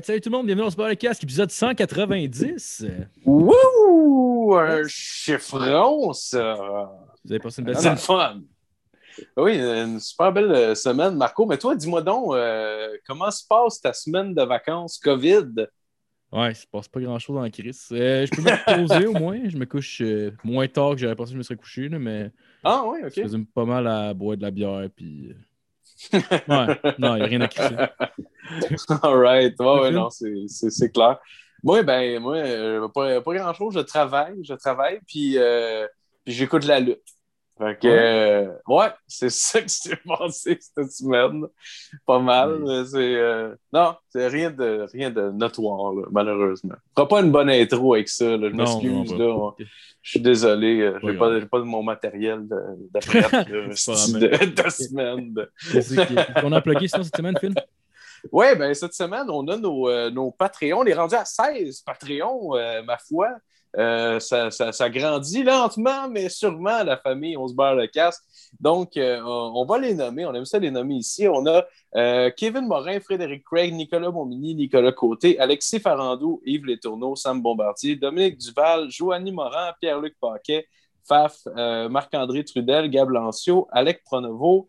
salut tout le monde, bienvenue dans ce casque, épisode 190. Wouh! Un chiffron, ça! Vous avez passé une belle C'est semaine? fun! Oui, une super belle euh, semaine, Marco. Mais toi, dis-moi donc, euh, comment se passe ta semaine de vacances COVID? Ouais, il se passe pas grand chose en crise. Euh, je peux me reposer au moins. Je me couche euh, moins tard que j'aurais pensé que je me serais couché, là, mais Ah oui, je OK. faisais pas mal à boire de la bière. Puis... Ouais, non, il n'y a rien à crisser. All right. Ouais, non, c'est clair. Moi, ben, moi, euh, pas, pas grand-chose. Je travaille, je travaille, puis, euh, puis j'écoute la lutte. Fait que, Ouais. euh, ouais, c'est ça qui s'est passé cette semaine. Pas mal. C'est, euh, non, c'est rien de, rien de notoire, là, malheureusement. Je ferai pas une bonne intro avec ça. Là, je m'excuse. pas. Je suis désolé. euh, J'ai Pas pas, pas de mon matériel de- d'après de, de semaine. de- qu'on a plugué sinon cette semaine, Phil? oui, ben cette semaine, on a nos, euh, nos Patreons. On est rendu à 16 Patreons, ma foi. Euh, ça, grandit lentement, mais sûrement, la famille, on se barre le casque. Donc, euh, on va les nommer. On aime ça les nommer ici. On a euh, Kevin Morin, Frédéric Craig, Nicolas Montmini, Nicolas Côté, Alexis Farandou, Yves Létourneau, Sam Bombardier, Dominique Duval, Joanny Morin, Pierre-Luc Paquet, Faf, Marc-André Trudel, Gab Lancio, Alec Pronovo,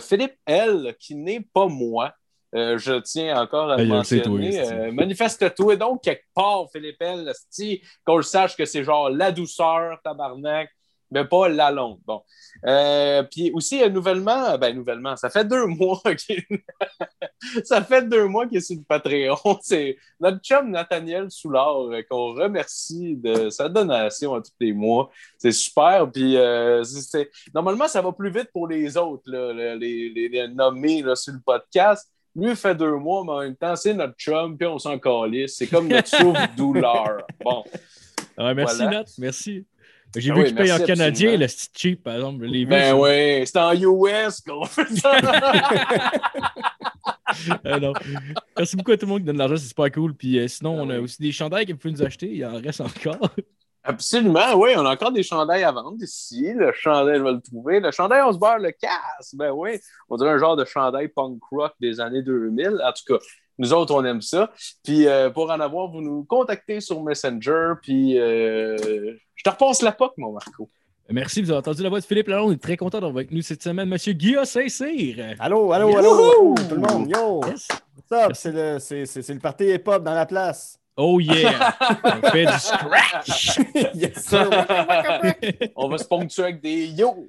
Philippe L, qui n'est pas moi. Euh, je tiens encore à Hey, le mentionner. Euh, Manifeste-toi donc quelque part, Philippe L, qu'on le sache que c'est genre la douceur, tabarnak, mais pas la longue. Bon. Euh, puis aussi, euh, nouvellement, ben nouvellement, ça fait deux mois qu'il ça fait deux mois qu'il est sur le Patreon. C'est notre chum Nathaniel Soulard qu'on remercie de sa donation à tous les mois. C'est super. Puis euh, normalement, ça va plus vite pour les autres, là, le- les, les, les nommés là, sur le podcast. Lui, fait deux mois, mais en même temps, c'est notre chum, puis on s'en calisse. C'est comme notre souffle-douleur. Bon. Ouais, merci, Voilà. Nat, merci. J'ai Ah vu oui, qu'il paye en canadien, le cheap, par exemple. Les Ben oui, c'est en US qu'on fait ça. Euh, non. Merci beaucoup à tout le monde qui donne de l'argent, c'est super cool. Puis euh, sinon, on a aussi des chandails que vous pouvez nous acheter, il en reste encore. Absolument, oui, on a encore des chandails à vendre ici. Le chandail, je vais le trouver. Le chandail, on se barre le casse. Ben oui, on dirait un genre de chandail punk rock des années 2000. En tout cas, nous autres, on aime ça. Puis euh, pour en avoir, vous nous contactez sur Messenger. Puis euh, je te repasse la POC, mon Marco. Merci, vous avez entendu la voix de Philippe Lalonde. On est très content d'avoir avec nous cette semaine, Monsieur Guillaume Saint-Cyr. Allô, allô, allô, tout le monde, yo! Yes. What's up? C'est le, c'est, c'est, c'est le party hip-hop dans la place. Oh yeah! on fait du scratch! yes, sir. on va se ponctuer avec des yo.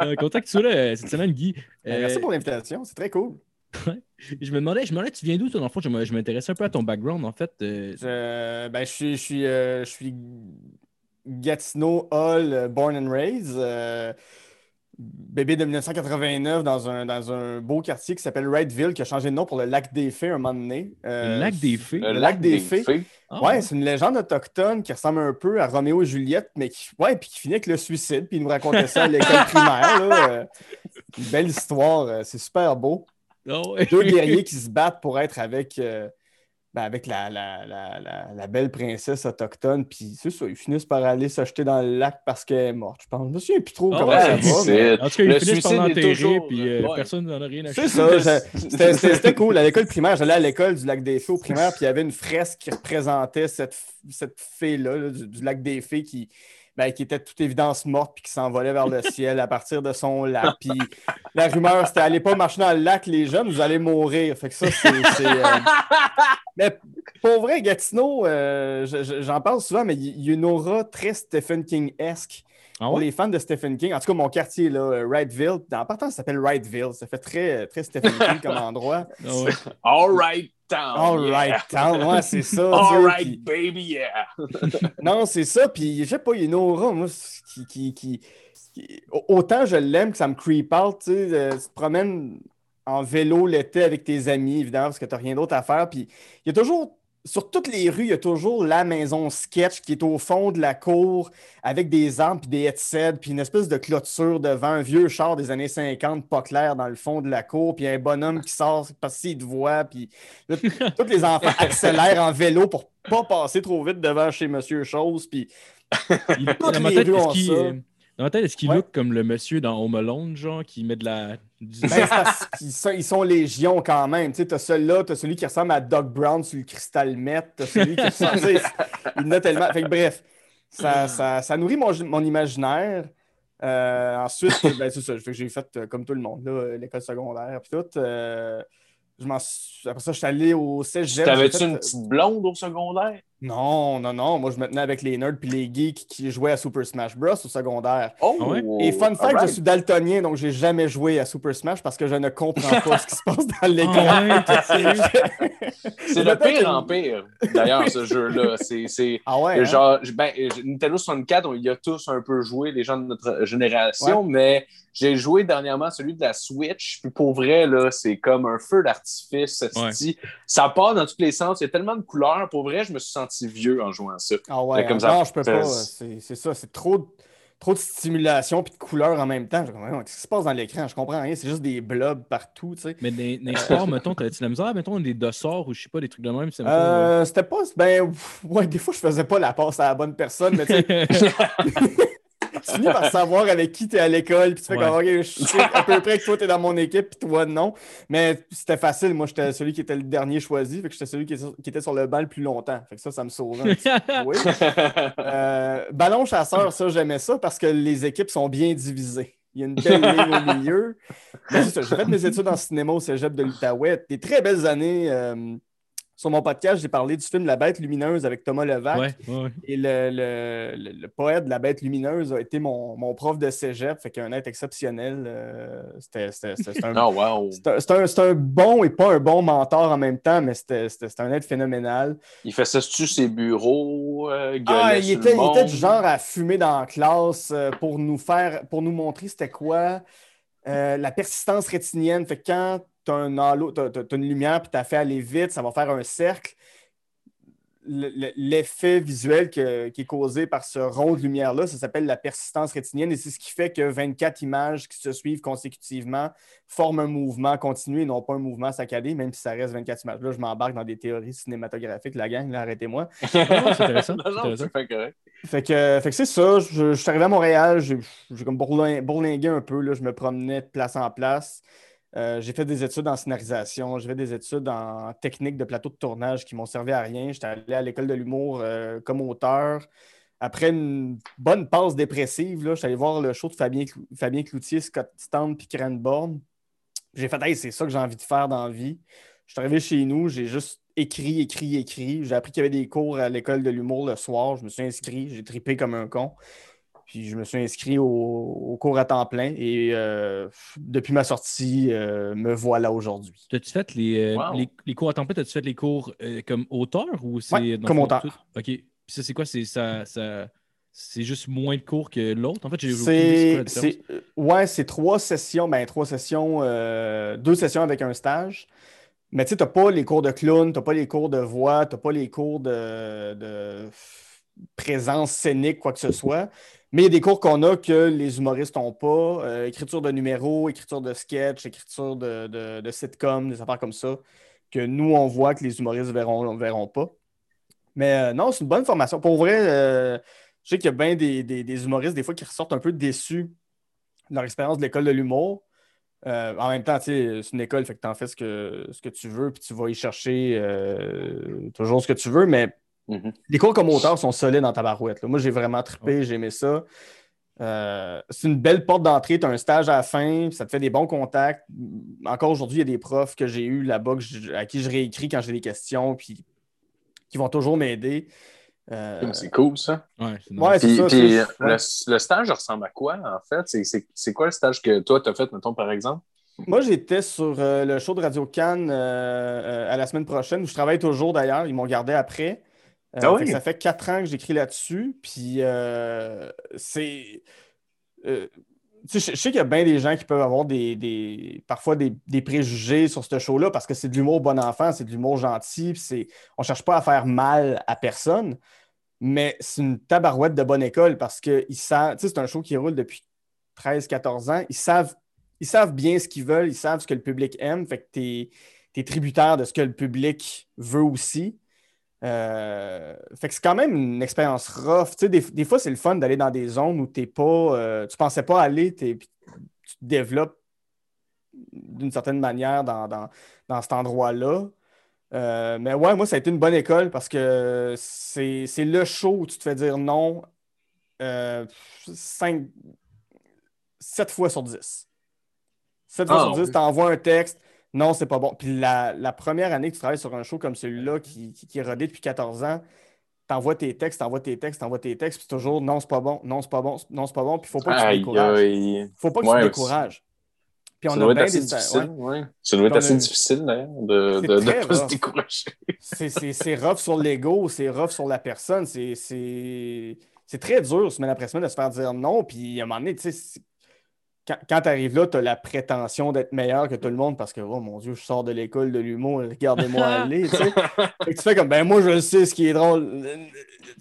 Euh, content que tu sois là euh, cette semaine, Guy. Ben, Euh, Merci pour l'invitation, c'est très cool. Je me demandais, je me demandais, tu viens d'où, toi, dans le fond? Je m'intéressais un peu à ton background, en fait. euh, Je, ben, je suis, je suis, euh, je suis Gatineau Hall, euh, born and raised. Bébé de 1989 dans un, dans un beau quartier qui s'appelle Wrightville, qui a changé de nom pour le Lac des Fées un moment donné. Euh, Le lac des fées? Le lac des fées. Ah, Ouais, c'est une légende autochtone qui ressemble un peu à Roméo et Juliette, mais qui, ouais, puis qui finit avec le suicide, puis il nous racontait ça à l'école primaire. là, euh, une belle histoire, euh, c'est super beau. Ah. Deux guerriers qui se battent pour être avec, euh, ben, avec la, la, la, la, la belle princesse autochtone, puis c'est ça, ils finissent par aller se jeter dans le lac parce qu'elle est morte. Je pense, je me souviens plus trop Ah comment ouais, ça va. mais- En tout cas, ils Le finissent par l'enterrer, toujours, puis euh, ouais. personne n'en a rien à C'est ça, c'était- c'était c'était cool. À l'école primaire, j'allais à l'école du lac des Fées au primaire, puis il y avait une fresque qui représentait cette, cette fée-là, là, du, du lac des Fées, qui, ben, qui était de toute évidence morte, puis qui s'envolait vers le ciel à partir de son lac. Puis la rumeur, c'était allez pas marcher dans le lac, les jeunes, vous allez mourir. Fait que ça, c'est. euh, Mais pour vrai, Gatineau, euh, je- je- j'en parle souvent, mais il y a une aura très Stephen King-esque. Ah Pour ouais? les fans de Stephen King, en tout cas, mon quartier, là, euh, Wrightville, en partant, ça s'appelle Wrightville. Ça fait très, très Stephen King comme endroit. Ah ouais. All right, town. All yeah. right, town, ouais, c'est ça. All right, puis- baby, yeah. Non, c'est ça. Puis, je sais pas, il y a une aura, moi, qui. qui, qui- qui- Autant je l'aime que ça me creep out, tu sais. euh, tu te promènes en vélo l'été avec tes amis, évidemment, parce que tu n'as rien d'autre à faire. Puis, il y a toujours. Sur toutes les rues, il y a toujours la maison sketch qui est au fond de la cour avec des arbres puis des headsets puis une espèce de clôture devant un vieux char des années 50 pas clair dans le fond de la cour puis un bonhomme qui sort parce qu'il te voit puis là, tous les enfants accélèrent en vélo pour pas passer trop vite devant chez Monsieur Chose puis Il- Toutes les rues ont ça. Dans ma tête, est-ce qu'il Ouais. look comme le monsieur dans Home Alone, genre, qui met de la. du- Ben, parce sont, ils sont légion quand même. Tu sais, t'as celui-là, t'as celui qui ressemble à Doc Brown sur le cristal met, t'as celui qui ressemble. il en a tellement. Fait que bref, ça, ça, ça nourrit mon, mon imaginaire. Euh, ensuite, ben, c'est ça. Fait que j'ai fait euh, comme tout le monde, là, l'école secondaire, puis tout. Euh, je suis- Après ça, je suis allé au cégep. T'avais-tu fait- une petite blonde au secondaire? Non, non, non. Moi, je me tenais avec les nerds puis les geeks qui jouaient à Super Smash Bros. au secondaire. Oh! Ah? Et fun fact, je suis daltonien, donc j'ai jamais joué à Super Smash parce que je ne comprends pas ce qui se passe dans l'écran. Ah sérieux? C'est le pire en pire, d'ailleurs, ce jeu-là. C'est, c'est, Ah ouais? hein? genre, ben, Nintendo 64, on y a tous un peu joué, les gens de notre génération, mais j'ai joué dernièrement celui de la Switch, puis pour vrai, là, c'est comme un feu d'artifice. Ouais. Ça part dans tous les sens, il y a tellement de couleurs. Pour vrai, je me suis senti vieux en jouant à ça. Ah ouais, comme hein? ça, non, je peux pas. C'est c'est ça, c'est trop, de- trop de stimulation puis de couleurs en même temps. Je comprends, Qu'est-ce qui se passe dans l'écran? Je comprends rien, c'est juste des blobs partout, tu sais. Mais dans les sports, mettons, t'as-tu la misère, mettons, des dossards ou je sais pas, des trucs de même, mettons, Euh, C'était pas. Ben, ouais, des fois, je faisais pas la passe à la bonne personne, mais tu sais, tu finis par savoir avec qui t'es à l'école, puis tu fais Ouais. comme, OK, je sais à peu près que toi, t'es dans mon équipe, puis toi, non. Mais c'était facile. Moi, j'étais celui qui était le dernier choisi, fait que j'étais celui qui était, sur, qui était sur le banc le plus longtemps. Fait que ça, ça me sauvait un petit peu. Oui. Euh, ballon chasseur, ça, j'aimais ça parce que les équipes sont bien divisées. Il y a une belle ligne au milieu. J'ai fait mes études en cinéma au cégep de l'Outaouais. Des très belles années. euh, sur mon podcast, j'ai parlé du film La Bête lumineuse avec Thomas Levac. Ouais, ouais, ouais. Et le, le- le- le poète de La Bête lumineuse a été mon, mon prof de cégep. Fait qu'un être exceptionnel. euh, c'était c'était- c'était- c'était un, Oh, wow. c'est un- un- bon et pas un bon mentor en même temps, mais c'était c'était- c'était un être phénoménal. Il faisait-tu ses bureaux? euh, Ah, il sur était, il était du genre à fumer dans la classe euh, pour nous faire, pour nous montrer c'était quoi euh, la persistance rétinienne. Fait que quand tu as un halo, t'as- t'as- t'as une lumière puis tu as fait aller vite, ça va faire un cercle. Le- le- L'effet visuel que- qui est causé par ce rond de lumière-là, ça s'appelle la persistance rétinienne et c'est ce qui fait que 24 images qui se suivent consécutivement forment un mouvement continu et non pas un mouvement saccadé, même si ça reste 24 images. Là, je m'embarque dans des théories cinématographiques, la gang, là, arrêtez-moi. C'est intéressant. correct. Fait que, fait que c'est ça. Je, je suis arrivé à Montréal, j'ai comme bourlin- bourlingué un peu. Là, je me promenais de place en place. Euh, j'ai fait des études en scénarisation, j'ai fait des études en technique de plateau de tournage qui m'ont servi à rien. J'étais allé à l'école de l'humour euh, comme auteur. Après une bonne passe dépressive, là, allé voir le show de Fabien, Clou- Fabien Cloutier, Scott Stamp puis Cranborn. J'ai fait, hey, c'est ça que j'ai envie de faire dans la vie. Je suis arrivé chez nous, j'ai juste écrit, écrit, écrit. J'ai appris qu'il y avait des cours à l'école de l'humour le soir. Je me suis inscrit, j'ai tripé comme un con. Puis je me suis inscrit au, au cours à temps plein et euh, depuis ma sortie, euh, me voilà aujourd'hui. T'as-tu fait les, euh, Wow. les, les cours à temps plein, t'as-tu fait les cours euh, comme auteur ou c'est Ouais, comme auteur. tout? OK. Puis ça, c'est quoi? C'est ça, ça... c'est juste moins de cours que l'autre? En fait, j'ai c'est ouais, c'est trois sessions, ben trois sessions, euh, deux sessions avec un stage. Mais tu sais, t'as pas les cours de clown, t'as pas les cours de voix, t'as pas les cours de, de présence scénique, quoi que ce soit. Mais il y a des cours qu'on a que les humoristes n'ont pas. Euh, écriture de numéros, écriture de sketch, écriture de, de, sitcom, des affaires comme ça, que nous, on voit que les humoristes verront, verront pas. Mais euh, non, c'est une bonne formation. Pour vrai, euh, je sais qu'il y a bien des, des- humoristes, des fois, qui ressortent un peu déçus de leur expérience de l'école de l'humour. En même temps, c'est une école, fait que tu en fais ce que, ce que tu veux, puis tu vas y chercher toujours ce que tu veux, mais Mhm. les cours comme auteur sont solides dans ta barouette. là. Moi, j'ai vraiment trippé, j'ai aimé ça. Euh, c'est une belle porte d'entrée, tu as un stage à la fin, ça te fait des bons contacts. Encore aujourd'hui, il y a des profs que j'ai eus là-bas à qui je réécris quand j'ai des questions, puis qui vont toujours m'aider. Euh, C'est cool, ça. Ouais, c'est Ouais, nice. c'est Puis, ça, puis, c'est- ouais. le, le stage ressemble à quoi, en fait? C'est- C'est c'est quoi le stage que toi, tu as fait, mettons, par exemple? Moi, j'étais sur euh, le show de Radio Cannes euh, euh, à la semaine prochaine, où je travaille toujours d'ailleurs. Ils m'ont gardé après. Euh, Ah oui? fait que ça fait quatre ans que j'écris là-dessus. Puis euh, c'est. euh, tu sais, je, je sais qu'il y a bien des gens qui peuvent avoir des, des- parfois des, des préjugés sur ce show-là parce que c'est de l'humour bon enfant, c'est de l'humour gentil. Puis on ne cherche pas à faire mal à personne, mais c'est une tabarouette de bonne école parce que ils savent, c'est un show qui roule depuis 13-14 ans. Ils savent ils savent bien ce qu'ils veulent, ils savent ce que le public aime, fait que tu es, tributaire de ce que le public veut aussi. Euh, fait que c'est quand même une expérience rough. Tu sais, des, des fois, c'est le fun d'aller dans des zones où t'es pas, euh, tu pensais pas aller, tu te développes d'une certaine manière dans, dans- dans cet endroit-là. Euh, mais ouais, moi, ça a été une bonne école parce que c'est c'est le show où tu te fais dire non euh, 5, 7 fois sur 10. 7 fois Ah, sur 10, oui. tu envoies un texte, non, c'est pas bon. Puis la, la première année que tu travailles sur un show comme celui-là qui, qui, qui est rodé depuis 14 ans, t'envoies tes textes, t'envoies tes textes, t'envoies tes textes, puis toujours non, c'est pas bon, non, c'est pas bon, non, c'est pas bon, puis faut pas que tu te décourages. aïe. Faut pas que Ouais, tu te décourages. Puis Ça on doit a être bien assez des. difficile, ouais. ouais. Ça doit être assez a- difficile, d'ailleurs, de pas se décourager. C'est- rough sur l'ego, c'est rough sur la personne. C'est- très dur, semaine après semaine, de se faire dire non. Puis à un moment donné, tu sais, quand, quand tu arrives là, tu as la prétention d'être meilleur que tout le monde parce que, oh mon Dieu, je sors de l'école de l'humour, regardez-moi aller. tu sais. Fait que tu fais comme, ben moi, je sais ce qui est drôle.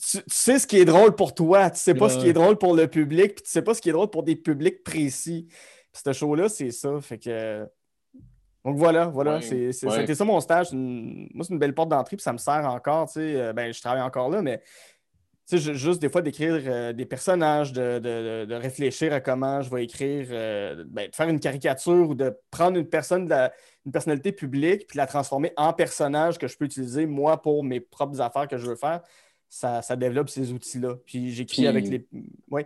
Tu, tu sais ce qui est drôle pour toi, tu sais pas ce qui est drôle pour le public, puis tu sais pas ce qui est drôle pour des publics précis. Puis ce show-là, c'est ça. Fait que. Donc voilà, voilà. Ouais, c'est, c'est- ouais. C'était ça mon stage. Une- Moi, c'est une belle porte d'entrée, puis ça me sert encore. tu sais. Euh, Ben, je travaille encore là, mais sais, ju- juste des fois d'écrire euh, des personnages, de, de- de- réfléchir à comment je vais écrire, euh, ben, de faire une caricature ou de prendre une personne, de la- une personnalité publique, puis la transformer en personnage que je peux utiliser, moi, pour mes propres affaires que je veux faire. Ça, ça développe ces outils-là. Puis j'écris Puis- avec les. Oui.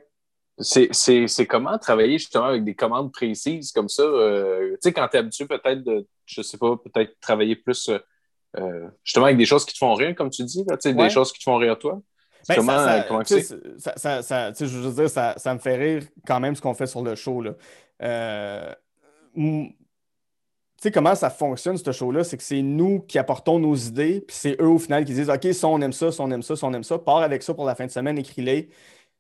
C'est- comment travailler justement avec des commandes précises comme ça? euh, tu sais, quand tu es habitué peut-être de, je sais pas, peut-être travailler plus euh, justement avec des choses qui te font rire, comme tu dis, là, Ouais. des choses qui te font rire toi? Ben, comment ça- ça- comment ça- ça- ça- je veux dire, ça, ça me fait rire quand même ce qu'on fait sur le show. Là. Euh, tu sais comment ça fonctionne, ce show-là? C'est que c'est nous qui apportons nos idées, puis c'est eux au final qui disent OK, ça on aime ça, ça on aime ça, ça on aime ça, pars avec ça pour la fin de semaine, écris-les,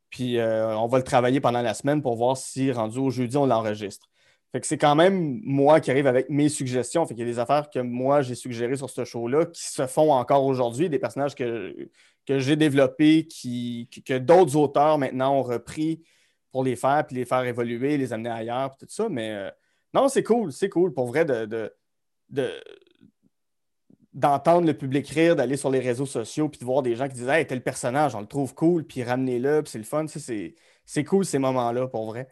puis euh, on va le travailler pendant la semaine pour voir si rendu au jeudi, on l'enregistre. Fait que c'est quand même moi qui arrive avec mes suggestions. Fait qu'il y a des affaires que moi j'ai suggérées sur ce show-là qui se font encore aujourd'hui, des personnages que, j'ai développés, qui, que, d'autres auteurs maintenant ont repris pour les faire, puis les faire évoluer, les amener ailleurs, puis tout ça. Mais euh, non, c'est cool, c'est cool pour vrai de, de- de- d'entendre le public rire, d'aller sur les réseaux sociaux, puis de voir des gens qui disent Hey, tel personnage, on le trouve cool, puis ramenez-le, puis c'est le fun. C'est, c'est cool ces moments-là, pour vrai.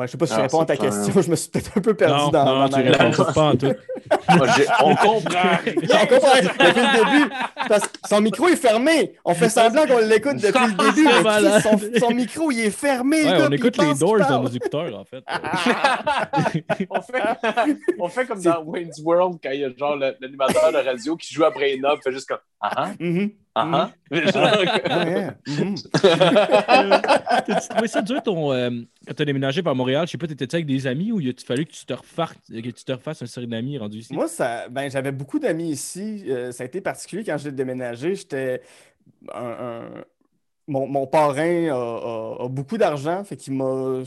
Ouais, je sais pas si je Ah, réponds à ta question, je me suis peut-être un peu perdu Non, dans, non, dans tu ma réponse. réponds pas en tout. Moi, on comprend. On comprend depuis le début. Parce que son micro est fermé. On fait semblant qu'on l'écoute depuis le début. Mais son, son micro, il est fermé. Ouais, on écoute les Doors dans nos écouteurs, en fait. on, fait, on fait comme dans Wayne's World quand il y a genre l'animateur de radio qui joue après une note, fait juste comme Ah ah, Mhm. ah ah. Ouais, mhm. T'as-tu trouvé ça dur ton, euh, quand t'as déménagé vers Montréal? Je sais pas, t'étais-tu avec des amis ou il a fallu que tu te refasses, que tu te refasses un série d'amis rendu ici? Moi, ça, ben, j'avais beaucoup d'amis ici. Euh, ça a été particulier quand j'ai déménagé. J'étais un, un- Mon, mon parrain a, a- a beaucoup d'argent, fait qu'il m'a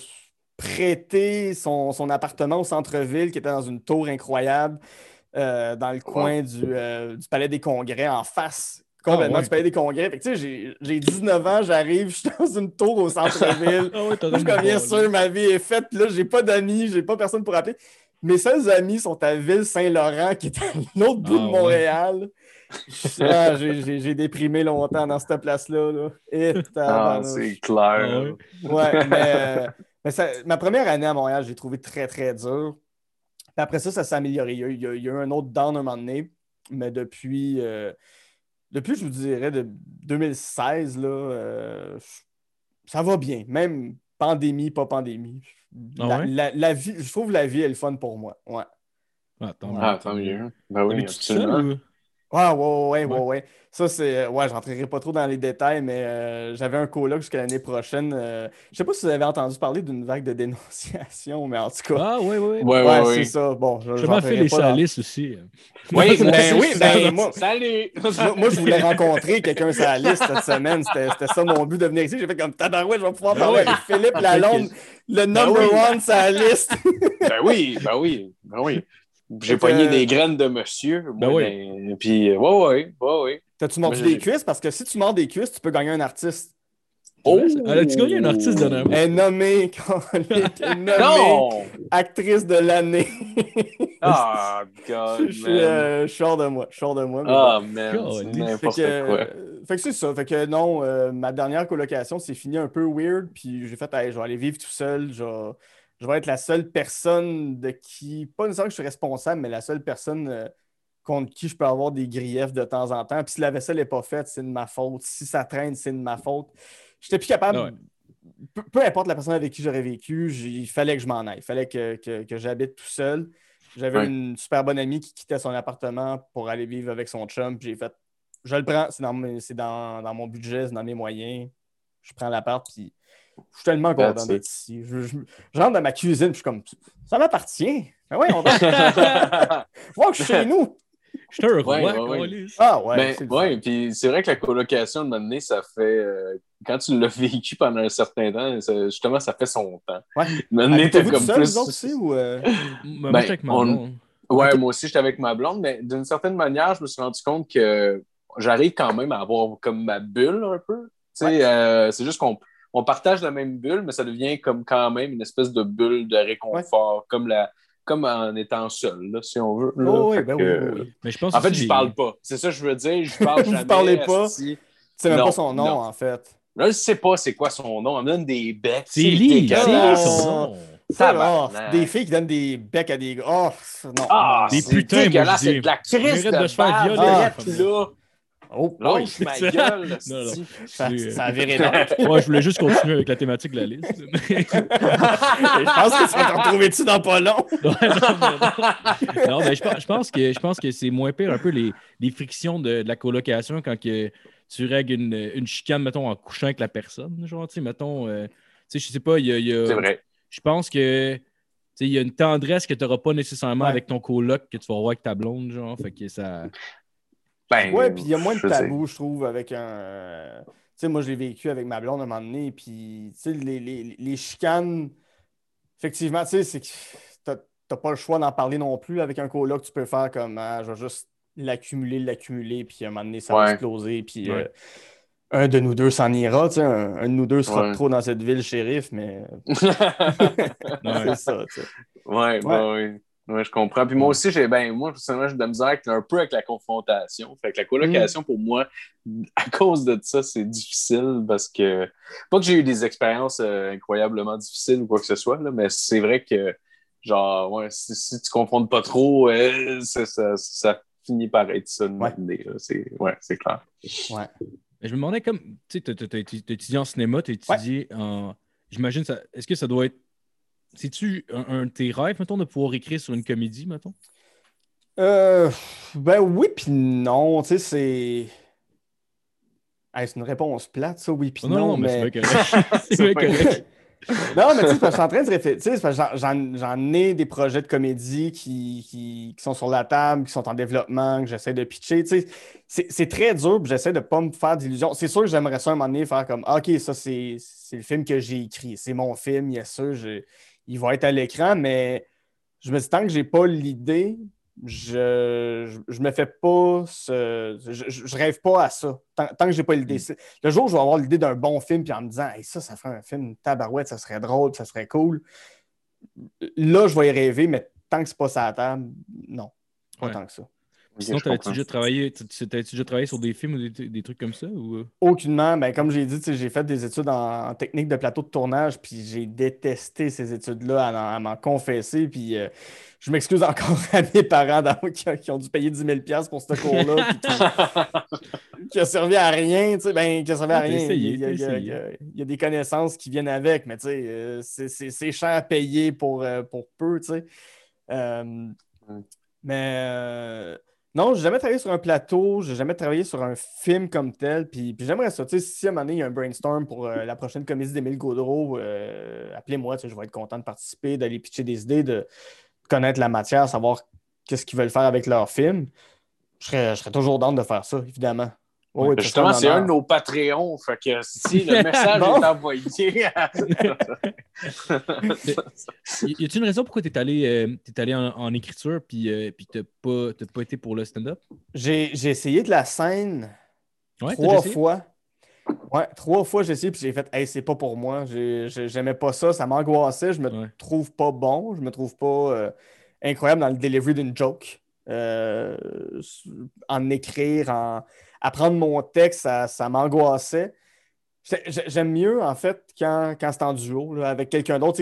prêté son, son appartement au centre-ville qui était dans une tour incroyable euh, dans le coin du, euh, du Palais des Congrès, en face complètement Ah, ouais. du Palais des Congrès. Fait que, tu sais, j'ai- j'ai 19 ans, j'arrive, je suis dans une tour au centre-ville. Ah ouais, je suis comme, bien sûr, ma vie est faite. Là, j'ai pas d'amis, j'ai pas personne pour appeler. Mes seuls amis sont à Ville-Saint-Laurent, qui est à l'autre bout Ah, de ouais. Montréal. Ah, j'ai- déprimé longtemps dans cette place-là. là. Et Ah, c'est clair. Ah ouais. Ouais, mais, mais ça- ma première année à Montréal, j'ai trouvé très, très dur. Puis après ça, ça s'est amélioré. Il y, a, eu- il y a- il y a eu un autre down un moment donné, mais depuis, euh, depuis je vous dirais, de 2016, là, euh, ça va bien. Même pandémie, pas pandémie. Ah La, ouais? la- la vie, je trouve la vie est le fun pour moi. Ouais. Ah, tant Ah, tant mieux. Ben oui, seul absolument. ou- Ah, ouais, ouais, ouais, Ouais. ouais, ouais. Ça, c'est. Ouais, je rentrerai pas trop dans les détails, mais euh, j'avais un coloc jusqu'à l'année prochaine. Euh, je sais pas si vous avez entendu parler d'une vague de dénonciation, mais en tout cas. Ah, oui, oui. Ouais, Ouais, ouais, c'est oui. ça. Bon, je J'ai fait les pas dans- salices aussi. Oui, Ben moi aussi, oui, ben moi- Salut! Moi, moi, je voulais rencontrer quelqu'un sur la liste cette semaine. C'était c'était ça mon but de venir ici. J'ai fait comme tabarouette, je vais pouvoir parler avec Philippe Lalonde, le number oui. one sur la liste. Ben oui, ben oui, ben oui. J'ai que- pogné des graines de monsieur. Ben moi, oui. ben, Puis, euh, ouais, ouais, ouais, ouais. T'as-tu mordu des cuisses? Parce que si tu mords des cuisses, tu peux gagner un artiste. Oh! Elle a-tu gagné un artiste dernièrement? Elle est nommée, colique, elle est nommée Non! actrice de l'année. Ah, God, je, suis, euh, je suis hors de moi. Je suis hors de moi. mais Ah, bon. man, God, c'est fait que, quoi. euh, fait que c'est ça. Fait que non, euh, ma dernière colocation s'est finie un peu weird. Puis j'ai fait, Hey, je vais aller vivre tout seul. Je vais, je vais être la seule personne de qui, pas nécessairement que je suis responsable, mais la seule personne euh, contre qui je peux avoir des griefs de temps en temps. Puis si la vaisselle n'est pas faite, c'est de ma faute. Si ça traîne, c'est de ma faute. J'étais plus capable. Ouais. Peu, peu importe la personne avec qui j'aurais vécu, il fallait que je m'en aille. Il fallait que, que- que j'habite tout seul. J'avais Ouais. une super bonne amie qui quittait son appartement pour aller vivre avec son chum. Puis j'ai fait, je le prends, c'est dans, mes- c'est dans, dans mon budget, c'est dans mes moyens. Je prends l'appart, puis je suis tellement content d'être ici. Je, je- je rentre dans ma cuisine, puis je suis comme, ça m'appartient. Mais ouais, on va que je suis chez nous. Je suis un roi, Ouais, ouais, ouais. câlisse. Ah ouais, Ben, ouais, puis c'est vrai que la colocation, de moment donné, ça fait. euh, quand tu l'as vécu pendant un certain temps, ça- justement, ça fait son temps. Ouais. Donné, t'es comme seul, plus. aussi, ou... euh? Moi, Ben, j'étais avec ma on- blonde. Ouais, moi aussi, j'étais avec ma blonde, mais d'une certaine manière, je me suis rendu compte que j'arrive quand même à avoir comme ma bulle un peu. Tu sais, euh, c'est juste qu'on on partage la même bulle, mais ça devient comme quand même une espèce de bulle de réconfort, comme, la, comme en étant seul, là, si on veut. là. Oh, oui, ben que- oui, oui. Mais je pense En fait, je parle pas. C'est ça que je veux dire. Je parle Vous jamais. parlez pas? esti. C'est même Non, pas son nom, non. en fait. Là, je sais pas c'est quoi son nom. Elle me donne des becs. C'est Lee, son nom. Ça, des filles qui donnent des becs à des gars. Oh, non. Ah, Des c'est putains, moi, dégueulasse. je dis. C'est de la crise de, de se faire violer, là. Oh, oui. Lâche ma gueule, Non. Ça, a viré là. Ouais, je voulais juste continuer avec la thématique de la liste. Je pense que ça va te retrouver dessus dans pas long. Non, non, non. Non, mais je pense, je pense que, je pense que c'est moins pire un peu les, les frictions de, de la colocation quand que tu règles une, une chicane, mettons, en couchant avec la personne. Genre, tu sais, mettons, euh, tu sais, je sais pas, il y a. il y a- C'est vrai. Je pense que. tu sais, Il y a une tendresse que tu n'auras pas nécessairement Ouais. avec ton coloc que tu vas avoir avec ta blonde, genre. Fait que ça. Ben, Ouais, puis il y a moins de tabous, je trouve, avec un. euh, Tu sais, moi, je l'ai vécu avec ma blonde à un moment donné, puis, tu sais, les, les, les chicanes, effectivement, tu sais, c'est que t'as pas le choix d'en parler non plus avec un coloc. Tu peux faire comme, ah, je vais juste l'accumuler, l'accumuler, puis à un moment donné, ça va Ouais. exploser, puis Ouais. euh, un de nous deux s'en ira, tu sais, un, un de nous deux sera Ouais. trop dans cette ville, shérif, mais Ouais. c'est ça, tu sais. Ouais, bah oui. Ouais, je comprends. Puis moi aussi, j'ai ben moi, personnellement, j'ai de la misère avec- un peu avec la confrontation. Fait que la colocation, Mm. pour moi, à cause de ça, c'est difficile parce que pas que j'ai eu des expériences euh, incroyablement difficiles ou quoi que ce soit, là, mais c'est vrai que genre ouais, si, si tu confrontes pas trop, euh, ça, ça, ça finit par être ça de Ouais. là. C'est ouais, c'est clair. Ouais. Je me demandais comme, tu sais, t'as étudié en cinéma, t'as étudié en. J'imagine, ça... est-ce que ça doit être. C'est-tu un, un de tes rêves, mettons, de pouvoir écrire sur une comédie, mettons? Euh, ben oui, puis non, tu sais, c'est. Hey, c'est une réponse plate, ça, oui, puis Oh, non, non, non, mais, mais. c'est bien correct. bien. Non, mais tu sais, c'est parce que je suis en train de réfléchir. j'en- ai des projets de comédie qui, qui, qui sont sur la table, qui sont en développement, que j'essaie de pitcher. tu sais. C'est très dur, puis j'essaie de ne pas me faire d'illusions. C'est sûr que j'aimerais ça un moment donné faire comme Ah, OK, ça, c'est le film que j'ai écrit. C'est mon film, il y a ça, je- il va être à l'écran, mais je me dis tant que j'ai pas l'idée, je, je, je me fais pas ce. Je, je- rêve pas à ça. Tant, tant que j'ai pas l'idée. C'est- Le jour où je vais avoir l'idée d'un bon film, puis en me disant, hey, ça, ça ferait un film tabarouette, ça serait drôle, ça serait cool. Là, je vais y rêver, mais tant que c'est pas ça à la table, non. Pas Ouais. tant que ça. Sinon, t'avais-tu déjà travaillé, déjà travaillé sur des films ou des, des trucs comme ça? Ou... euh? Aucunement. Ben, comme j'ai dit, j'ai fait des études en, en technique de plateau de tournage, puis j'ai détesté ces études-là à, en- à m'en confesser. Puis euh, je m'excuse encore à mes parents qui, qui ont dû payer 10 000 pour ce cours-là, qui, qui a servi à rien. Tu sais, ben, qui a servi à rien. essayé, il, y a, il y a- t'as il y a- il y a des connaissances qui viennent avec, mais euh, c'est- cher à payer pour, euh, pour peu. Tu sais. Mais non, j'ai jamais travaillé sur un plateau, j'ai jamais travaillé sur un film comme tel. Puis, j'aimerais ça. Si à un moment donné, il y a un brainstorm pour euh, la prochaine comédie d'Émile Gaudreau, euh, appelez-moi, je vais être content de participer, d'aller pitcher des idées, de connaître la matière, savoir qu'est-ce qu'ils veulent faire avec leur film. Je serais, je serais toujours dans de faire ça, évidemment. Oui, Justement, c'est un de nos Patreons. Fait que si le message Bon. est envoyé. Y y a-t-il une raison pourquoi tu es allé, euh, t'es allé en, en écriture puis, euh, puis t'as pas, t'as pas été pour le stand-up? J'ai j'ai essayé de la scène Ouais, trois fois. Ouais, trois fois j'ai essayé, puis j'ai fait, hey, c'est pas pour moi. J'aimais pas ça, ça m'angoissait, je me trouve pas bon, je me trouve pas euh, incroyable dans le delivery d'une joke. Euh, en écrire, en apprendre mon texte, ça, m'angoissait. J'aime mieux, en fait, quand, quand c'est en duo, avec quelqu'un d'autre.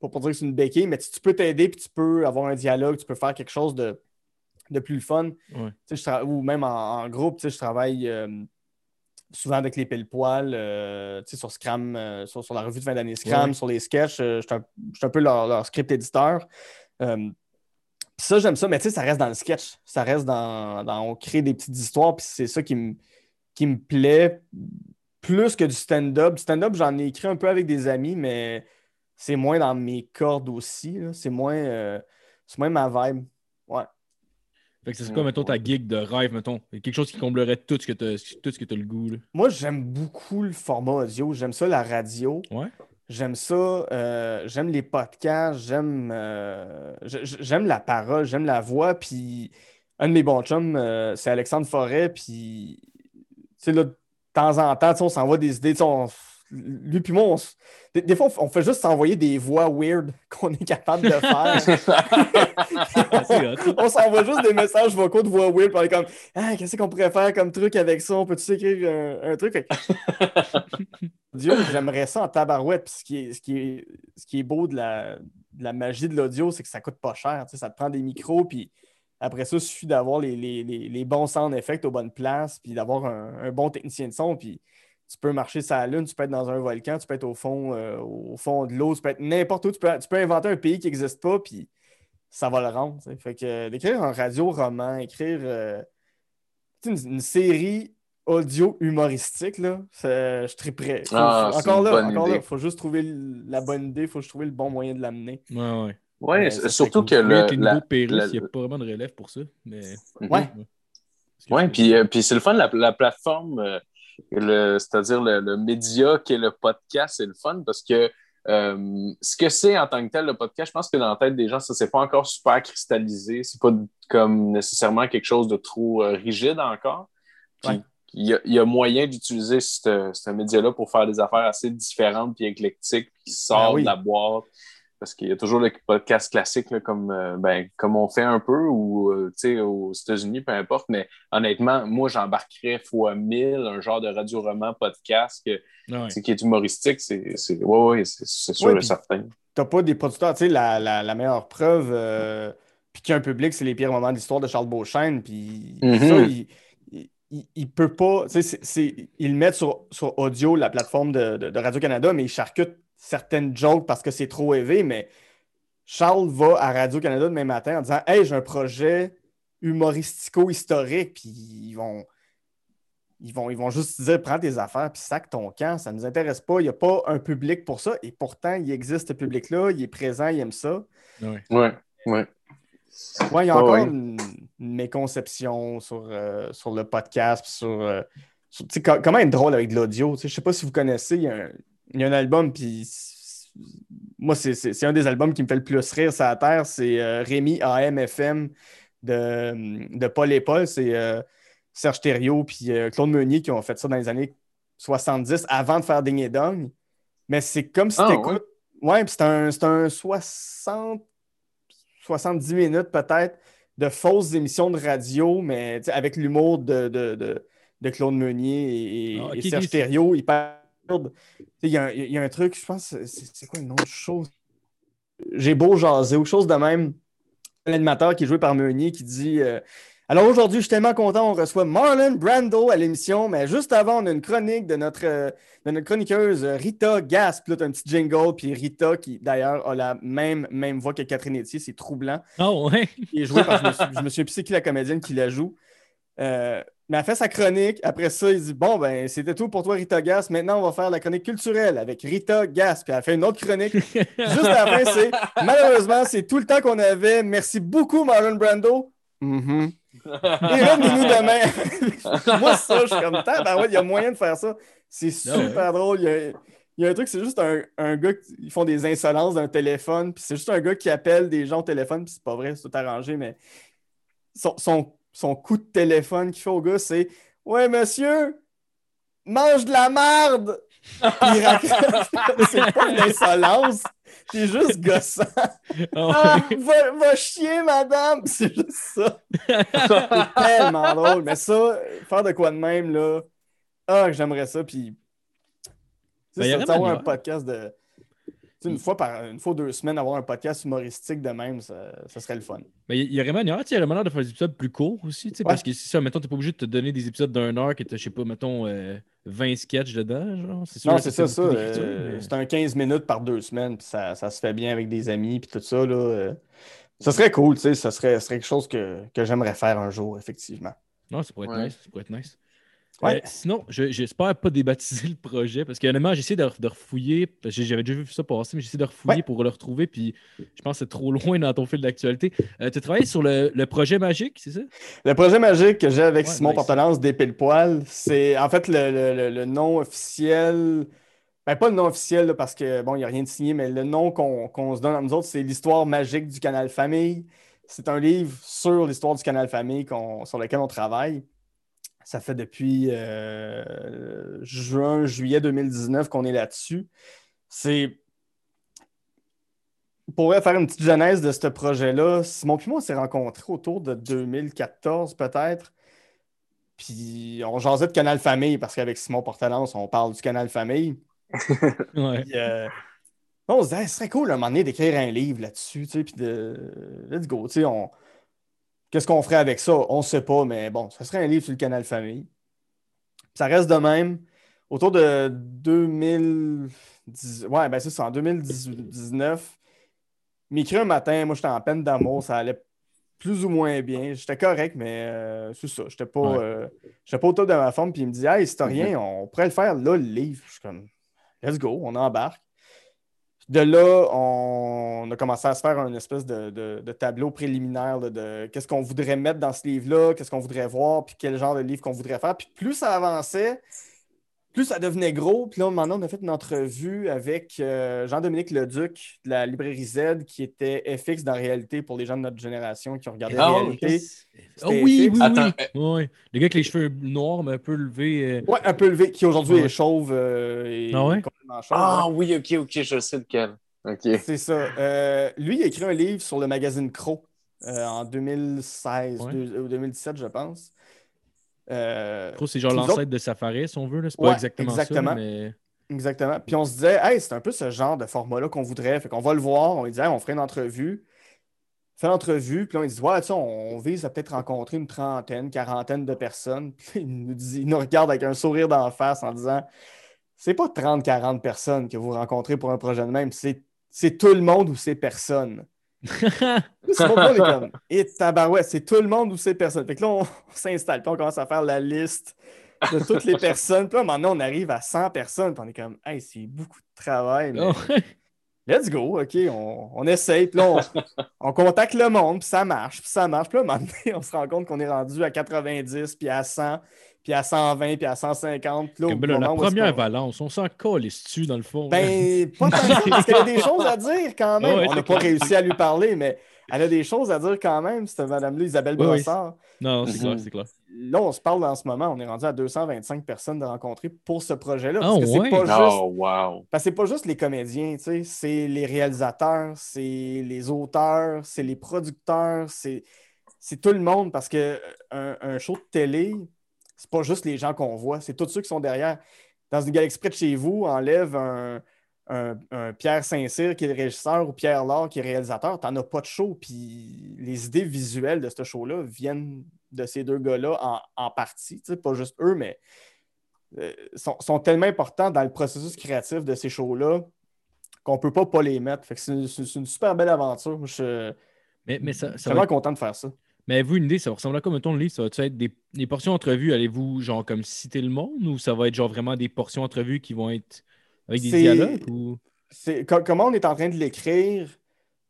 Pas pour dire que c'est une béquille, mais tu peux t'aider, puis tu peux avoir un dialogue, tu peux faire quelque chose de, de plus fun. ou même en, groupe, je travaille euh, souvent avec les pile-poils, euh, sur Scram, euh, sur, la revue de fin d'année Scram, sur les sketchs. je suis un, peu leur, script éditeur. Ça, j'aime ça, mais ça reste dans le sketch. Ça reste dans, dans on crée des petites histoires, puis c'est ça qui me qui me plaît plus que du stand-up. Du stand-up, j'en ai écrit un peu avec des amis, mais c'est moins dans mes cordes aussi. C'est moins, moins ma vibe. Ouais. Fait que c'est quoi, mettons, ta gig de rêve, mettons? Quelque chose qui comblerait tout ce que tu as le goût. Moi, j'aime beaucoup le format audio. J'aime ça, la radio. Ouais. J'aime ça. Euh, j'aime les podcasts. J'aime euh, j'aime la parole. J'aime la voix. Puis un de mes bons chums, euh, c'est Alexandre Forêt. Puis, tu sais, là, de temps en temps, on s'envoie des idées. Lui puis moi, des, fois, on fait juste s'envoyer des voix weird qu'on est capable de faire. on, s'envoie juste des messages vocaux de voix weird. Puis on est comme, ah, qu'est-ce qu'on pourrait faire comme truc avec ça? On peut-tu écrire un, truc? Dieu, j'aimerais ça en tabarouette. Puis ce qui est, ce qui est, ce qui est beau de la, la magie de l'audio, c'est que ça coûte pas cher. ça te prend des micros, puis après ça, il suffit d'avoir les, les, les, bons sound effects aux bonnes places, puis d'avoir un, un, bon technicien de son. Puis tu peux marcher sur la Lune, tu peux être dans un volcan, tu peux être au fond, euh, au fond de l'eau, tu peux être n'importe où, tu peux, inventer un pays qui n'existe pas, puis ça va le rendre. Fait que euh, d'écrire un radio-roman, écrire euh, une, série audio humoristique, là, je suis très prêt. encore là, encore là, il faut juste trouver la bonne idée, il faut juste trouver le bon moyen de l'amener. Ouais, ouais. Ouais, surtout que le. La, il n'y a pas vraiment de relève pour ça. Mais... Ouais. Ouais, puis, puis c'est le fun, la, la plateforme c'est-à-dire le, média qui est le podcast, c'est le fun parce que euh, ce que c'est en tant que tel, le podcast, je pense que dans la tête des gens, ça ne s'est pas encore super cristallisé. C'est pas comme nécessairement quelque chose de trop euh, rigide encore. il y, a moyen d'utiliser ce média-là pour faire des affaires assez différentes et éclectiques qui sortent ben de la boîte parce qu'il y a toujours le podcast classique comme, euh, ben, comme on fait un peu ou euh, aux États-Unis, peu importe. Mais honnêtement, moi, j'embarquerais fois mille un genre de radio-roman podcast ah qui est humoristique. C'est ouais, sûr et certain. Tu n'as pas des producteurs. Tu sais, la, la, meilleure preuve, euh, puis qu'il y a un public, c'est les pires moments d'histoire de Charles Beauchesne. Puis mm-hmm. il, il, peut pas. Tu sais, ils le mettent sur, sur audio, la plateforme de, de Radio-Canada, mais il charcute certaines jokes parce que c'est trop élevé, mais Charles va à Radio-Canada demain matin en disant Hey, j'ai un projet humoristico-historique, puis ils vont, ils vont, ils vont juste dire Prends tes affaires, puis sac ton camp, ça ne nous intéresse pas, il n'y a pas un public pour ça, et pourtant, il existe ce public-là, il est présent, il aime ça. Oui, oui. Ouais. Ouais, il y a encore une, méconception sur, euh, sur le podcast, sur, euh, comment être drôle avec de l'audio. Je ne sais pas si vous connaissez, il y a un, il y a un album, puis moi, c'est un des albums qui me fait le plus rire sur la Terre. C'est euh, Rémi AMFM de, de Paul et Paul. C'est euh, Serge Thériault puis euh, Claude Meunier qui ont fait ça dans les années 70 avant de faire Ding et Dong. Mais c'est comme si tu écoutes. Ouais, puis c'est un, un 60, 70 minutes peut-être de fausses émissions de radio, mais avec l'humour de, de, Claude Meunier et, ah, Serge Thériault. Il y, a un truc, je pense, c'est quoi une autre chose? J'ai beau jaser, ou chose de même. L'animateur qui est joué par Meunier qui dit euh, Alors aujourd'hui, je suis tellement content, on reçoit Marlon Brando à l'émission, mais juste avant, on a une chronique de notre, de notre chroniqueuse Rita Gasp. Là, un petit jingle, puis Rita, qui d'ailleurs a la même, même voix que Catherine Etier, c'est troublant. Oh, ouais? Il est joué par, je me suis, je me suis qui la comédienne qui la joue. Euh, mais elle fait sa chronique. Après ça, il dit Bon, ben, c'était tout pour toi, Rita Gas. Maintenant, on va faire la chronique culturelle avec Rita Gas. Puis elle fait une autre chronique. Juste fin, c'est Malheureusement, c'est tout le temps qu'on avait. Merci beaucoup, Marlon Brando. Mm-hmm. Et revenez-nous demain. Moi, ça, je suis comme ben ouais, il y a moyen de faire ça. C'est super drôle. Il y, a, un truc, c'est juste un, gars qui font des insolences d'un téléphone. Puis c'est juste un gars qui appelle des gens au téléphone. Puis c'est pas vrai, c'est tout arrangé, mais son son coup de téléphone qu'il fait au gars, c'est Ouais, monsieur, mange de la merde! Puis il raconte, c'est pas une insolence, c'est juste gossant. Oh, Ah, va, va chier, madame! C'est juste ça. C'est tellement drôle. Mais ça, faire de quoi de même, là, ah, j'aimerais ça. Puis, Ben, y ça, avoir un podcast de. Une fois, par, une fois deux semaines, avoir un podcast humoristique de même, ça, ça serait le fun. Mais il y aurait manière, tu sais, il y aurait manière de faire des épisodes plus courts aussi, tu sais, Ouais. parce que si ça, mettons, t'es pas obligé de te donner des épisodes d'une heure que t'as, je sais pas, mettons, euh, 20 sketchs dedans, genre. C'est sûr Non, c'est ça, ça. d'écriture, euh, mais- C'est un 15 minutes par deux semaines, puis ça, ça se fait bien avec des amis, puis tout ça. Là, euh, ça serait cool, tu sais. Ça serait, ça serait quelque chose que, que j'aimerais faire un jour, effectivement. Non, ça pourrait être Ouais. nice. Ça pourrait être nice. Ouais. Euh, sinon, je- j'espère pas débaptiser le projet parce qu'honnêtement, j'ai essayé de, de refouiller. que J'avais déjà vu ça passer, mais j'ai essayé de refouiller Ouais. pour le retrouver. Puis je pense que c'est trop loin dans ton fil d'actualité. Euh, tu as travaillé sur le, le projet magique, c'est ça? Le projet magique que j'ai avec Ouais, Simon nice. Portelance des pile poil, c'est en fait le, le- le- le nom officiel. Ben, pas le nom officiel là, parce que bon, il n'y a rien de signé, mais le nom qu'on se donne à nous autres, c'est l'histoire magique du Canal Famille. C'est un livre sur l'histoire du Canal Famille sur lequel on travaille. Ça fait depuis euh, juin, juillet 2019 qu'on est là-dessus. C'est pour faire une petite genèse de ce projet-là, Simon et moi, on s'est rencontrés autour de 2014 peut-être. Puis on jasait de Canal Famille parce qu'avec Simon Portalance, on parle du Canal Famille. Ouais. Puis, euh, on se disait, Hey, ce serait cool à un moment donné d'écrire un livre là-dessus, tu sais, puis de let's go, tu sais, on... Qu'est-ce qu'on ferait avec ça? On ne sait pas, mais bon, ça serait un livre sur le Canal Famille. Ça reste de même. Autour de 2010, ouais, ben c'est ça, en 2019, m'écrit un matin, moi j'étais en peine d'amour, ça allait plus ou moins bien. J'étais correct, mais euh, c'est ça, j'étais pas, Ouais. euh, pas au top de ma forme, puis il me dit, hey, historien, on pourrait le faire là, le livre. Je suis comme, let's go, on embarque. De là, on a commencé à se faire une espèce de, de- tableau préliminaire de qu'est-ce qu'on voudrait mettre dans ce livre-là, qu'est-ce qu'on voudrait voir, puis quel genre de livre qu'on voudrait faire. Puis plus ça avançait, plus ça devenait gros. Puis là, maintenant, on a fait une entrevue avec euh, Jean-Dominique Leduc de la librairie Z, qui était FX dans Réalité pour les gens de notre génération qui ont regardé Ah, Réalité. Oh oui, oui, oui. Attends, Ouais. Le gars avec les cheveux noirs, mais un peu levés. euh, Ouais, un peu élevé, qui aujourd'hui Ouais. est chauve euh, et Ah ouais? complètement chauve. Ah oui, ok, ok, je sais lequel. Ok. C'est ça. Euh, lui, il a écrit un livre sur le magazine Crow euh, en 2016 Ouais. deux- ou 2017, je pense. Euh, c'est genre l'ancêtre de Safari, si on veut. C'est pas exactement, exactement. ça, mais. exactement. Puis on se disait, hey, c'est un peu ce genre de format-là qu'on voudrait. Fait qu'on va le voir. On lui dit, Hey, on ferait une entrevue. On fait l'entrevue, puis là, on dit, ouais, tu sais, on vise à peut-être rencontrer une trentaine, quarantaine de personnes. Puis il nous, dit, il nous regarde avec un sourire d'en face en disant, c'est pas 30, 40 personnes que vous rencontrez pour un projet de même, c'est c'est tout le monde ou c'est personne. C'est comme, et tabarouette, c'est tout le monde ou c'est personne. Fait que là, on, s'installe, puis on commence à faire la liste de toutes les personnes. Puis là, maintenant, on arrive à 100 personnes, puis on est comme, hey, c'est beaucoup de travail, mais Oh, let's go, OK, on, on essaye. Puis là, on, on contacte le monde, puis ça marche, puis ça marche. Puis là, donné, on se rend compte qu'on est rendu à 90, puis à 100, puis à 120, puis à 150. Puis là, au là, la première valence, on s'en calisse-tu dans le fond. ben, pas tant que ça, parce qu'elle a des choses à dire quand même. Ouais, on n'a pas réussi à lui parler, mais elle a des choses à dire quand même, cette madame-là, Isabelle ouais. Brossard. Non, c'est Mhm. clair, c'est clair. Là, on se parle en ce moment, on est rendu à 225 personnes de rencontrer pour ce projet-là. Ah, Parce que c'est ouais? pas juste. Oh, wow. Parce que c'est pas juste les comédiens, tu sais, c'est les réalisateurs, c'est les auteurs, c'est les producteurs, c'est c'est tout le monde parce que un, un show de télé, c'est pas juste les gens qu'on voit, c'est tous ceux qui sont derrière. Dans une galaxie près de chez vous, enlève un, un- un Pierre Saint-Cyr qui est le régisseur ou Pierre Laure qui est réalisateur, t'en as pas de show. Puis les idées visuelles de ce show-là viennent de ces deux gars-là en, en partie, pas juste eux, mais euh, sont, sont tellement importants dans le processus créatif de ces shows-là qu'on peut pas pas les mettre. C'est une super belle aventure. Je Mais, mais ça, suis vraiment être- content de faire ça. Mais avez-vous une idée, ça va ressembler à quoi, mettons, le livre? Ça va être des, des portions entrevues? Allez-vous, genre, comme citer le monde ou ça va être, genre, vraiment des portions entrevues qui vont être avec des dialogues? Ou... Co- comment on est en train de l'écrire,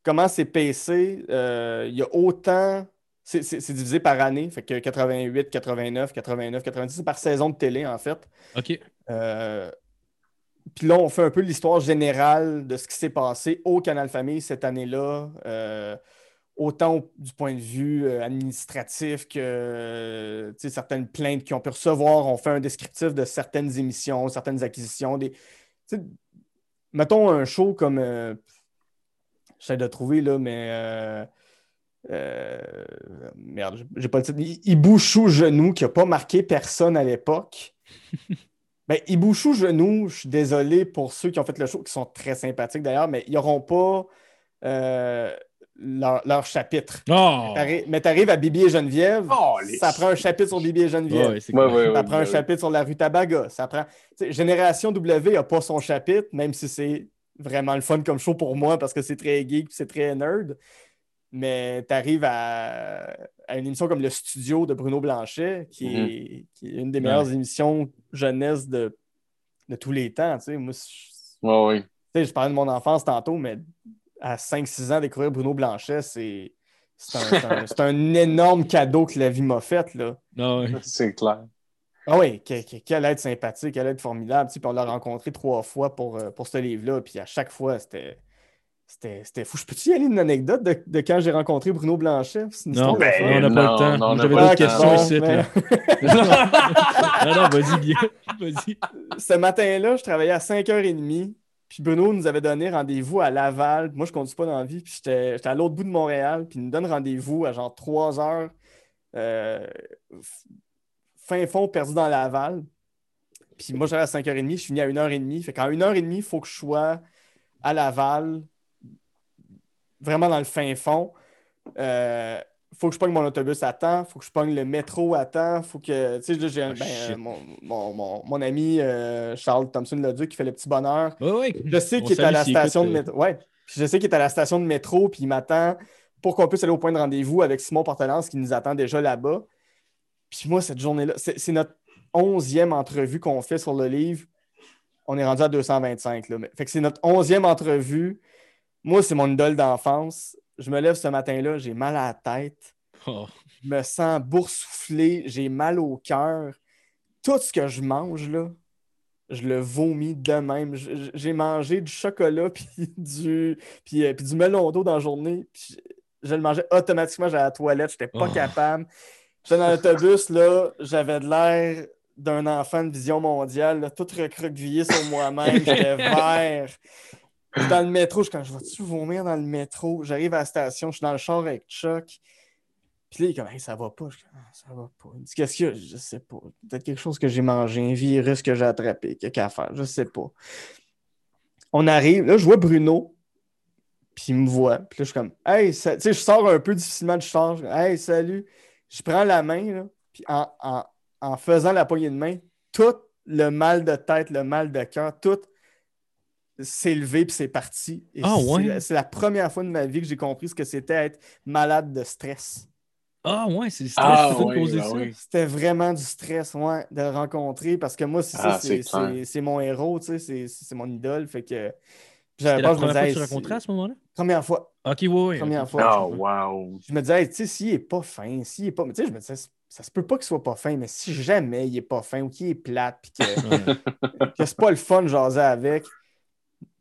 comment c'est pacé? euh, Il y a autant. C'est divisé par année, fait que 88, 89, 89, 90, c'est par saison de télé en fait. OK. Euh, Puis là, on fait un peu l'histoire générale de ce qui s'est passé au Canal Famille cette année-là, euh, autant du point de vue euh, administratif que euh, certaines plaintes qui ont pu recevoir. On fait un descriptif de certaines émissions, certaines acquisitions. Des, mettons un show comme. Euh, j'essaie de trouver, là, mais. merde, j'ai pas le titre. Ibouchou Genou, qui n'a pas marqué personne à l'époque. ben, Ibouchou Genou, je suis désolé pour ceux qui ont fait le show, qui sont très sympathiques d'ailleurs, mais ils n'auront pas leur, chapitre. Oh! Mais tu arrives à Bibi et Geneviève, ça prend un chapitre sur Bibi et Geneviève. ça prend un chapitre sur la rue Tabaga. Ça prend... Génération W n'a pas son chapitre, même si c'est vraiment le fun comme show pour moi parce que c'est très geek c'est très nerd. Mais tu arrives à... une émission comme Le Studio de Bruno Blanchet, qui, est... Mm-hmm. une des meilleures émissions jeunesse de, de tous les temps. Moi, je... je parlais de mon enfance tantôt, mais à 5-6 ans, découvrir Bruno Blanchet, c'est. C'est un, énorme cadeau que la vie m'a fait. Là. Ah c'est clair. Ah oui, quelle aide sympathique, quelle aide formidable. Puis on l'a rencontré trois fois pour, euh, pour ce livre-là. Puis à chaque fois, c'était. C'était fou. Je peux-tu y aller une anecdote de, de quand j'ai rencontré Bruno Blanchet? Non, ben, on n'a pas le temps. J'avais d'autres questions ici. non, non, vas-y bien. Vas-y. Ce matin-là, je travaillais à 5h30. Puis Bruno nous avait donné rendez-vous à Laval. Moi, je ne conduis pas dans la vie. J'étais à l'autre bout de Montréal. Puis il nous donne rendez-vous à genre 3 heures. Euh, fin fond perdu dans Laval. Puis moi, j'allais à 5h30. Je suis venu à 1h30. Fait qu'en 1h30, il faut que je sois à Laval, vraiment dans le fin fond. Euh, faut que je pogne mon autobus à temps, faut que je pogne le métro à temps, faut que. Tu sais, j'ai oh, ben, mon, ami euh, Charles Thompson Leduc qui fait le petit bonheur. je sais qu'il est à la station de métro. Ouais. Je sais qu'il est à la station de métro, puis il m'attend pour qu'on puisse aller au point de rendez-vous avec Simon Portelance qui nous attend déjà là-bas. Puis moi, cette journée-là, c'est notre onzième entrevue qu'on fait sur le livre. On est rendu à 225. Là. Fait que c'est notre onzième entrevue. Moi, c'est mon idole d'enfance je me lève ce matin-là, j'ai mal à la tête. Oh. Je me sens boursouflé, j'ai mal au cœur. Tout ce que je mange, là, je le vomis de même. J'ai mangé du chocolat puis du, puis, euh, puis du melon d'eau dans la journée. je le mangeais automatiquement, j'allais à la toilette, j'étais pas oh. capable. J'étais dans l'autobus, là, j'avais de l'air d'un enfant de vision mondiale, tout recroquevillé sur moi-même, j'étais vert dans le métro, je, quand je vais-tu vomir dans le métro? J'arrive à la station, je suis dans le char avec Chuck. Puis là, il est comme, ça va pas. Je ah, ça va pas. Il dit, qu'est-ce qu'il y a? Je sais pas. Peut-être quelque chose que j'ai mangé, un virus que j'ai attrapé, quelque à faire, je sais pas. On arrive, là, je vois Bruno, puis il me voit. Puis là, je suis comme, hey, tu sais, je sors un peu difficilement du char. hey, salut. Je prends la main, là, puis en, en, en faisant la poignée de main, tout le mal de tête, le mal de cœur, tout s'est levé puis c'est parti. ah, ouais? C'est la première fois de ma vie que j'ai compris ce que c'était être malade de stress. Ah ouais, c'est stress ah, ben ça. C'était vraiment du stress, ouais, de le rencontrer parce que moi, c'est ah, c'est mon héros, tu sais, c'est mon idole. Fait que j'avais pas, la première fois que tu rencontrais à ce moment-là? Première fois. Ok, oui, Première fois. Oh, wow. Je me disais, tu sais, s'il est pas fin, s'il est pas. Tu sais, je me disais, ça se peut pas qu'il soit pas fin, mais si jamais il est pas fin ou qu'il est plate, puis que, que c'est pas le fun de jaser avec,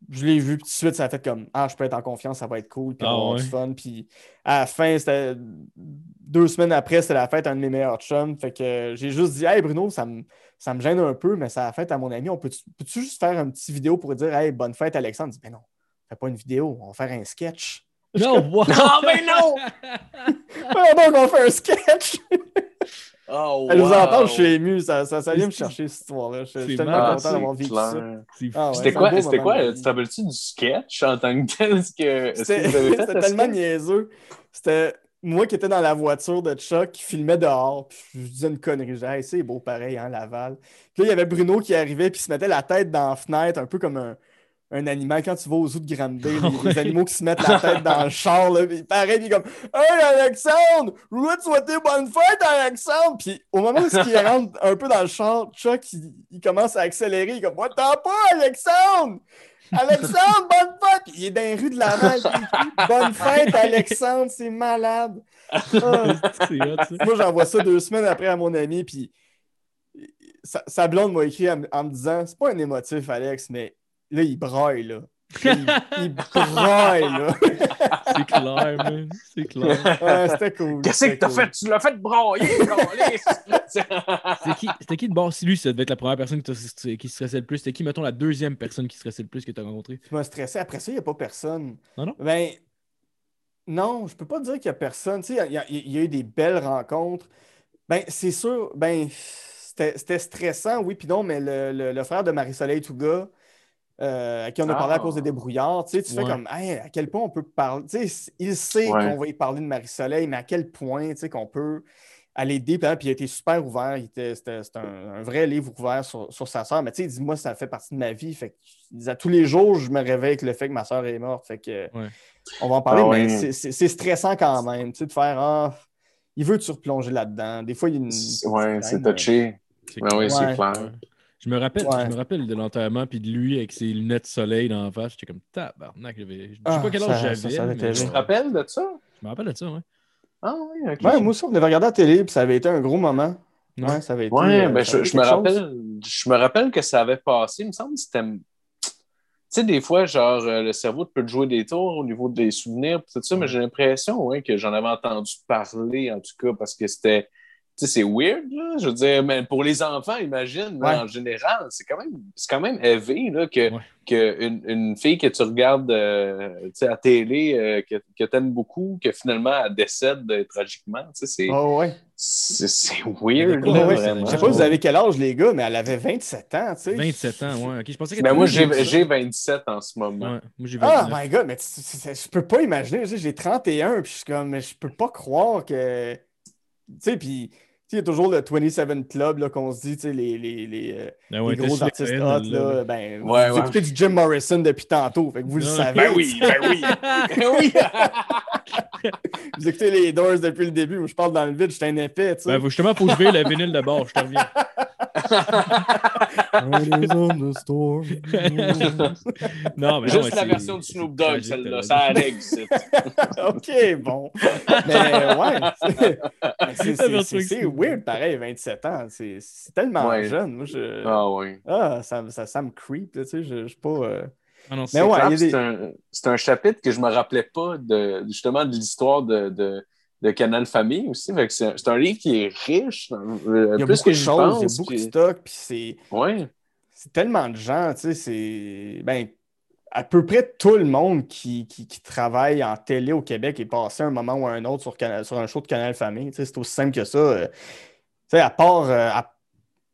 je l'ai vu, tout de suite, ça a fait comme Ah, je peux être en confiance, ça va être cool, puis ah, du fun. Puis à la fin, c'était deux semaines après, c'était la fête à un de mes meilleurs chums. Fait que j'ai juste dit Hey Bruno, ça me, ça me gêne un peu, mais c'est la fête à mon ami. On peut-tu peux juste faire un petit vidéo pour dire Hey, bonne fête, Alexandre? Il dit Ben non, fais pas une vidéo, on va faire un sketch. Non, Non, mais non! donc, on fait un sketch! Oh, Elle nous entend, je suis ému. Ça, ça, ça vient me chercher cette histoire-là. Je suis tellement content d'avoir vécu ça. Ah c'était quoi, c'était quoi tu t'appelles-tu du sketch en tant que tel? C'était tellement niaiseux. C'était moi qui étais dans la voiture de Chuck qui filmait dehors. Puis je disais une connerie. Je disais, c'est beau pareil, hein, Laval. Puis là, il y avait Bruno qui arrivait puis se mettait la tête dans la fenêtre, un peu comme un un animal, quand tu vas aux zoo de Granby, les, les, animaux qui se mettent la tête dans le char, là, puis pareil, puis comme Hey Alexandre, je voulais te souhaiter bonne fête, Alexandre! Puis au moment où il rentre un peu dans le char, Chuck, il, commence à accélérer, il est comme T'as pas, Alexandre! Alexandre, bonne fête! Il est dans les rues de la mer, bonne fête, Alexandre, c'est malade! Ah, moi, j'envoie ça deux semaines après à mon ami, puis sa, blonde m'a écrit en, en me disant C'est pas un émotif, Alex, mais là, il braille, là. Il, il braille, là. C'est clair, man. C'est clair. Ouais, c'était cool. Qu'est-ce que t'as cool. fait? Tu l'as fait brailler! C'était qui, c'était qui de bord? Si lui, ça devait être la première personne qui, t'a- qui stressait le plus. C'était qui, mettons, la deuxième personne qui stressait le plus que tu as rencontré? Tu m'as stressé. Après ça, il n'y a pas personne. Non, non? Ben, non, je peux pas dire qu'il y a personne. Tu sais, il y, a- il y a eu des belles rencontres. Ben, c'est sûr, ben, c'était c'était stressant, oui, puis non, mais le, le- le frère de Marie-Soleil Touga, euh, à qui on a parlé à Ah. cause des débrouillards, tu sais, tu fais comme, Hey, à quel point on peut parler. Tu sais, il sait Ouais. qu'on va y parler de Marie-Soleil, mais à quel point, tu sais, qu'on peut aller aider. Puis, hein, puis il a été super ouvert. était- C'était un, un vrai livre ouvert sur, sur sa sœur. Mais tu sais, il dit, moi, ça fait partie de ma vie. Fait que, il disait, tous les jours, je me réveille avec le fait que ma sœur est morte. Fait que, Ouais. on va en parler, Ah mais c'est- stressant quand même, tu sais, de faire, ah, il veut te replonger là-dedans? Des fois, il y a une. Ouais, c'est mais- touché. Ouais, oui, c'est clair. Je me, rappelle, Ouais. je me rappelle de l'enterrement, puis de lui avec ses lunettes de soleil dans la face. J'étais comme tabarnak. Je sais Ah, pas quel ça- âge j'avais. mais Tu te rappelles de ça? Je me rappelle de ça, ouais. Ah oui, ok. Ouais, moi aussi, on avait regardé la télé, puis ça avait été un gros moment. Ouais. Ouais, ça avait été. Ouais, euh, ben, ça je, me chose. rappelle, je me rappelle que ça avait passé. Il me semble que c'était. Tu sais, des fois, genre, euh, le cerveau peut te jouer des tours au niveau des souvenirs, tout ça, mais j'ai l'impression que j'en avais entendu parler, en tout cas, parce que c'était. Tu sais, c'est weird, là. Je veux dire, mais pour les enfants, imagine, Ouais. en général, c'est quand même, c'est quand même élevé, là, que, Ouais. que une, une fille que tu regardes euh, tu sais, à télé, euh, que, que tu aimes beaucoup, que finalement, elle décède euh, tragiquement. Tu sais, c'est, ouais. c'est, c'est weird, là. Je sais pas, vous avez quel âge, les gars, mais elle avait 27 ans, tu sais. 27 ans, ouais. Ok, je pensais que Ben, moi, j'ai, j'ai 27 en ce moment. moi, j'ai Ah 29. my god, mais je peux pas imaginer. tu sais, J'ai 31, puis je suis comme, mais je peux pas croire que. Tu sais, puis. tu sais, Il y a toujours le 27 Club là, qu'on se dit, tu sais, les, les, les, euh, Ben ouais, les gros artistes hot, là, là. ben, Ouais, vous ouais. écoutez du Jim Morrison depuis tantôt, fait que vous le savez. Ben oui, ben oui. Ben oui. Vous écoutez les Doors depuis le début, où je parle dans le vide, je suis un épais, tu sais. Ben, justement, faut que je le vinyle de bord, je te reviens. Non, mais non, Juste mais la c'est- version de Snoop Dogg, celle-là. t'as Ça ici. ok, bon. Mais ouais, c'est- weird, pareil, 27 ans. C'est tellement Ouais. jeune. Moi, je... Ah oui. Ah, ça, ça, ça me creep, là, tu sais, je je suis pas... euh, Ah non, c'est- ouais, des- C'est un, chapitre que je me rappelais pas de, justement de l'histoire de, de, de Canal Famille aussi. C'est un, livre qui est riche, euh, Il y a plus beaucoup que de choses, pense. il y a beaucoup de stock, puis c'est Ouais. c'est tellement de gens, tu sais, c'est... Ben, à peu près tout le monde qui, qui, qui travaille en télé au Québec est passé un moment ou un autre sur, Canal- sur un show de Canal Famille, tu sais, c'est aussi simple que ça. euh. Tu sais, à part... euh, à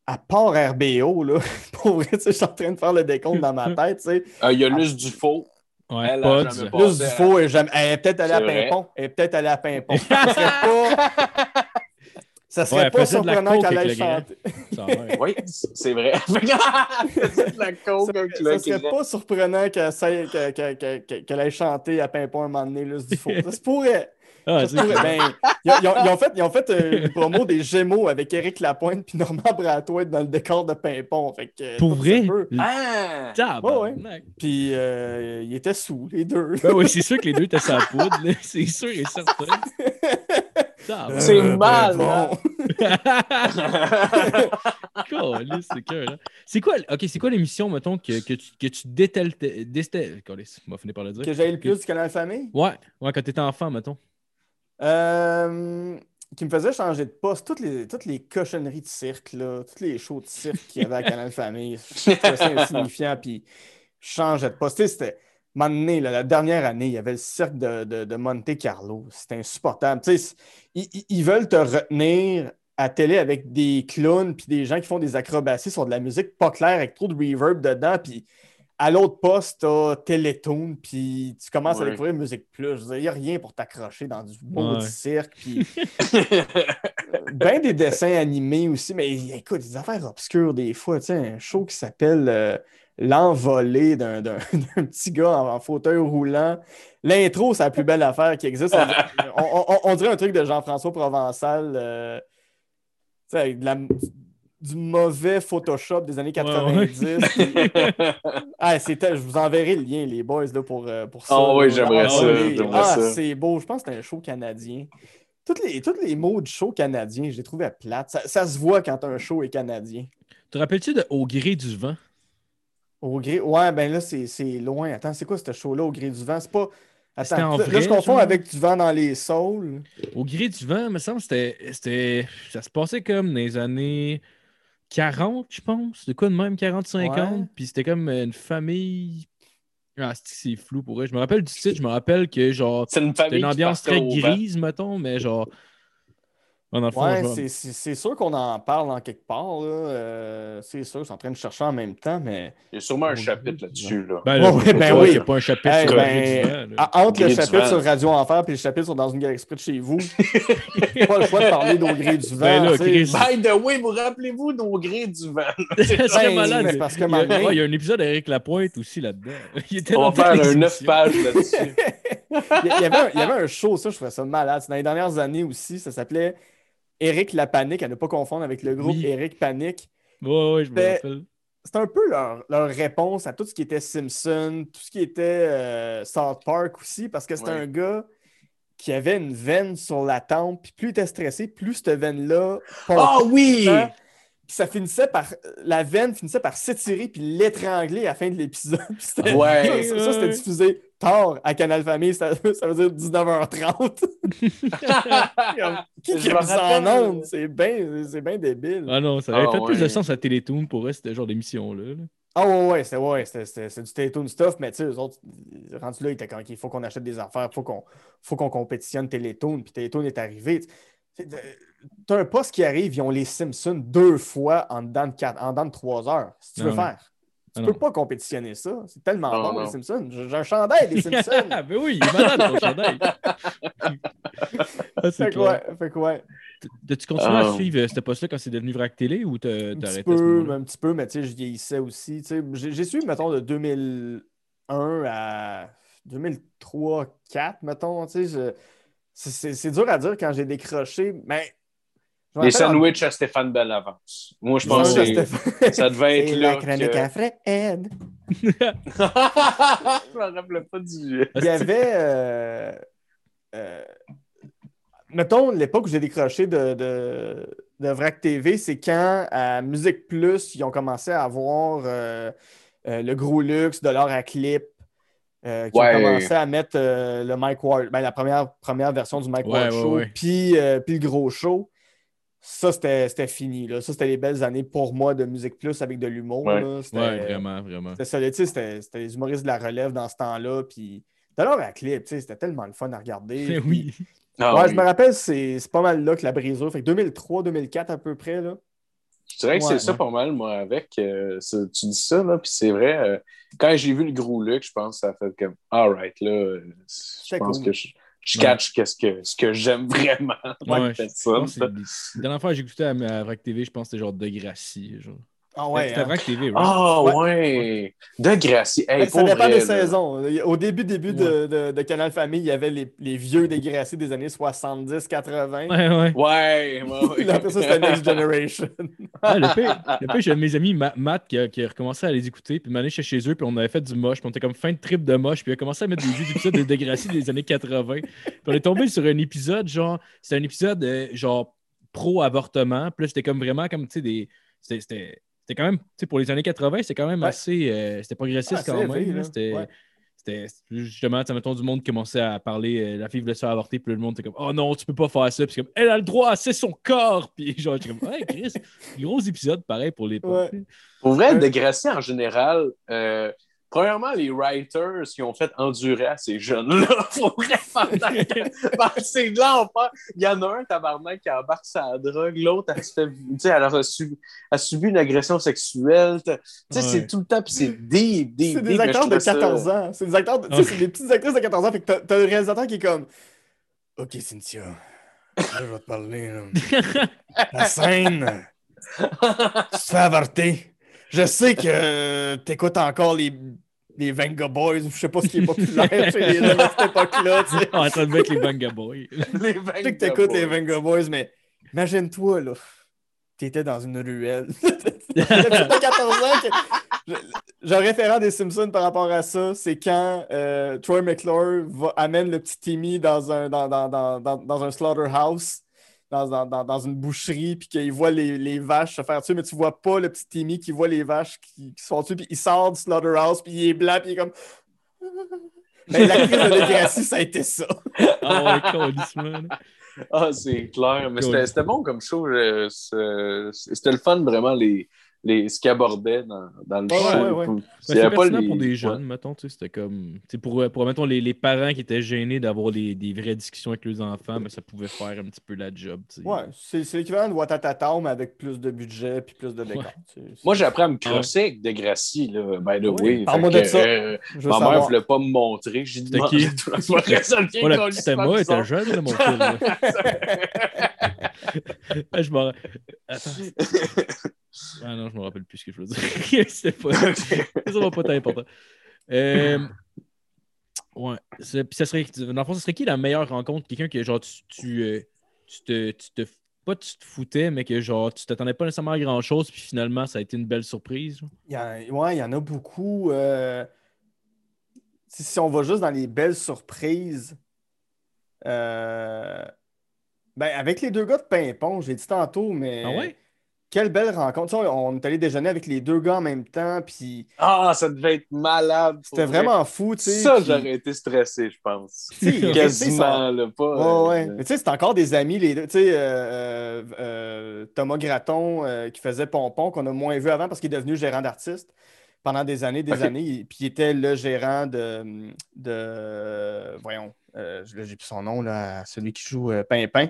à part RBO, là, pour vrai, tu sais, je suis en train de faire le décompte dans ma tête, tu sais. Euh, Il y a Luce Dufault. Ouais, Elle pas- Plus du faux, elle elle est peut-être allée à. Pimpon. Elle est peut-être allée à Pimpon. Ça serait pas, ça serait Ouais, pas surprenant qu'elle aille chanter. Oui, c'est vrai. La coke Ça serait pas surprenant qu'elle aille chanter à Pimpon un moment donné, Luce du faux. Ça se pourrait. Ah. Ben, ils, ont, ils ont- ils ont fait, ils ont fait euh, une promo des Gémeaux avec Éric Lapointe puis Normand Bratoit dans le décor de Pimpon. Fait que, Pour ça vrai? se peut. Ah! Puis euh, ils étaient sous, les deux. Ben oui, c'est sûr que les deux étaient sa poudre, là. c'est sûr et certain. C'est Euh, mal, ben hein? Calisse, c'est cœur, là. C'est quoi, ok, c'est quoi l'émission, mettons, que, que tu, que tu détestais, détestais, par le dire. Que j'aille le plus du Canal Famille? Ouais, ouais, quand t'étais enfant, mettons. Euh, qui me faisait changer de poste. Toutes les, toutes les cochonneries de cirque, là, tous les shows de cirque qu'il y avait à Canal Famille. Ça insignifiant, puis je changeais de poste. C'était. donné, la dernière année, il y avait le cirque de, de, Monte Carlo. C'était insupportable. Ils- ils veulent te retenir à télé avec des clowns puis des gens qui font des acrobaties sur de la musique pas claire avec trop de reverb dedans. Puis à l'autre poste, t'as Télétoon, puis tu commences à découvrir Musique Plus. Il n'y a rien pour t'accrocher dans du beau Ouais. cirque. Puis ben des dessins animés aussi, mais écoute, des affaires obscures des fois. Tu sais, un show qui s'appelle euh, L'envolée d'un d'un- d'un petit gars en, en fauteuil roulant. L'intro, c'est la plus belle affaire qui existe. On, dirait- on- on- on dirait un truc de Jean-François Provençal. euh, avec de la- du mauvais Photoshop des années 90. Ah, c'était, je vous enverrai le lien, les boys, là, pour, euh, pour ça. Ah oui, là. j'aimerais ça, oui. j'aimerais Ah, ça. c'est beau. Je pense que c'est un show canadien. Toutes les, tous les mots du show canadien, je les trouvais plates. Ça, ça se voit quand un show est canadien. Te rappelles-tu de Au gré du vent? Au gré... Ouais, ben là, c'est c'est loin. Attends, c'est quoi ce show-là au gré du vent? C'est pas. C'était en Attends, là, vrai, là, je confonds genre? avec du vent dans les saules. Au gré du vent, il me semble, c'était, c'était. Ça se passait comme dans les années 40, je pense. De quoi de même, 40-50. Ouais. Puis c'était comme une famille. Ah, c'est flou pour eux. Je me rappelle du titre, je me rappelle que genre. C'est une une ambiance très grise, mettons, mais genre. Ah, dans le fond, Ouais, c'est- c'est c'est sûr qu'on en parle en quelque part. là. Euh, c'est sûr, suis en train de chercher en même temps, mais. Il y a sûrement un chapitre là-dessus. Là. Ben, là, Ouais, je sais ben pas, oui. C'est pas un chapitre Hey, sur ben, du vent, là. Entre le chapitre vent. sur Radio Enfer et le chapitre sur Dans une galaxie près de chez vous, pas le choix de parler d'au gré du vent. Ben là, tu sais. Chris. By the way, vous rappelez-vous grés du vent? Ben, malade. mais c'est parce que il, y a, ouais, il y a un épisode d'Éric Lapointe aussi là-dedans. Il était On va faire un 9 émissions. pages là-dessus. il, y avait un, il y avait un show, ça, je trouvais ça malade. C'est Dans les dernières années aussi, ça s'appelait Eric la Panique, à ne pas confondre avec le groupe Oui. Eric Panique. Ouais, ouais, je me rappelle. C'était un peu leur, leur réponse à tout ce qui était Simpson, tout ce qui était euh, South Park aussi, parce que c'était Ouais. un gars qui avait une veine sur la tempe, puis plus il était stressé, plus cette veine-là Ah oui! Hein? Puis ça finissait par. La veine finissait par s'étirer puis l'étrangler à la fin de l'épisode. Ouais. Ça, ça, c'était diffusé tard à Canal Famille, ça, ça veut dire 19h30. Comme, Qui me a mis ça en rappelle. ondes? C'est bien c'est bien débile. Ah non, ça avait Ah fait plus de sens à Télétoon pour eux, ce genre d'émission-là. là. Ah ouais, ouais, c'est ouais, du Télétoon stuff, mais tu sais, eux autres, rendus là, ils étaient comme, il faut qu'on achète des affaires, il faut qu'on faut qu'on compétitionne Télétoon, puis Télétoon est arrivé. T'as un poste qui arrive, ils ont les Simpsons deux fois en dedans de, quatre- en dedans de trois heures. Si tu Ah veux faire. Tu Ah peux non. pas compétitionner ça. C'est tellement Non, bon, non. les Simpsons. J'ai un chandail des Simpsons. Ah, ben oui, il est malade ton chandail. ah, c'est fait ouais, fait que ouais. T'as-tu continué à Ah. suivre euh, ce poste-là quand c'est devenu Vrac Télé ou t'as Un t'as petit arrêté peu, un petit peu, mais tu sais, je vieillissais aussi. tu sais. J'ai suivi, mettons, de 2001 à 2003, 2004, mettons. tu c'est dur à dire quand j'ai décroché, mais. Les rappelle en- sandwichs à Stéphane Bellavance. Moi, je pense que Stéphane- ça devait être C'est là. la chronique que- à Fred. je me rappelais pas du. Il y avait. euh, euh, mettons, l'époque où j'ai décroché de, de, de VRAC TV, c'est quand à Musique Plus, ils ont commencé à avoir euh, euh, le gros luxe de l'or à clip. euh, qui Ouais. ont commencé à mettre euh, le Mike Ward, ben, la première, première version du Mike Ouais, Ward ouais, Show, euh, puis le gros show. Ça, c'était c'était fini. Là. Ça, c'était les belles années pour moi de Musique Plus avec de l'humour. Ouais. vraiment, vraiment. c'était solide, tu sais, c'était les humoristes de la relève dans ce temps-là. Puis d'ailleurs, à clip, tu sais, c'était tellement le fun à regarder. puis- oui. Ah ouais, oui. je me rappelle, c'est c'est pas mal là que la brisure. Fait que 2003-2004 à peu près, là. Je dirais que Ouais, c'est ça pas mal, moi, avec. euh, tu dis ça, là, puis c'est vrai. euh, quand j'ai vu le gros look, je pense que ça a fait comme, alright, là, euh, je C'est pense cool. que je, je Ouais. catch qu'est-ce que, ce que j'aime vraiment. Ouais, je des- La dernière fois que j'ai écouté à, à Vrac TV, je pense que c'était genre Degrassi. Genre. Ah ouais. C'était hein. Vrac TV, right? Ah Ouais. ouais! De Gracie. Hey, Fait que ça dépend vrai, des là. saisons. Au début, début de, de- de Canal Famille, il y avait les, les vieux dégraciés des années 70-80. Ouais, ouais. Ouais, ouais, ouais. Après ça, c'était Next Generation. Ah, le pire, le pire, j'ai un de mes amis, Ma- Matt, qui a, qui a recommencé à les écouter. Puis, m'année, j'étais chez eux, puis on avait fait du moche. Puis, on était comme fin de trip de moche. Puis, il a commencé à mettre des vieux épisodes de Degrassi des années 80. Puis, on est tombé sur un épisode, genre, c'était un épisode, euh, genre, pro-avortement. Puis là, c'était comme vraiment comme, tu sais, des. C'était. C'était- quand même, tu sais, pour les années 80, c'était quand même Ouais. assez. euh, c'était progressiste Ah, quand même. C'était. Ouais. C'était justement, mettons, du monde qui commençait à parler, euh, la fille voulait se faire avorter, puis le monde était comme, oh non, tu peux pas faire ça. Puis comme, elle a le droit, c'est son corps. Puis genre, j'étais comme, ouais, Chris, gros épisode pareil pour l'époque. Ouais. Pour vrai, Gracie en général, euh, premièrement, les writers qui ont fait endurer à ces jeunes-là, faut vraiment. C'est de l'enfer. Il y en a un, tabarnak, qui embarque sa drogue, l'autre, elle, se fait- tu sais, elle, a subi une agression sexuelle. Tu sais, Ouais. c'est tout le temps, puis c'est deep, deep, C'est des acteurs de trouvais ça- 14 ans. C'est des acteurs, de- tu sais, c'est des petites actrices de 14 ans. Fait que t'as- t'as le réalisateur qui est comme Ok, Cynthia, là, je vais te parler. là. La scène, tu te fais avorter. Je sais que euh, t'écoutes encore les, les Venga Boys, ou je sais pas ce qui est populaire chez les à cette époque-là. tu sais. Ah, ça devait être les Banga Boys. Les Je sais que t'écoutes les Venga Boys, mais imagine-toi, là, t'étais dans une ruelle. T'as 14 ans. que- J'ai un référent des Simpsons par rapport à ça. C'est quand euh, Troy McClure va, amène le petit Timmy dans un, dans, dans, dans, dans, dans un slaughterhouse. Dans, dans- dans- une boucherie, puis qu'il voit les, les vaches se faire tuer, mais tu vois pas le petit Timmy qui voit les vaches qui, font tuer, puis il sort du slaughterhouse, puis il est blanc, puis il est comme. Mais la crise de Degrassi, ça a été ça. Ah ouais, câlissement, là. Ah, c'est clair. Mais c'était c'était bon comme show. euh, C'était le fun, vraiment, les, les, ce qu'ils abordaient dans, dans le Ouais, show. ouais, ouais. Ben, avait pas les- pour des ouais. jeunes, mettons, tu sais, c'était comme... tu sais, pour, pour mettons, les, les parents qui étaient gênés d'avoir des, des vraies discussions avec leurs enfants, mais ça pouvait faire un petit peu la job, tu sais. Ouais, c'est c'est l'équivalent de Watatata, mais avec plus de budget, puis plus de décor. tu sais. Moi, j'ai appris à me crosser avec Degrassi, là, by the Oui, way. parle-moi de ça. euh, Je ma mère ne voulait pas me montrer. J'ai dit C'était qui? vrai, ça devient Oh, la calissement petite Emma était jeune, mon fils. Ah, je m'en... Attends. Ah non, je me rappelle plus ce que je veux dire. C'était pas... Ça va pas être important. Euh, Ouais. C'est- Puis ça serait... Dans le fond, ce serait qui la meilleure rencontre? Quelqu'un que, genre, tu, tu, euh, tu te... Tu te pas tu te foutais, mais que genre tu t'attendais pas nécessairement à grand chose, puis finalement ça a été une belle surprise. genre? Il y en, ouais, il y en a beaucoup. euh, si, si on va juste dans les belles surprises, euh, ben, avec les deux gars de Pimpon, j'ai dit tantôt, mais Ah ouais? quelle belle rencontre. Tu sais, on, on est allé déjeuner avec les deux gars en même temps, puis Ah, ça devait être malade. c'était vrai. vraiment fou. tu sais, Ça, puis- j'aurais été stressé, je pense. Quasiment, là, pas. Ouais, ouais. euh, Mais tu sais, c'est encore des amis, les deux. Tu sais, euh, euh, euh, Thomas Graton euh, qui faisait Pompon, qu'on a moins vu avant parce qu'il est devenu gérant d'artiste pendant des années, des années. Puis il était le gérant de. de voyons, euh, j'ai plus son nom, là, celui qui joue euh, Pimpin.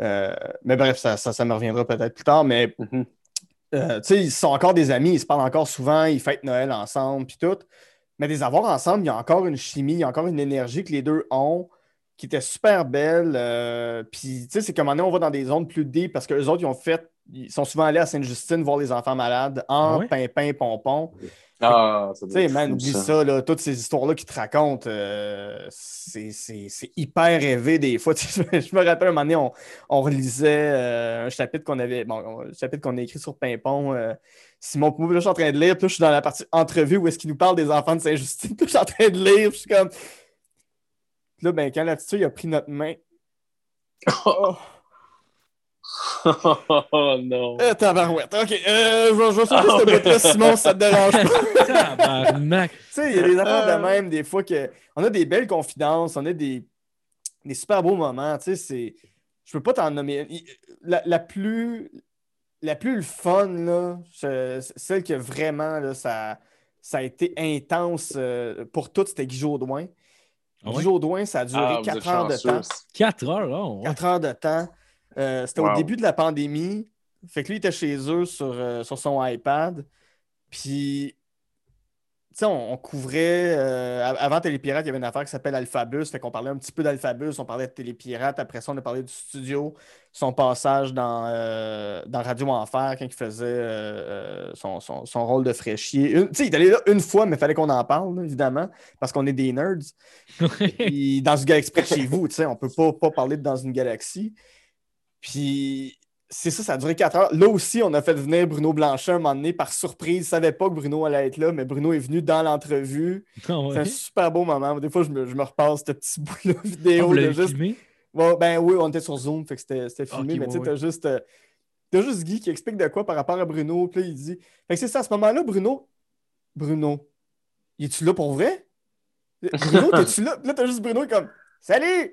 Euh, mais bref, ça, ça, ça me reviendra peut-être plus tard. Mais mhm. euh, tu sais, ils sont encore des amis, ils se parlent encore souvent, ils fêtent Noël ensemble, puis tout. Mais des avoirs ensemble, il y a encore une chimie, il y a encore une énergie que les deux ont qui était super belle. euh, puis, tu sais, c'est comme on va dans des zones plus deep parce qu'eux autres, ils ont fait, ils sont souvent allés à Sainte-Justine voir les enfants malades en Ah ouais? pimpin, pompon. Ah, Tu sais, man, oublie ça, là, toutes ces histoires-là qu'ils te racontent, euh, c'est c'est- c'est hyper rêvé des fois. Je me rappelle un moment donné, on, on relisait euh, un chapitre qu'on avait, bon, un chapitre qu'on a écrit sur Pimpon. euh, Simon Poumou, là, je suis en train de lire, puis là, je suis dans la partie entrevue où est-ce qu'il nous parle des enfants de Saint-Justine, puis là, je suis en train de lire, puis je suis comme. Puis là, ben, quand là-dessus, il a pris notre main. Oh, oh non. euh, tabarouette. OK, euh, je vais je vais sauter ce bout-là, Simon, si ça te dérange pas. Tabarnak! Tu sais, il y a des affaires Euh. de même, des fois, que on a des belles confidences, on a des, des super beaux moments. Tu sais, c'est. Je peux pas t'en nommer. La, la plus. La plus le fun, là, celle que vraiment, là, ça, ça a été intense euh, pour toutes, c'était Guy Jodoin. Ah Guy? Jodoin, ça a duré Ah, vous êtes 4 heures de temps. 4 heures, là. ouais. 4 heures de temps. Euh, c'était au début de la pandémie. Fait que lui, il était chez eux sur, euh, sur son iPad. Puis, tu sais, on, on couvrait. euh, av- avant Télépirate, il y avait une affaire qui s'appelle Alphabus. Fait qu'on parlait un petit peu d'Alphabus. On parlait de Télépirate. Après ça, on a parlé du studio. Son passage dans, dans Radio Enfer quand il faisait son, son- son rôle de fraîchier. Tu sais, il est allé là une fois, mais il fallait qu'on en parle, là, évidemment, parce qu'on est des nerds. Puis dans une galaxie près de chez vous, tu sais, on peut pas, pas parler de dans une galaxie. Puis c'est ça, ça a duré 4 heures. Là aussi, on a fait venir Bruno Blanchet un moment donné par surprise. Je savais pas que Bruno allait être là, mais Bruno est venu dans l'entrevue. Ah C'est un super beau moment. Des fois, je me, je me repasse ce petit bout-là vidéo. de l'avez juste... filmé? Ben oui, on était sur Zoom, fait que c'était filmé, mais tu sais, ouais, t'as juste, euh, t'as juste Guy qui explique de quoi par rapport à Bruno. Puis là, il dit. Fait que c'est ça, à ce moment-là, Bruno. Bruno, es-tu là pour vrai? Bruno, t'es-tu là? Là, t'as juste Bruno comme Salut!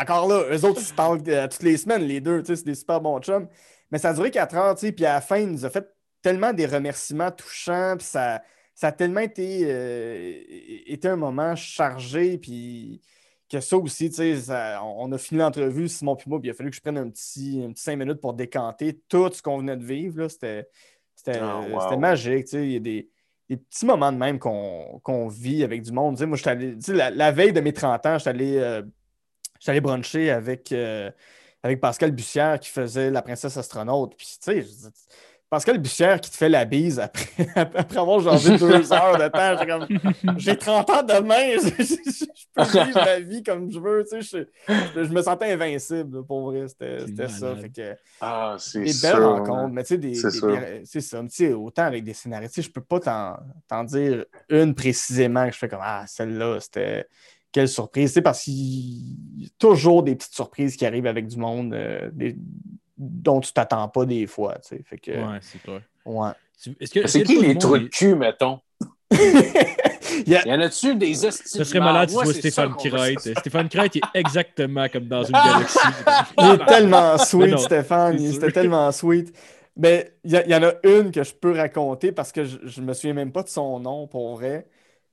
Encore là, eux autres, ils se parlent euh, toutes les semaines, les deux, c'est des super bons chums. Mais ça a duré 4 heures, puis à la fin, il nous a fait tellement des remerciements touchants, puis ça, ça a tellement été, euh, été un moment chargé, puis que ça aussi, ça- on on a fini l'entrevue, Simon puis moi, puis il a fallu que je prenne un petit, un petit 5 minutes pour décanter tout ce qu'on venait de vivre. C'était Ah, wow. magique, tu sais, il y a des des petits moments de même qu'on vit avec du monde. Moi, la, veille de mes 30 ans, j'étais allé, euh, allé bruncher avec, euh, avec Pascal Bussière qui faisait La princesse astronaute. Puis, tu sais, je Pascal Bussière qui te fait la bise après, après avoir jasé deux heures de temps. J'ai comme, j'ai 30 ans demain, je, je- je peux vivre ma vie comme je veux. Tu sais, je, je- me sentais invincible, pour vrai. C'était ça. malade. Fait que, Ah, c'est des sûr. belles hein. rencontres, mais tu sais, des, C'est des- sûr. des- c'est ça. Tu sais, autant avec des scénaristes, tu sais, je peux pas t'en t'en dire une précisément que je fais comme Ah, celle-là, c'était quelle surprise. C'est parce qu'il y a toujours des petites surprises qui arrivent avec du monde euh, des- dont tu t'attends pas des fois. tu sais. Fait que, Ouais, c'est clair. ouais. Tu- Est-ce que C'est qui les monde de cul, mettons? Il y a- Y en a-tu des hosties? Ça serait de malade si tu vois Stéphane Crête. Stéphane Crête est exactement comme dans une galaxie. Il est tellement sweet, non, Stéphane. C'était tellement sweet. Mais il y, en a une que je peux raconter parce que je, je me souviens même pas de son nom pour vrai.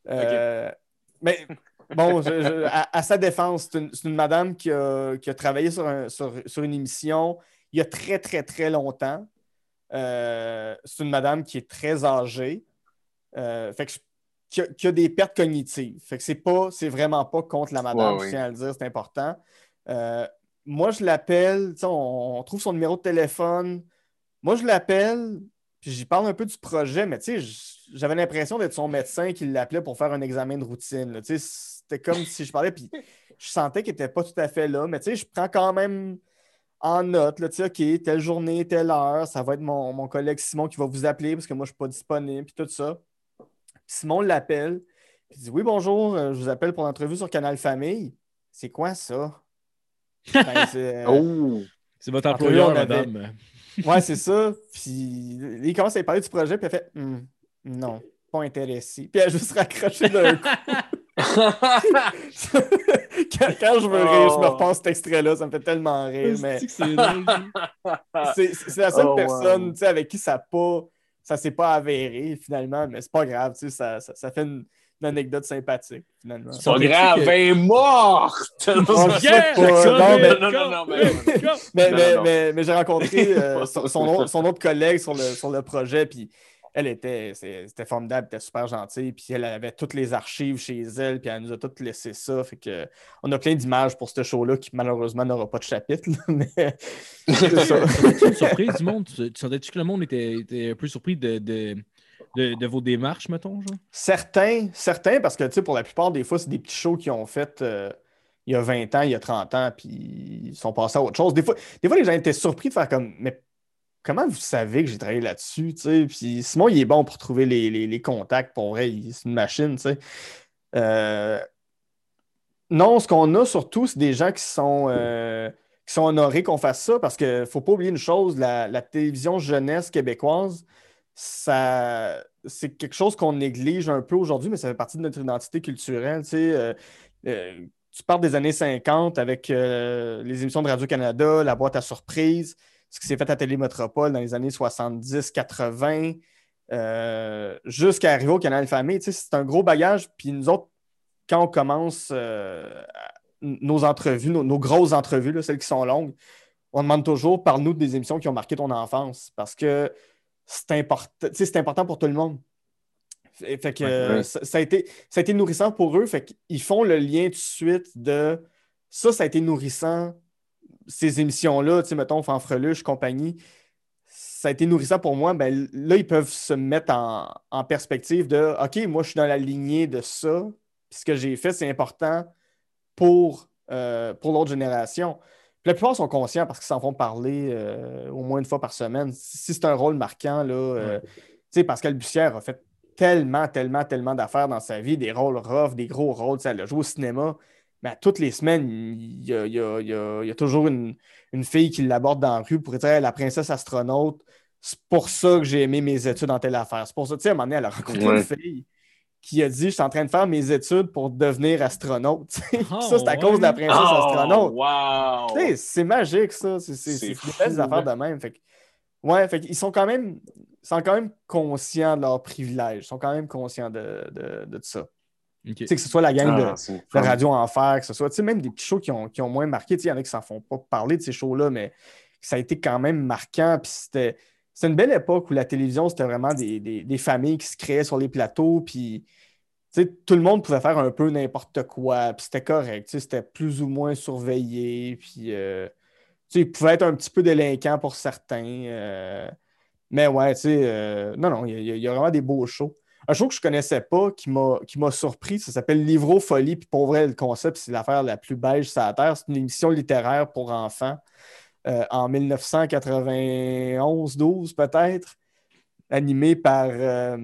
Euh, Mais bon, je- je- à, à sa défense, c'est une, c'est une madame qui a, qui a travaillé sur, un- sur- sur une émission il y a très, très, très longtemps. Euh, c'est une madame qui est très âgée. Euh, fait que qui, a, qui a des pertes cognitives. Fait que c'est pas, c'est vraiment pas contre la madame, Ouais, je tiens à le dire, c'est important. Euh, moi, je l'appelle, on, on trouve son numéro de téléphone. Moi, je l'appelle, puis j'y parle un peu du projet, mais tu sais, j- j'avais l'impression d'être son médecin qui l'appelait pour faire un examen de routine. là. C'était comme si je parlais, puis je sentais qu'il n'était pas tout à fait là, mais tu sais, je prends quand même en note, là, tu sais, OK, telle journée, telle heure, ça va être mon, mon collègue Simon qui va vous appeler parce que moi, je ne suis pas disponible, puis tout ça. Puis Simon l'appelle, puis il dit Oui, bonjour, euh, je vous appelle pour l'entrevue sur Canal Famille. C'est quoi ça? Ben, c'est, euh, Oh! C'est votre employeur, avait- madame. Ouais, c'est ça. Puis il commence à lui parler du projet, puis il a fait Hum, non, pas intéressé. Puis elle a juste raccroché d'un coup. quand, quand je veux rire, je me Oh. repasse cet extrait-là, ça me fait tellement rire. Mais C'est la seule Oh, personne tu sais, avec qui ça pas ça s'est pas avéré finalement, mais c'est pas grave, tu sais, ça, ça, ça fait une, une anecdote sympathique finalement. C'est pas grave, que- elle est morte! Oh, Yeah, pas. Jackson, Non, mais- non, non, non, mais- Mais, mais, mais, mais j'ai rencontré euh, son, son autre collègue sur le, sur le projet, puis elle était, c'était formidable, elle était super gentille, puis elle avait toutes les archives chez elle, puis elle nous a toutes laissé ça, fait que on a plein d'images pour ce show-là qui malheureusement n'aura pas de chapitre, mais c'est ça. Serais-tu une surprise du monde? Tu tu sentais-tu que le monde était, était un peu surpris de, de, de, de vos démarches, mettons, genre? Certains, certains, parce que tu sais, pour la plupart des fois, c'est des petits shows qui ont fait euh, il y a 20 ans, il y a 30 ans, puis ils sont passés à autre chose. Des fois, des fois les gens étaient surpris de faire comme Mais comment vous savez que j'ai travaillé là-dessus? Puis Simon, il est bon pour trouver les, contacts. Pour vrai, c'est une machine. Euh, Non, ce qu'on a surtout, c'est des gens qui sont, euh, qui sont honorés qu'on fasse ça parce qu'il ne faut pas oublier une chose, la, télévision jeunesse québécoise, ça, c'est quelque chose qu'on néglige un peu aujourd'hui, mais ça fait partie de notre identité culturelle. Euh, euh, tu parles des années 50 avec euh, les émissions de Radio-Canada, la boîte à surprise, ce qui s'est fait à Télémétropole dans les années 70-80, euh, jusqu'à arriver au Canal Famille. Tu sais, c'est un gros bagage. Puis nous autres, quand on commence euh, nos entrevues, nos, nos grosses entrevues, là, celles qui sont longues, on demande toujours, parle-nous des émissions qui ont marqué ton enfance. Parce que c'est important, c'est important pour tout le monde. Fait, fait que Ouais, euh, ouais. ça, ça a été, ça a été nourrissant pour eux. Fait qu'ils font le lien tout de suite de ça, ça a été nourrissant, ces émissions-là, tu sais, mettons, Fanfreluche, compagnie. Ça a été nourrissant pour moi. Ben, là, ils peuvent se mettre en, en perspective de OK, moi, je suis dans la lignée de ça. Puis ce que j'ai fait, c'est important pour, euh, pour l'autre génération. Puis la plupart sont conscients parce qu'ils s'en font parler euh, au moins une fois par semaine. Si c'est un rôle marquant, là, euh, tu sais, Pascal Bussière a fait tellement, tellement, tellement d'affaires dans sa vie, des rôles rough, des gros rôles. Sais, Elle a joué au cinéma, mais à toutes les semaines, il y a, il y a- il y a- il y a toujours une, une fille qui l'aborde dans la rue pour dire Hey, la princesse astronaute. C'est pour ça que j'ai aimé mes études en telle affaire. C'est pour ça, tu sais, à un moment donné, elle a rencontré Ouais. une fille qui a dit Je suis en train de faire mes études pour devenir astronaute. ça, c'est à cause de la princesse Oh, astronaute. wow! C'est magique, ça. C'est c'est- C'est c'est des affaires de même. Fait que- ouais, fait qu'ils sont quand même. ils sont quand même conscients de leurs privilèges. Ils sont quand même conscients de, de, de ça. Ok. Tu sais, que ce soit la gang de, Ah, de. Radio Enfer, que ce soit, tu sais, même des petits shows qui ont, qui ont moins marqué. Tu sais, Il y en a qui s'en font pas parler de ces shows-là, mais ça a été quand même marquant. Puis c'était c'était une belle époque où la télévision, c'était vraiment des, des- des familles qui se créaient sur les plateaux. Puis tu sais, tout le monde pouvait faire un peu n'importe quoi. Puis c'était correct. tu sais, C'était plus ou moins surveillé. Puis euh, tu sais, il pouvait être un petit peu délinquant pour certains. euh, mais ouais, tu sais, euh, non, non, il y, a- il y a vraiment des beaux shows. Un show que je connaissais pas, qui m'a surpris, ça s'appelle Livro Folie. Puis pour vrai, le concept, c'est l'affaire la plus beige sur la Terre. C'est une émission littéraire pour enfants euh, en 1991-12 peut-être, animée par, euh,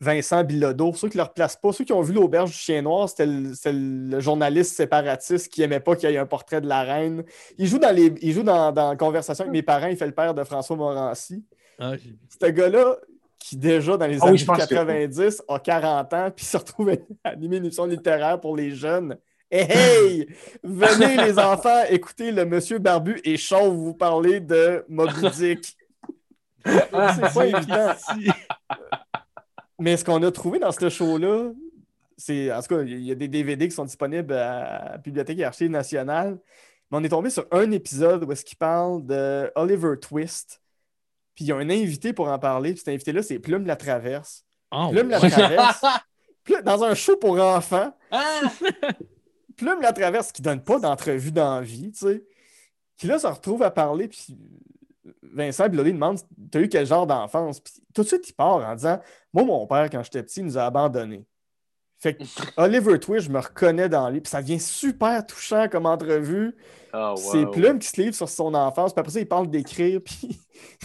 Vincent Bilodeau. Ceux qui ne le replacent pas, ceux qui ont vu l'auberge du chien noir, c'était le, journaliste séparatiste qui n'aimait pas qu'il y ait un portrait de la reine. Il joue dans les, il joue dans, dans Conversation avec mes parents, il fait le père de François Morancy. Ah, Ce gars-là, qui déjà dans les ah années 90 a 40 ans, puis se retrouve à animer une émission littéraire pour les jeunes. Hey, hey! Venez les enfants, écoutez le monsieur Barbu et Chauve vous parler de Moby Dick. C'est pas évident. Mais ce qu'on a trouvé dans ce show-là, c'est. En tout cas, il y a des DVD qui sont disponibles à la Bibliothèque et Archives nationales. Mais on est tombé sur un épisode où est-ce qu'il parle de Oliver Twist. Puis il y a un invité pour en parler. Puis cet invité-là, c'est Plume la Traverse. Oh, Plume la Traverse. dans un show pour enfants. Ah! Plume la Traverse qui donne pas d'entrevue d'envie, tu sais. Qui là se retrouve à parler. Puis Vincent Bilodé demande T'as eu quel genre d'enfance? Puis tout de suite, il part en disant Moi, mon père, quand j'étais petit, il nous a abandonnés. Fait que Oliver Twist, je me reconnais dans lui. Puis ça devient super touchant comme entrevue. Oh, C'est Plume qui se livre sur son enfance. Puis après ça, il parle d'écrire. Puis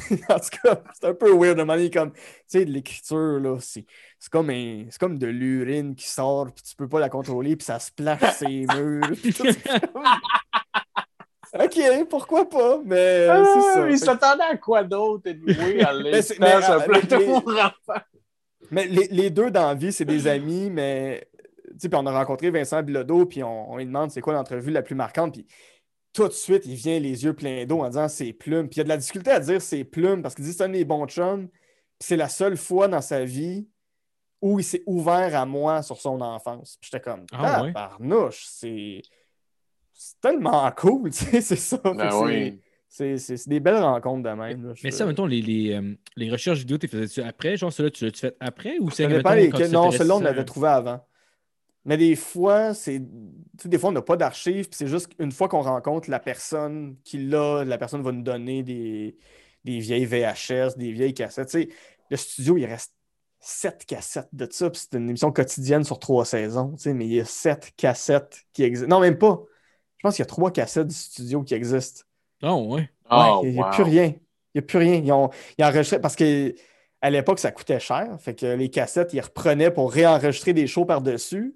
en tout cas, c'est un peu weird de manière comme, tu sais, de l'écriture, là. C'est, comme, comme de l'urine qui sort. Puis tu peux pas la contrôler. Puis ça se plache ses murs. OK, pourquoi pas? Mais ah, c'est ça. Il s'attendait à quoi d'autre, anyway, à l'instant, un Mais les, les, deux dans la vie, c'est des amis, mais puis on a rencontré Vincent Bilodeau, puis on, lui demande c'est quoi l'entrevue la plus marquante, puis tout de suite, il vient les yeux pleins d'eau en disant c'est plumes. Puis il y a de la difficulté à dire c'est plumes parce qu'il dit c'est un des bons chums, puis c'est la seule fois dans sa vie où il s'est ouvert à moi sur son enfance. Puis j'étais comme, ah, barnouche, c'est c'est tellement cool, tu sais, c'est ça. Ben c'est des belles rencontres de même. mais ça, mettons, les, les, euh, les recherches vidéo, tu faisais-tu après? Genre, cela tu l'as-tu fait après? Ou c'est Non, celui-là, on l'avait trouvé avant. Mais des fois, c'est. des fois, on n'a pas d'archives, puis c'est juste une fois qu'on rencontre la personne qui l'a, la personne va nous donner des, des vieilles VHS, des vieilles cassettes. Tu sais, le studio, il reste sept cassettes de ça, puis c'est une émission quotidienne sur trois saisons, tu sais, mais il y a sept cassettes qui existent. Non, même pas. Je pense qu'il y a trois cassettes du studio qui existent. Oh, ouais. Oh, il n'y a, plus rien. Il n'y a plus rien. Ils ont, enregistré parce qu'à l'époque, ça coûtait cher. Fait que les cassettes, ils reprenaient pour réenregistrer des shows par-dessus.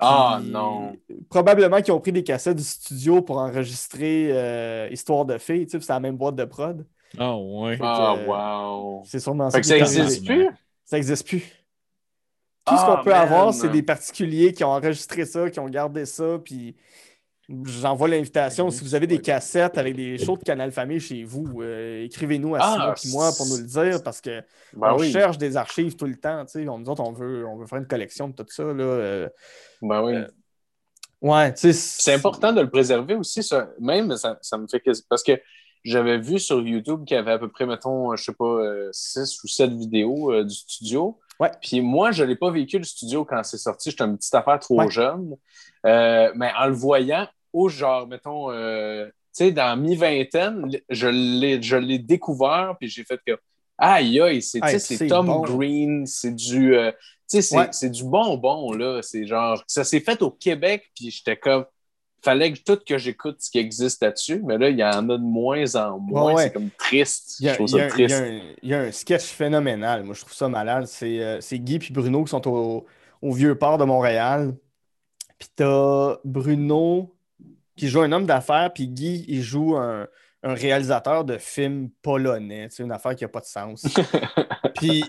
Ah non. Probablement qu'ils ont pris des cassettes du studio pour enregistrer euh, Histoire de filles. Tu sais, c'est la même boîte de prod. Oh ouais. Ah, wow. C'est sûrement ça. ça n'existe plus? Ça n'existe plus. Tout ce qu'on ah, peut avoir, c'est des particuliers qui ont enregistré ça, qui ont gardé ça, puis J'envoie l'invitation. Si vous avez des cassettes avec des shows de Canal Famille chez vous, euh, écrivez-nous à ah, moi pour nous le dire parce que ben cherche des archives tout le temps. On, nous autres, on veut, on veut faire une collection de tout ça. Là, euh, ben oui. Euh, ouais, c'est important de le préserver aussi. Ça. Même, ça, me fait que. Parce que j'avais vu sur YouTube qu'il y avait à peu près, mettons, je sais pas, 6 ou 7 vidéos du studio. Ouais. Puis moi, je n'ai pas vécu le studio quand c'est sorti. J'étais une petite affaire trop jeune. mais en le voyant, ou genre, mettons, euh, tu sais, dans mi-vingtaine, je l'ai découvert, puis j'ai fait que, aïe, aïe, c'est Tom Green, c'est du, euh, sais, c'est du bonbon, là. C'est genre, ça s'est fait au Québec, puis j'étais comme, fallait que tout que j'écoute ce qui existe là-dessus, mais là, il y en a de moins en moins. C'est comme triste. je trouve ça triste. Il y, a un sketch phénoménal. Moi, je trouve ça malade. C'est euh, Guy et Bruno qui sont au, au Vieux Port de Montréal. Puis t'as Bruno qui joue un homme d'affaires, puis Guy, il joue un, réalisateur de films polonais, une affaire qui n'a pas de sens. puis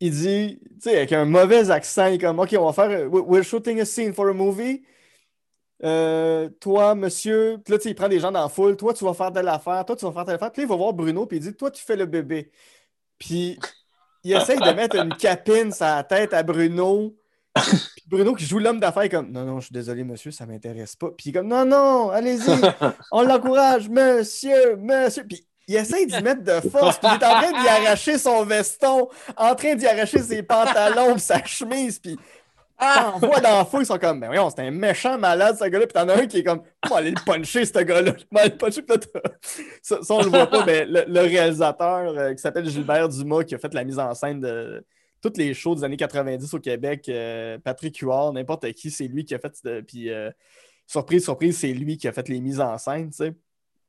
il dit, tu sais, avec un mauvais accent, il est comme, OK, on va faire, we're shooting a scene for a movie. Euh, toi, monsieur, puis là, tu sais, il prend des gens dans la foule, toi, tu vas faire telle affaire, toi, tu vas faire telle affaire. Puis là, il va voir Bruno, puis il dit, toi, tu fais le bébé. Puis il essaye de mettre une capine la tête à Bruno puis Bruno qui joue l'homme d'affaires comme Non, non, je suis désolé, monsieur, ça m'intéresse pas. Puis il comme Non, non, allez-y, on l'encourage, monsieur, monsieur. Puis il essaie d'y mettre de force, puis il est en train d'y arracher son veston, en train d'y arracher ses pantalons, sa chemise, puis on voit dans la foule, ils sont comme, ben voyons, c'est un méchant malade, ce gars-là. Puis t'en as un qui est comme, on aller le puncher, ce gars-là. Je aller le puncher. ça, ça, on le voit pas, mais le, réalisateur euh, qui s'appelle Gilbert Dumas, qui a fait la mise en scène de, toutes les shows des années 90 au Québec, euh, Patrick Huard, n'importe qui, c'est lui qui a fait. puis, euh, surprise, surprise, c'est lui qui a fait les mises en scène, tu sais.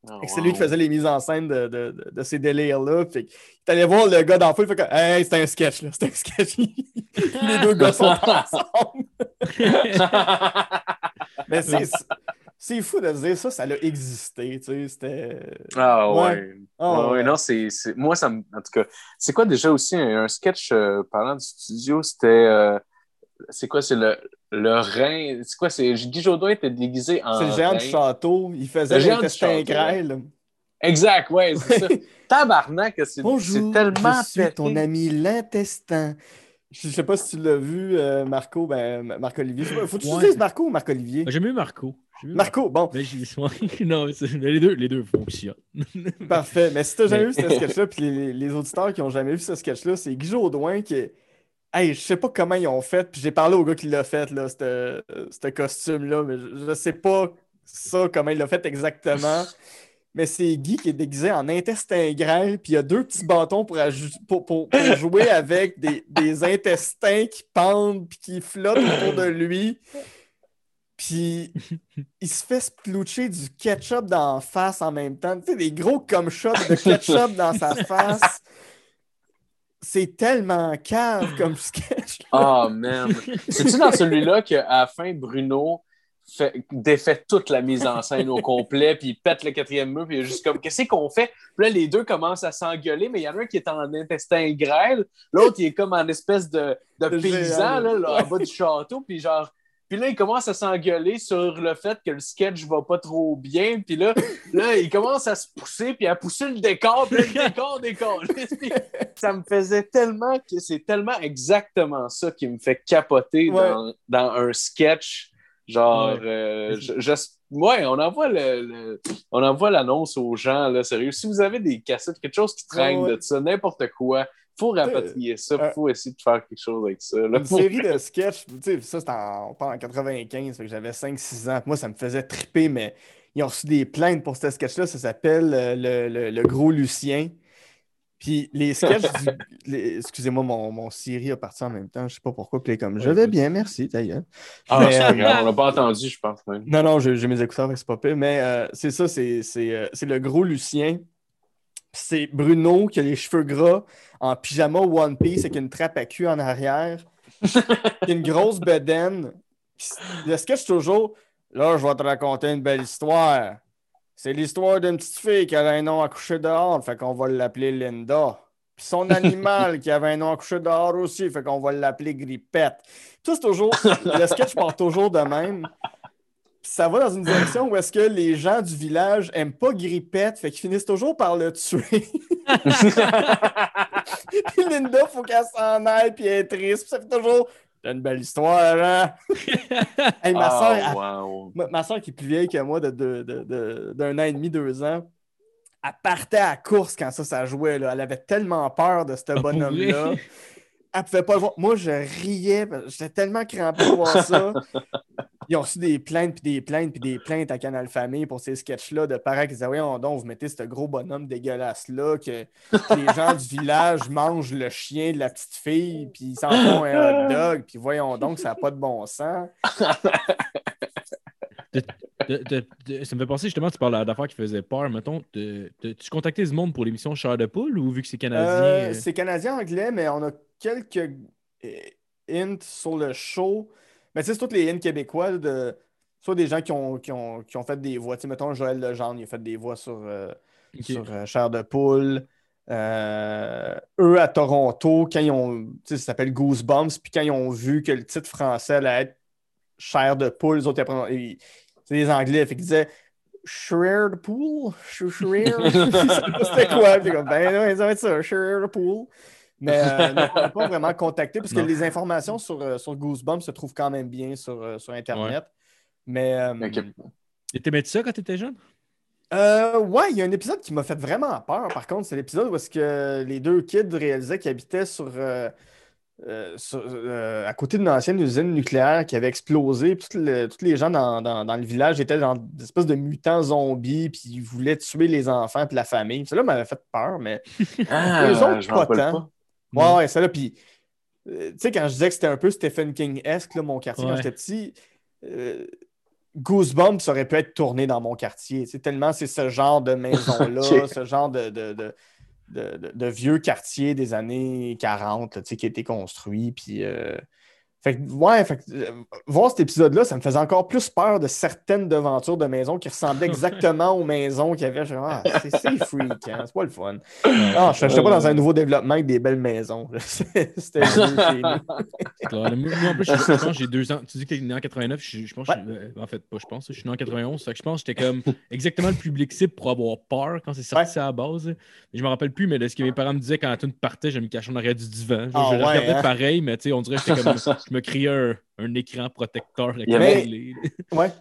Ah, que C'est lui qui faisait les mises en scène de, de, de- ces délires-là. Que t'allais voir le gars le feu, il fait comme Hey, c'était un sketch, là. C'était un sketch. les deux gars sont ensemble. Mais c'est. C'est fou de se dire ça, ça a existé, tu sais, c'était... Ah ouais. Ouais. Ah, Ouais, non, c'est. c'est- Moi, ça me. En tout cas, c'est quoi déjà aussi un, un sketch euh, parlant du studio? C'était. euh, C'est quoi? C'est le, le rein. C'est quoi? C'est Guy Jodoin était déguisé en. C'est le géant rein. du château, il faisait Le géant du l'intestin grêle. Exact, ouais, c'est ça. Tabarnak, c'est c'est Bonjour, tellement je suis pété. ton ami l'intestin. Je sais pas si tu l'as vu, euh, Marco, ben, Marc-Olivier. Faut que tu dises Marco ou Marc-Olivier? J'ai mieux Marco. Marco, bon, ouais, non, mais les deux, les deux fonctionnent. parfait. Mais si t'as jamais Mais- vu ce sketch-là, puis les, les auditeurs qui ont jamais vu ce sketch-là, c'est Guy Jodoin qui... Hey, je sais pas comment ils ont fait, puis j'ai parlé au gars qui l'a fait, là, ce costume-là, mais je, sais pas ça, comment il l'a fait exactement. Mais c'est Guy qui est déguisé en intestin grêle, puis il y a deux petits bâtons pour, jouer avec des, des intestins qui pendent puis qui flottent autour de lui. Puis il se fait sploucher du ketchup dans la face en même temps. Tu sais, des gros comme shots de ketchup dans sa face. C'est tellement cave comme sketch. Ah, man. C'est-tu dans celui-là qu'à la fin, Bruno fait, défait toute la mise en scène au complet, puis il pète le quatrième mur, puis il est juste comme, qu'est-ce qu'on fait? Puis là, les deux commencent à s'engueuler, mais il y en a un qui est en intestin grêle, l'autre, il est comme en espèce de, de De paysan, géant, là, là, ouais. en bas du château, puis genre... Puis là, il commence à s'engueuler sur le fait que le sketch va pas trop bien. Puis là, là, il commence à se pousser, puis à pousser le décor, puis le décor, décor. Puis ça me faisait tellement que c'est tellement exactement ça qui me fait capoter Ouais. dans, dans un sketch. Genre, Ouais. euh, je, je- ouais, on envoie le, le- on envoie l'annonce aux gens, là, sérieux. Si vous avez des cassettes, quelque chose qui traîne Ouais. de ça, n'importe quoi, faut rapatrier ça, euh, faut essayer de faire quelque chose avec ça. là. Une série de sketchs, tu sais, ça c'était en, on parle en 95, fait que j'avais 5-6 ans. Moi, ça me faisait triper, mais ils ont reçu des plaintes pour ce sketch-là. Ça s'appelle euh, le, le- le Gros Lucien. Puis les sketchs du. Excusez-moi, mon, mon Siri a parti en même temps. Je sais pas pourquoi. Puis il comme Je vais bien, merci, d'ailleurs. Ah, Mais, euh, grave, on l'a pas entendu, je pense. même. Non, non, j'ai mes écouteurs, c'est pas pire. Mais euh, c'est ça, c'est c'est, c'est le gros Lucien. C'est Bruno qui a les cheveux gras en pyjama One Piece avec une trappe à cul en arrière. Une grosse bedaine. Le sketch toujours, là, je vais te raconter une belle histoire. C'est l'histoire d'une petite fille qui avait un nom à coucher dehors, fait qu'on va l'appeler Linda. Puis son animal qui avait un nom à coucher dehors aussi, fait qu'on va l'appeler Grippette. Tout c'est toujours, le sketch part toujours de même? Puis ça va dans une direction où est-ce que les gens du village aiment pas Grippette, fait qu'ils finissent toujours par le tuer. puis Linda, faut qu'elle s'en aille, puis elle est triste. Puis ça fait toujours. C'est une belle histoire, hein? Hey, ma Ah, soeur, elle wow. Ma, ma soeur qui est plus vieille que moi de, de- de- de- d'un an et demi, deux ans, elle partait à la course quand ça, ça jouait. Là. Elle avait tellement peur de ce pour bonhomme-là. Elle pouvait pas le voir. Moi, je riais. J'étais tellement crampé de voir ça. Ils ont reçu des plaintes, puis des plaintes, puis des plaintes à Canal Famille pour ces sketchs-là de parents qui disaient Voyons donc, vous mettez ce gros bonhomme dégueulasse-là, que, que les gens du village mangent le chien de la petite fille, puis ils s'en font un hot dog, puis voyons donc, ça n'a pas de bon sens. De- de- de- ça me fait penser justement, tu parles d'affaires qui faisaient peur. Mettons, tu contactais du monde pour l'émission Chair de poule ou vu que c'est canadien? Euh, c'est canadien-anglais, mais on a quelques euh, hints sur le show. Mais tu sais, c'est tous les hints québécois de soit des gens qui ont, qui ont, qui ont fait des voix. Tu sais, mettons, Joël Legendre, il a fait des voix sur, euh, sur euh, Chair de poule. Euh, eux, à Toronto, quand ils ont. Tu sais, ça s'appelle Goosebumps, puis quand ils ont vu que le titre français allait être Chair de poule, les autres, ils c'est des Anglais, fait qu'ils disaient. Shreer de pool? Shreer? C'était quoi? Puis comme, ben non, ça va être ça, Shreer de pool. Mais euh, non, on n'a pas vraiment contacté parce que Non. les informations sur, euh, sur Goosebumps se trouvent quand même bien sur, euh, sur Internet. Mais euh, Ok. Et T'aimais ça quand t'étais jeune? euh, ouais, il y a un épisode qui m'a fait vraiment peur. Par contre, c'est l'épisode où est-ce que les deux kids réalisaient qu'ils habitaient sur, euh, euh, sur, euh, à côté d'une ancienne usine nucléaire qui avait explosé. Puis le- tous les gens dans, dans- dans le village étaient dans des espèces de mutants zombies, puis ils voulaient tuer les enfants et la famille. Ça là m'avait fait peur, mais Ah, Les autres, je pas tant. pas. Ouais, ouais, ça là. Puis, euh, tu sais, quand je disais que c'était un peu Stephen King-esque, là, mon quartier, quand Ouais. j'étais petit, euh, Goosebumps aurait pu être tourné dans mon quartier. C'est tellement c'est ce genre de maison-là, ce genre de, de, vieux quartier des années 40 qui a été construit. Puis, euh, fait ouais, euh, voir cet épisode-là, ça me faisait encore plus peur de certaines devantures de maisons qui ressemblaient exactement aux maisons qu'il y avait. Ah, c'est freak, hein, c'est pas le fun. Ah, je n'étais pas dans un nouveau développement avec des belles maisons. C'était Moi, en plus, je, pense que j'ai deux ans. Tu dis que tu es né en 89, je, pense, euh, en fait, pas je pense, je suis né en 91. je pense que j'étais comme exactement le public cible pour avoir peur quand c'est sorti à la base. Je me rappelle plus, mais de ce que mes parents me disaient quand la tune partait, je me cachais en arrière du divan. Je, ah, regardais hein? pareil, mais on dirait que j'étais comme me crier un, écran protecteur. Il y, avait... ouais.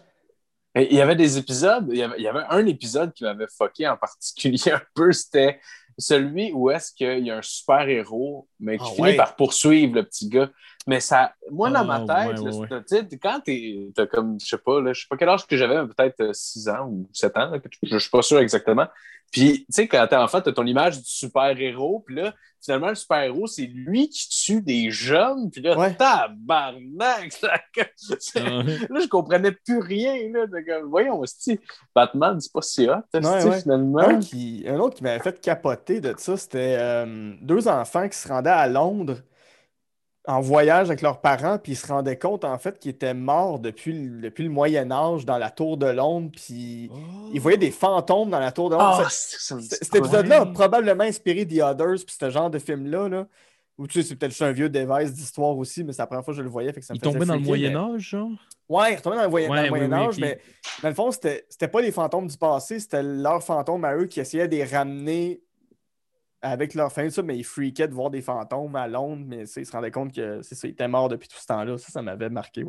il y avait des épisodes, il y avait, il y avait un épisode qui m'avait fucké en particulier un peu, c'était celui où est-ce qu'il y a un super-héros, mais qui ah finit par poursuivre le petit gars. Mais ça, moi, dans ma ah, tête, quand tu es comme, je sais pas, là, je sais pas quel âge que j'avais, peut-être 6 ans ou 7 ans, je, ne suis pas sûr exactement. Puis, tu sais, quand t'es enfant, t'as ton image du super-héros, puis là, finalement, le super-héros, c'est lui qui tue des jeunes, puis là, tabarnak! là, je comprenais plus rien, là. voyons, Batman, c'est pas si hot, finalement. Un, qui, un autre qui m'avait fait capoter de ça, c'était euh, deux enfants qui se rendaient à Londres en voyage avec leurs parents, puis ils se rendaient compte, en fait, qu'ils étaient morts depuis, le, depuis le Moyen Âge dans la Tour de Londres, puis ils voyaient des fantômes dans la Tour de Londres. Oh, cet épisode-là a probablement inspiré The Others, puis ce genre de film-là, là. Ou tu sais, c'est peut-être un vieux device d'histoire aussi, mais c'est la première fois que je le voyais. Fait que ça me il tombait dans le Moyen-Âge, genre? Ouais, il tombait dans le, Moyen-Âge, mais dans le fond, c'était pas les fantômes du passé, c'était leurs fantômes à eux qui essayaient de les ramener avec leur fin, ça, mais ils freakaient de voir des fantômes à Londres, mais ils se rendaient compte que c'est ça, ils étaient morts depuis tout ce temps-là. Ça, ça m'avait marqué.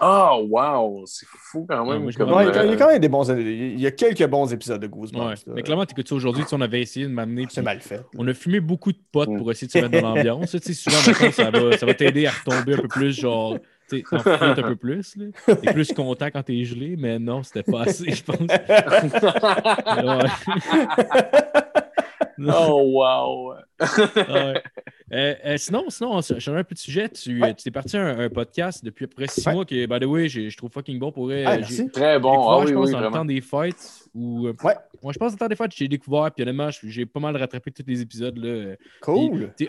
Oh, wow! C'est fou quand même. il, y a quand même des bons. Il y a quelques bons épisodes de Goosebumps. Mais clairement, tu écoutes ça aujourd'hui, on avait essayé de m'amener. C'est mal fait. On a fumé beaucoup de potes mm. pour essayer de se mettre dans l'ambiance. souvent, ça va, ça va t'aider à retomber un peu plus, genre t'en un peu plus. T'es plus content quand t'es gelé, mais non, c'était pas assez, je pense. oh, wow! Euh, euh, sinon, sinon, je un peu de sujet. Tu euh, t'es parti un, un, podcast depuis à peu près six mois qui, by the way, je trouve fucking bon pour ah, Très bon. Ah, je pense dans le temps des fights. Où, ouais. Moi, je pense dans le temps des fights, j'ai découvert. Puis honnêtement, j'ai pas mal rattrapé tous les épisodes. Là. Cool. Tu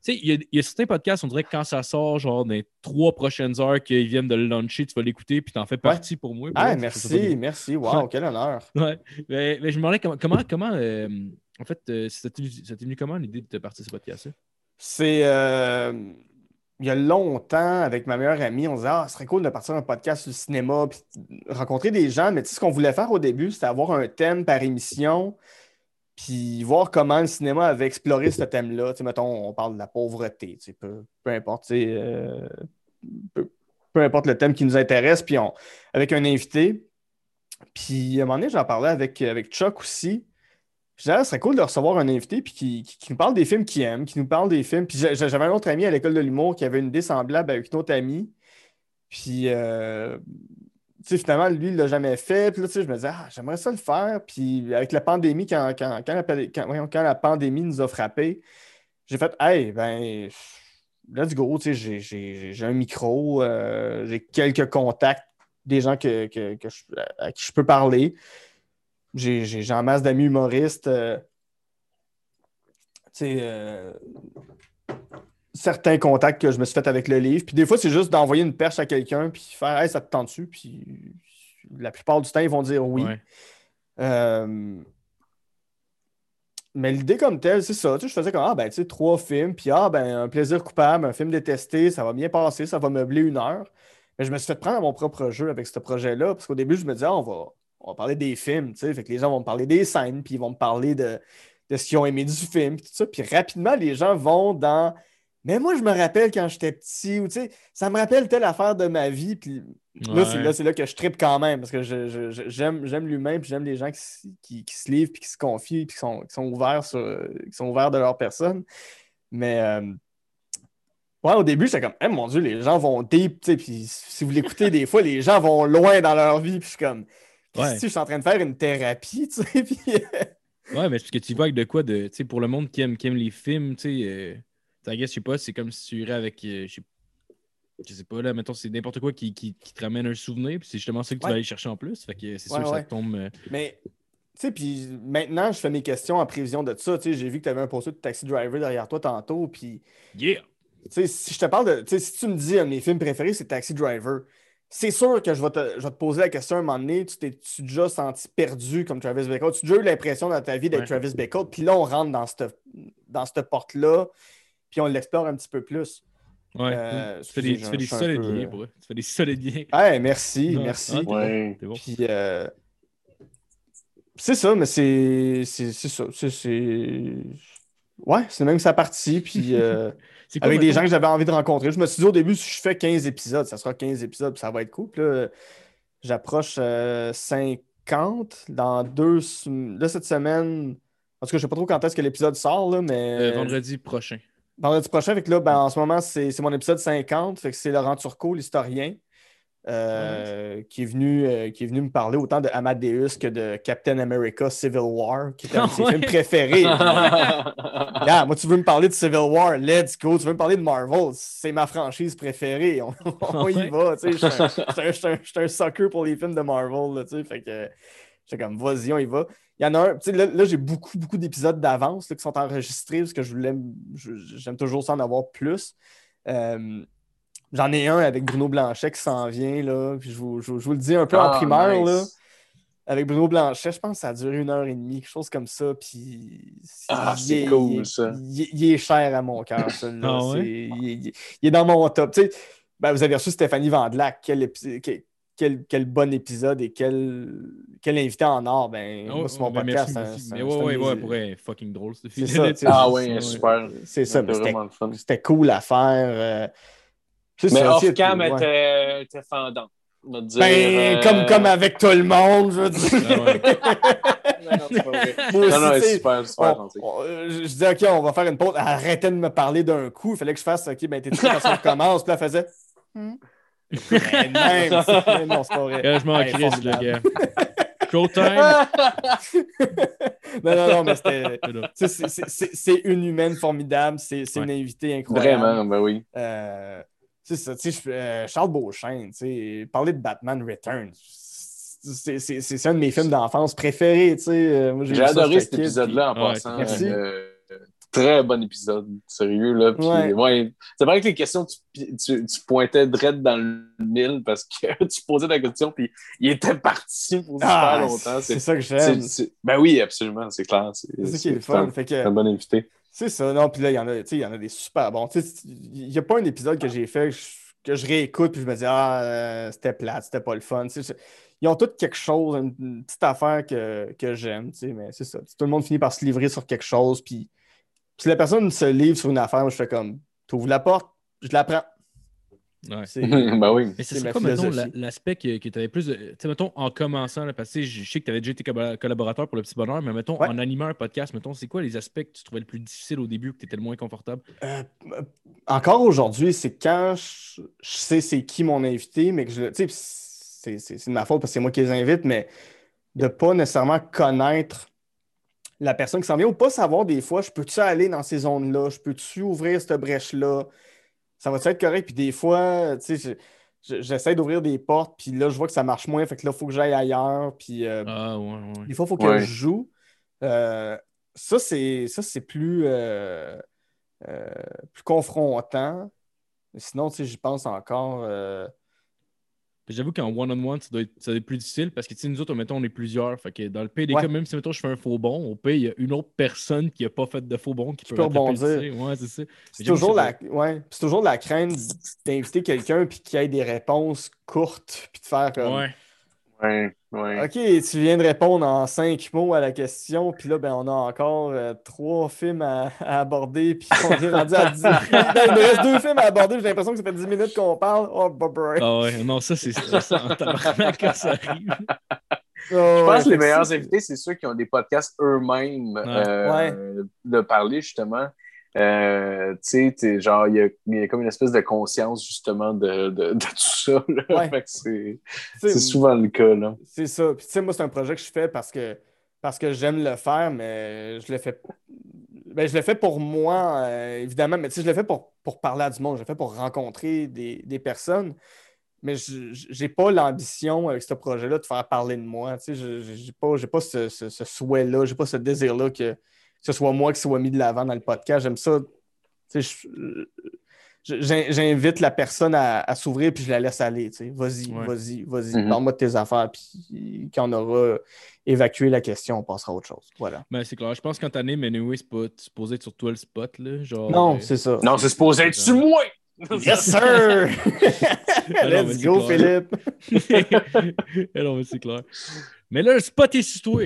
sais, il y, a certains podcasts, on dirait que quand ça sort, genre dans les trois prochaines heures qu'ils viennent de le lancer, tu vas l'écouter. Puis t'en fais partie pour moi. Ah, merci, merci. Wow, quel honneur. Ouais. Mais, je me demandais comment. comment, comment en fait, c'était venu comment l'idée de partir ce podcast-là? C'est. Euh, il y a longtemps, avec ma meilleure amie, on disait Ah, ce serait cool de partir un podcast sur le cinéma, puis rencontrer des gens. Mais tu sais, ce qu'on voulait faire au début, c'était avoir un thème par émission, puis voir comment le cinéma avait exploré ce thème-là. Tu sais, mettons, on parle de la pauvreté, tu sais, peu, importe, euh, peu, importe le thème qui nous intéresse, puis on, avec un invité. Puis à un moment donné, j'en parlais avec, avec Chuck aussi. Je disais, ah, ce serait cool de recevoir un invité puis qui, nous parle des films qu'il aime, qui nous parle des films. Puis j'avais un autre ami à l'école de l'humour qui avait une idée semblable avec une autre amie. Puis, euh, finalement, lui, il l'a jamais fait. Puis là, je me disais, ah, j'aimerais ça le faire. Puis avec la pandémie, quand, quand, quand, la, pandémie nous a frappés, j'ai fait, hey, ben, let's go, j'ai un micro, euh, j'ai quelques contacts, des gens que, à qui je peux parler j'ai en masse d'amis humoristes. Euh, euh, certains contacts que je me suis fait avec le livre. Puis des fois, c'est juste d'envoyer une perche à quelqu'un puis faire Hey, ça te tente dessus. Puis la plupart du temps, ils vont dire oui. Euh, mais l'idée comme telle, c'est ça. je faisais comme Ah, ben, tu sais, trois films, puis ah, ben, un plaisir coupable, un film détesté, ça va bien passer, ça va meubler une heure. Mais je me suis fait prendre à mon propre jeu avec ce projet-là, parce qu'au début, je me disais, ah, on va, on va parler des films, tu sais. Fait que les gens vont me parler des scènes, puis ils vont me parler de, de ce qu'ils ont aimé du film, tout ça. Puis rapidement, les gens vont dans. Mais moi, je me rappelle quand j'étais petit, ou tu sais, ça me rappelle telle affaire de ma vie. Puis là, c'est là, que je tripe quand même, parce que j'aime l'humain, puis j'aime les gens qui, qui, se livrent, puis qui se confient, puis qui sont, qui sont, ouverts, sur, qui sont ouverts de leur personne. Mais. Euh, Ouais, au début, c'est comme, eh, mon Dieu, les gens vont deep, tu sais, puis si vous l'écoutez, des fois, les gens vont loin dans leur vie, puis je suis comme, Ouais. je suis en train de faire une thérapie, tu sais. Puis... ouais, mais parce que tu vois avec de quoi de. Tu sais, pour le monde qui aime, qui aime les films, tu sais. Euh, je sais pas, c'est comme si tu irais avec. Euh, je sais pas, là, mettons, c'est n'importe quoi qui, qui, qui te ramène un souvenir, puis c'est justement ça que tu Ouais. vas aller chercher en plus. Fait que c'est sûr que ça tombe. euh, Mais, tu sais, puis maintenant, je fais mes questions en prévision de ça. Tu sais, j'ai vu que tu avais un poster de Taxi Driver derrière toi tantôt. Puis, Yeah! tu sais, si je te parle de. Tu sais, si tu me dis un de mes films préférés, c'est Taxi Driver, c'est sûr que je vais, te, je vais te poser la question un moment donné. Tu t'es-tu déjà senti perdu comme Travis Bickle? Tu as déjà eu l'impression dans ta vie d'être Ouais. Travis Bickle? Puis là, on rentre dans cette, dans cette porte-là, puis on l'explore un petit peu plus. Ouais. Euh, tu fais des, tu fais des solides peu, liens, euh, pour vrai. Tu fais des solides liens. Ouais, merci, merci. Ah, t'es bon, t'es bon. Puis, euh, c'est ça, mais c'est c'est c'est ça. c'est- c'est- Ouais, c'est même sa partie. Puis, euh, Avec des gens que j'avais envie de rencontrer. Je me suis dit au début, si je fais 15 épisodes, ça sera 15 épisodes, puis ça va être cool. Puis là, j'approche euh, 50 dans deux. Là, cette semaine. En tout cas, je sais pas trop quand est-ce que l'épisode sort, là, mais. Euh, vendredi prochain. Vendredi prochain, fait que là, ben, en ce moment, c'est c'est mon épisode 50. Fait que c'est Laurent Turcot, l'historien, euh, qui, est venu, euh, qui est venu me parler autant de Amadeus que de Captain America Civil War, qui est un de ses films préférés. Yeah, moi, tu veux me parler de Civil War, let's go. Tu veux me parler de Marvel, c'est ma franchise préférée. On, on y va. Je suis un- un- sucker pour les films de Marvel. Là, fait que j'étais comme, vas-y, on y va. Il y en a un, là, là, j'ai beaucoup, beaucoup d'épisodes d'avance qui sont enregistrés parce que je voulais, j'aime toujours ça en avoir plus. Euh, J'en ai un avec Bruno Blanchet qui s'en vient, là. Puis je vous, je vous- je vous le dis un peu en Ah, primeur, nice. là. Avec Bruno Blanchet, je pense que ça a duré une heure et demie, quelque chose comme ça. Puis. Ah, c'est est- cool, il est- ça. Il, est- il est cher à mon cœur, celui-là. Ah ouais? C'est- il, est- il est- il est dans mon top. Tu sais, ben, vous avez reçu Stéphanie Vandelac. Quel, épi- quel, quel, quel bon épisode et quel, quel invité en or. Ben, Oh, moi, sur mon ben, podcast. merci, c'est c'est un- Mais c'est un ouais, ouais, ouais, pour fucking drôle. ce C'est film. ça, sais. Ah Ouais. oui, super. C'est ça, mais C'était c'était vraiment le fun. c'était cool à faire. euh, c'est Mais off-cam ouais. était, était fendant. on va dire, Ben, euh, comme, comme avec tout le monde, je veux dire. Ouais. Non, non, c'est pas vrai. Moi Non, non, super, super on- gentil. on- je, je disais, OK, on va faire une pause. Arrêtait de me parler d'un coup. Il fallait que je fasse, OK, ben, t'es prêt parce qu'on recommence. Puis là, elle faisait. Hmm. Ben, même, c'est- non, c'est pas vrai. Je m'en Hey, crisse, le gars. Showtime! non, non, non, mais c'était. C'est là. tu sais, c'est- une humaine formidable. C'est c'est une invitée incroyable. Vraiment, ben oui. Euh, c'est ça, tu sais, euh, Charles Beauchesne, tu sais, parler de Batman Returns, c'est c'est- c'est- c'est un de mes films d'enfance préférés, tu sais. euh, J'ai adoré cet épisode-là en Ouais, passant. merci. euh, très bon épisode, sérieux. Là. Puis, Ouais. ouais. c'est vrai que les questions, tu, tu, tu pointais direct dans le mille parce que tu posais la question, puis il était parti pour super Ah, longtemps. c'est ça que j'aime. ben oui, absolument, c'est clair. C'est, C'est ça qui est le c'est fun. un, Fait que, un bon invité. C'est ça, non, puis là, il y en a, tu sais, il y en a des super bons. Tu sais, Il n'y a pas un épisode que j'ai fait que je, que je réécoute puis je me dis, ah, euh, c'était plate, c'était pas le fun. Tu sais, c'est- ils ont tous quelque chose, une, une petite affaire que, que j'aime, tu sais, mais c'est ça. Tout le monde finit par se livrer sur quelque chose, puis si la personne se livre sur une affaire, moi, je fais comme, tu ouvres la porte, je la prends. Ouais. C'est- ben oui. Mais ce C'est quoi, mettons, philosophie. l'aspect que, que tu avais plus de. Tu sais, mettons, en commençant, là, parce que je sais que tu avais déjà été collab- collaborateur pour le petit bonheur, mais mettons, Ouais. en animant un podcast, mettons, c'est quoi les aspects que tu trouvais le plus difficile au début, que tu étais le moins confortable? Euh, euh, encore aujourd'hui, c'est quand je, je sais c'est qui mon invité, mais que je. Tu sais, c'est c'est- c'est de ma faute parce que c'est moi qui les invite, mais de pas nécessairement connaître la personne qui s'en vient ou pas savoir des fois, je peux-tu aller dans ces zones-là, je peux-tu ouvrir cette brèche-là, ça va-tu être correct? Puis des fois, tu sais, je- je- j'essaie d'ouvrir des portes, puis là, je vois que ça marche moins, fait que là, il faut que j'aille ailleurs, puis. euh, Ah, ouais, ouais. des fois, il faut que Ouais. je joue. Euh, ça, c'est ça, c'est plus, euh, euh, plus confrontant. Mais Sinon, tu sais, j'y pense encore. J'avoue qu'en one-on-one, ça doit, être, ça doit être plus difficile parce que tu sais, nous autres, mettons, on est plusieurs. Fait que dans le des Ouais. cas, même si mettons, je fais un faux bon, au pire, il y a une autre personne qui n'a pas fait de faux bon qui, Qui peut rebondir. Ouais, c'est ça. Toujours, la, ouais, c'est toujours la crainte d'inviter quelqu'un puis qu'il ait des réponses courtes puis de faire comme Ouais. Ouais, ouais. OK, tu viens de répondre en cinq mots à la question, puis là, ben, on a encore euh, trois films à, à aborder, puis on est rendu à 10. il me reste deux films à aborder, j'ai l'impression que ça fait 10 minutes qu'on parle. Oh, bye bye. Ah ouais, non, ça, c'est stressant quand ça arrive. Je pense que les meilleurs invités, c'est ceux qui ont des podcasts eux-mêmes Ouais. euh, de parler, justement. Euh, tu sais, t'es- genre, il y y a comme une espèce de conscience, justement, de, de, de tout ça. Ouais. C'est souvent le cas, là. C'est ça. Puis, tu sais, moi, c'est un projet que je fais parce que, parce que j'aime le faire, mais je le fais. ben, je le fais pour moi, euh, évidemment, mais tu sais, je le fais pour, pour parler à du monde, je le fais pour rencontrer des, des personnes. Mais je n'ai pas l'ambition avec ce projet-là de faire parler de moi. Tu sais, je n'ai pas, pas ce, ce, ce souhait-là, je n'ai pas ce désir-là que, ce soit moi qui soit mis de l'avant dans le podcast. J'aime ça. Tu sais, j'invite la personne à, s'ouvrir puis je la laisse aller. Vas-y, vas-y, vas-y, mm-hmm. parle-moi de tes affaires. Puis quand on aura évacué la question, on passera à autre chose. Voilà. Ben, c'est clair. Je pense que quand t'animes, anyway, c'est pas supposé être sur toi le spot. Là, genre, non, euh, c'est ça. Non, c'est supposé être sur moi. Yes, sir! Let's go, Philippe! non, mais c'est clair. Mais là, le spot est toi.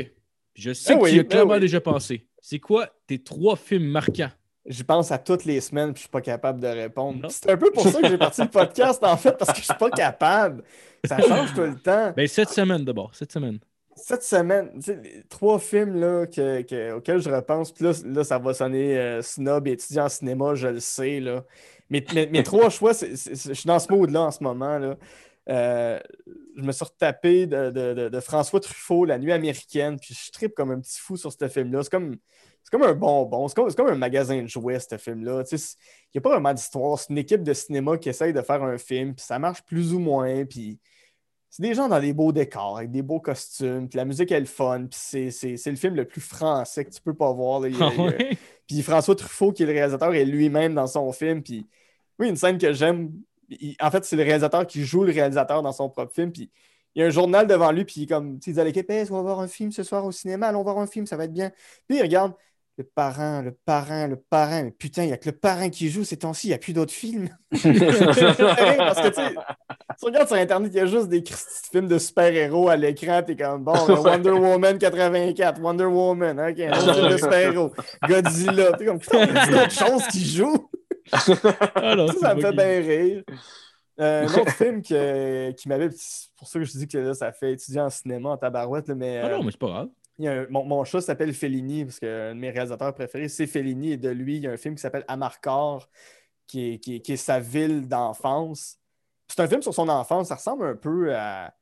Je sais ben que tu y as ben clairement déjà pensé. C'est quoi tes trois films marquants? J'y pense à toutes les semaines, puis je suis pas capable de répondre. C'est un peu pour ça que j'ai parti le podcast, en fait, parce que je suis pas capable. Ça change tout le temps. Ben, cette semaine d'abord, cette semaine. Cette semaine, tu sais, trois films là, auxquels je repense, puis là, ça va sonner euh, snob et étudiant en cinéma, je le sais. Là. Mais mes, trois choix, je suis dans ce mode-là en ce moment. Là. Euh, je me suis retapé de, de, François Truffaut, La Nuit américaine, puis je tripe comme un petit fou sur ce film-là. C'est comme c'est comme un bonbon, c'est comme, un magasin de jouets, ce film-là. Il n'y a pas vraiment d'histoire. C'est une équipe de cinéma qui essaye de faire un film, puis ça marche plus ou moins. Puis c'est des gens dans des beaux décors, avec des beaux costumes, puis la musique est le fun, puis c'est le film le plus français que tu peux pas voir. Ah puis François Truffaut, qui est le réalisateur, est lui-même dans son film. Puis oui, une scène que j'aime. En fait, c'est le réalisateur qui joue le réalisateur dans son propre film. Puis il y a un journal devant lui, puis comme, il dit à l'équipe, on va voir un film ce soir au cinéma, allons voir un film, ça va être bien. Puis il regarde, le parrain, le parrain, le parrain. Mais putain, il n'y a que le parrain qui joue ces temps-ci, il n'y a plus d'autres films. Parce que tu regardes sur Internet, il y a juste des films de super-héros à l'écran, t'es comme bon, Wonder Woman 84, Wonder Woman, ok, un film de super-héros, Godzilla, t'es comme putain, il y a d'autres choses qui jouent. Ah ça, me fait bien rire. Euh, un autre film qui m'avait. pour ça que je dis que là, ça fait étudier en cinéma en tabarouette, mais. Ah non, mais c'est pas grave mon, chat s'appelle Fellini, parce que de mes réalisateurs préférés, c'est Fellini, et de lui, il y a un film qui s'appelle Amarcor, qui est, qui, est, sa ville d'enfance. C'est un film sur son enfance, ça ressemble un peu à.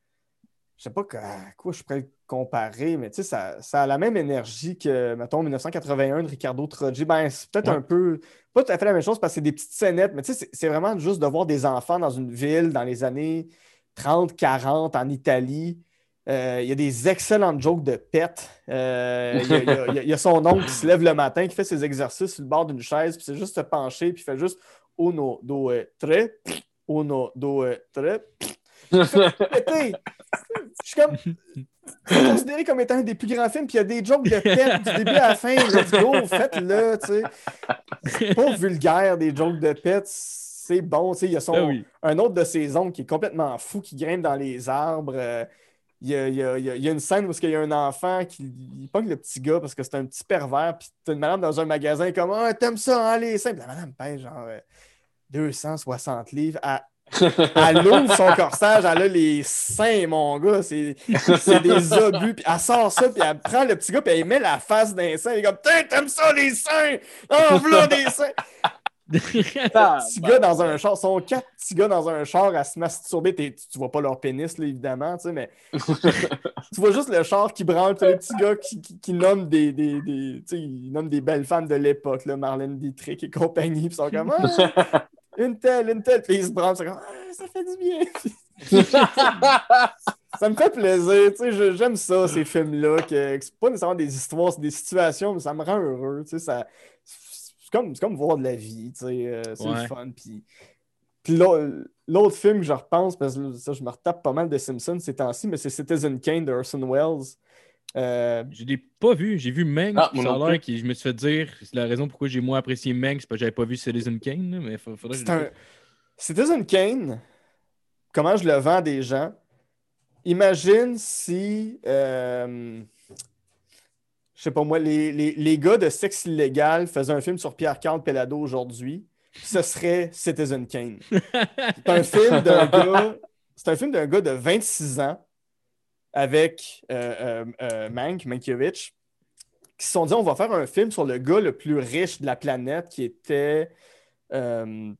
Je sais pas à quoi je pourrais le comparer, mais tu sais, ça, ça, a la même énergie que, mettons, 1981 de Ricardo Troggi. Ben, c'est peut-être un peu. Pas tout à fait la même chose parce que c'est des petites scénettes, mais tu sais, c'est vraiment juste de voir des enfants dans une ville dans les années 30, 40 en Italie euh, il y a des excellentes jokes de pète. Euh, il, y a, son oncle qui se lève le matin, qui fait ses exercices sur le bord d'une chaise, puis c'est juste se pencher, puis il fait juste uno, deux, tres, uno, deux, tres. Je suis comme. C'est considéré comme étant un des plus grands films, puis il y a des jokes de pète du début à la fin. Let's go, faites-le, tu sais. Pas vulgaire, des jokes de pète. C'est bon, tu sais. Il y a son, ben un autre de ses oncles qui est complètement fou, qui grimpe dans les arbres. Euh, il y, a, il, y a, une scène où il y a un enfant qui il pogne le petit gars parce que c'est un petit pervers, puis t'as une madame dans un magasin comme Ah, t'aimes ça, hein, les seins. la madame paye genre 260 euh, livres. Elle, ouvre son corsage, elle a les seins, mon gars. C'est des obus. Puis elle sort ça, puis elle prend le petit gars, puis elle met la face d'un sein. Elle est comme T'aimes ça, les seins? Oh, voilà des seins petit gars dans un char, sont quatre petits gars dans un char à se masturber. Tu, tu vois pas leur pénis, là, évidemment, mais tu vois juste le char qui branle, les petits gars qui, qui, nomment des, des, des ils nomment des belles femmes de l'époque, Marlène Dietrich et compagnie, puis ils sont comme ah, une telle, une telle, puis ils se branlent, comme ah, ça fait du bien. ça me fait plaisir, tu sais, j'aime ça, ces films-là, que, c'est pas nécessairement des histoires, c'est des situations, mais ça me rend heureux, tu sais, ça c'est comme, comme voir de la vie, tu sais, euh, c'est le fun. Puis, l'autre film que je repense, parce que ça, je me retape pas mal de Simpsons ces temps-ci, mais c'est Citizen Kane de Orson Welles. Euh... Je l'ai pas vu, j'ai vu Mank, ah, l'air je me suis fait dire, c'est la raison pourquoi j'ai moins apprécié Mank, c'est parce que j'avais pas vu Citizen Kane, mais faudrait que un... Citizen Kane, comment je le vends à des gens, imagine si... Euh, je sais pas moi, les, les, gars de sexe illégal faisaient un film sur Pierre-Carl Pelado aujourd'hui, ce serait Citizen Kane. C'est un film d'un gars. C'est un film d'un gars de 26 ans avec euh, euh, euh, Mank, Mankiewicz, qui se sont dit on va faire un film sur le gars le plus riche de la planète qui était. on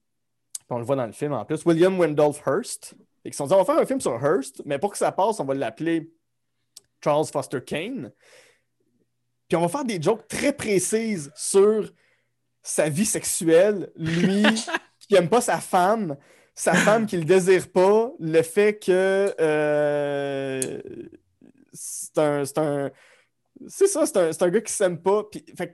le voit dans le film en plus, William Wendolph Hearst. Et qui se sont dit on va faire un film sur Hearst, mais pour que ça passe, on va l'appeler Charles Foster Kane. puis on va faire des jokes très précises sur sa vie sexuelle, lui qui aime pas sa femme, sa femme qui le désire pas, le fait que euh, c'est un. C'est un- c'est ça, c'est un, un gars qui s'aime pas. Puis, fait que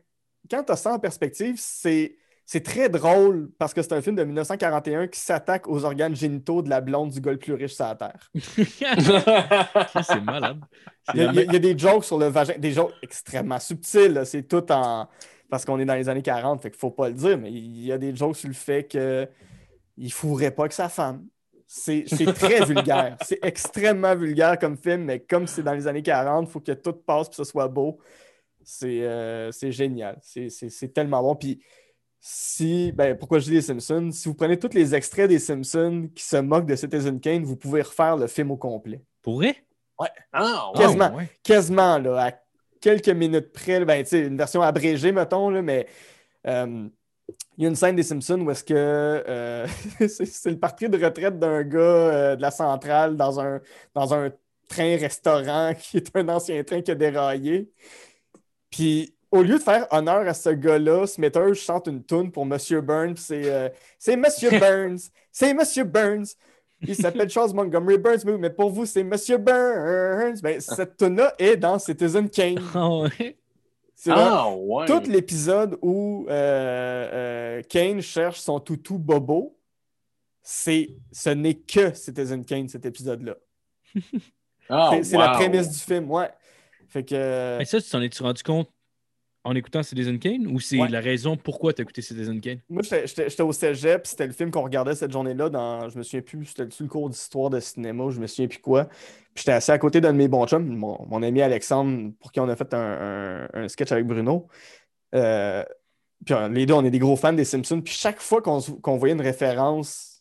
quand tu as ça en perspective, c'est. C'est très drôle parce que c'est un film de 1941 qui s'attaque aux organes génitaux de la blonde du gars le plus riche sur la Terre. c'est malade. Il y, a, il y a- des jokes sur le vagin, des jokes extrêmement subtils. C'est tout en. Parce qu'on est dans les années 40, fait qu'il faut pas le dire, mais il y a des jokes sur le fait qu'il ne fourrait pas que sa femme. C'est c'est très vulgaire. C'est extrêmement vulgaire comme film, mais comme c'est dans les années 40, il faut que tout passe et que ce soit beau. C'est euh, c'est génial. C'est- tellement bon. Puis si, ben, pourquoi je dis les Simpsons, si vous prenez tous les extraits des Simpsons qui se moquent de Citizen Kane, vous pouvez refaire le film au complet. Pour vrai? Ah, ouais. Quasiment. Ah, ouais. quasiment là, à quelques minutes près, ben, tu sais, une version abrégée, mettons, là, mais euh, il y a une scène des Simpsons où est-ce que euh, c'est le parti de retraite d'un gars euh, de la centrale dans un, dans un train-restaurant qui est un ancien train qui a déraillé. Puis au lieu de faire honneur à ce gars-là, Smithers chante une tune pour Monsieur Burns. C'est euh, c'est Monsieur Burns, c'est Monsieur Burns. Il s'appelle Charles Montgomery Burns, mais- pour vous, c'est Monsieur Burns. Ben, cette tune-là est dans Citizen Kane. Ah, ouais. C'est Ah, ouais. tout l'épisode où euh, euh, Kane cherche son toutou Bobo. C'est, ce n'est que Citizen Kane, cet épisode-là. Ah, c'est la prémisse du film, ouais. Fait que. Mais ça, tu t'en es-tu rendu compte? En écoutant Citizen Kane ou c'est Ouais. la raison pourquoi tu as écouté Citizen Kane? Moi, j'étais- au cégep, c'était le film qu'on regardait cette journée-là. Dans, je me souviens plus, c'était le cours d'histoire de cinéma, je me souviens plus quoi. Puis j'étais assis à côté d'un de mes bons chums, mon, mon ami Alexandre, pour qui on a fait un, un- un sketch avec Bruno. Euh, puis les deux, on est des gros fans des Simpsons. Puis chaque fois qu'on voyait une référence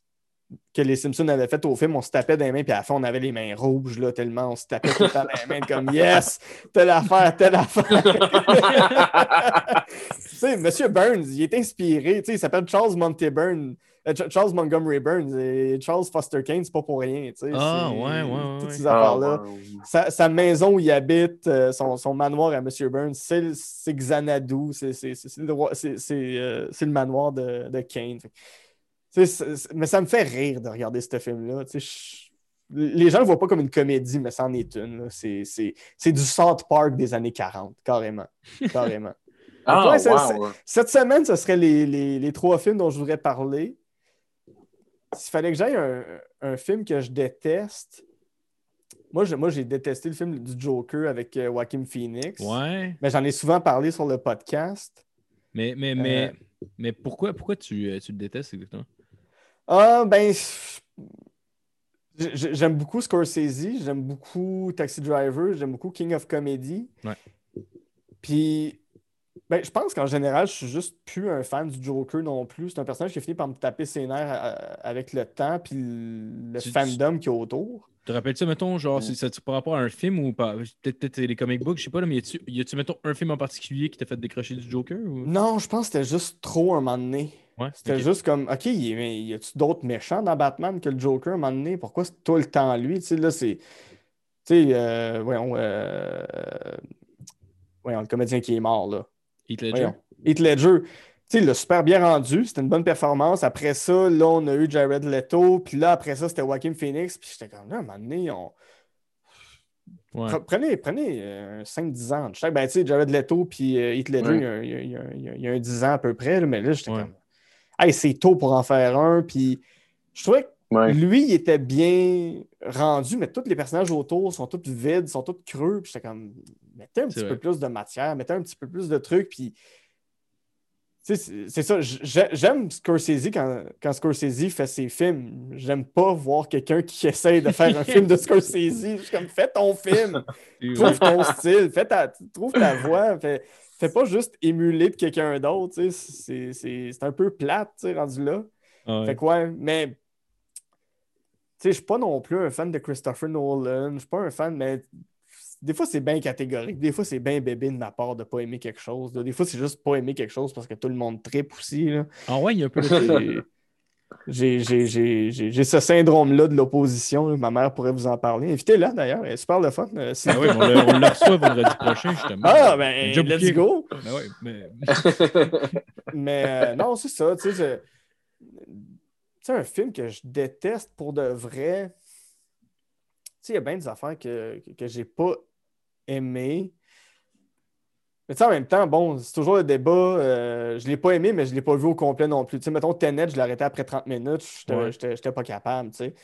que les Simpsons avaient faite au film, on se tapait dans les mains, puis à la fin, on avait les mains rouges, là, tellement on se tapait tout le temps dans les mains, comme Yes, telle affaire, telle affaire. tu sais, Monsieur Burns, il est inspiré. Tu sais, il s'appelle Charles Monty Burns. euh, Ch- Charles Montgomery Burns et Charles Foster Kane, c'est pas pour rien. tu sais, Ah, ouais, ouais, ouais, Toutes ces Ah, affaires-là. ouais. Sa, sa maison où il habite, euh, son, son manoir à Monsieur Burns, c'est Xanadu, c'est le, euh, c'est le manoir de, de Kane. Mais ça me fait rire de regarder ce film-là. Les gens ne le voient pas comme une comédie, mais c'en est une. C'est c'est- c'est du South Park des années 40, carrément. carrément. Ah, Ouais, ça- wow. Cette semaine, ce serait les, les- les trois films dont je voudrais parler. S'il fallait que j'aille un, un film que je déteste, moi, je- moi, j'ai détesté le film du Joker avec euh, Joaquin Phoenix. Ouais. Mais j'en ai souvent parlé sur le podcast. Mais, mais, mais, mais pourquoi, pourquoi tu, euh, tu le détestes exactement? Ah, ben. J'aime beaucoup Scorsese, j'aime beaucoup Taxi Driver, j'aime beaucoup King of Comedy. Ouais. Puis, ben, je pense qu'en général, je suis juste plus un fan du Joker non plus. C'est un personnage qui a fini par me taper ses nerfs euh, avec le temps, puis le Tu- fandom qu'il y a autour. Te rappelles-tu, mettons, genre, c'est- ça par rapport à un film ou pas? Peut-être les comic books, je sais pas, là, mais y a-tu, y a-tu, mettons, un film en particulier qui t'a fait décrocher du Joker? Ou... Non, je pense que c'était juste trop un moment donné. Ouais. C'était juste comme, OK, mais y a-tu d'autres méchants dans Batman que le Joker à un moment donné? Pourquoi c'est tout le temps lui? Tu sais, là, c'est. Tu sais, euh, voyons, euh, voyons, le comédien qui est mort, là. Heath Ledger? Voyons. Heath Ledger. Tu sais, il l'a super bien rendu. C'était une bonne performance. Après ça, là, on a eu Jared Leto. Puis là, après ça, c'était Joaquin Phoenix. Puis j'étais comme, là, à un moment donné, on. Ouais. Prenez, prenez euh, 5-10 ans. de chaque. Ben, tu sais, Jared Leto puis euh, Heath Ledger, Ouais. il y a- il y, a- il y a- il y a- il y a un 10 ans à peu près. là, mais là, j'étais Ouais. comme. Hey, c'est tôt pour en faire un. Puis je trouvais que Ouais. lui, il était bien rendu, mais tous les personnages autour sont tous vides, sont tous creux. Puis j'étais comme, mettez un petit vrai. peu plus de matière, mettez un petit peu plus de trucs. Puis, c'est c'est ça. J'ai- J'aime Scorsese quand, quand Scorsese fait ses films. J'aime pas voir quelqu'un qui essaye de faire un film de Scorsese. Je suis comme, fais ton film, trouve ton style, fais ta, trouve ta voix. Fais pas juste émuler de quelqu'un d'autre. C'est un peu plate, rendu là. Ouais. Fait que ouais, mais je suis pas non plus un fan de Christopher Nolan. Je suis pas un fan, mais des fois c'est bien catégorique. Des fois c'est bien bébé de ma part de pas aimer quelque chose. là. Des fois c'est juste pas aimer quelque chose parce que tout le monde tripe aussi. là. Ah ouais, il y a un peu J'ai ce syndrome-là de l'opposition. Ma mère pourrait vous en parler. Invitez-la d'ailleurs. Elle est super le fun. euh, oui, on le, on le reçoit vendredi prochain, justement. Ah, ben, let's go! Ben mais... Mais euh, non, c'est ça. Tu sais, je- un film que je déteste pour de vrai. Tu sais, il y a bien des affaires que, que, que j'ai pas aimées. Mais tu sais, en même temps, bon, c'est toujours le débat. euh, je l'ai pas aimé, mais je l'ai pas vu au complet non plus. Tu sais, mettons, Tenet, je l'ai arrêté après 30 minutes. J'étais- j'étais pas capable, tu sais.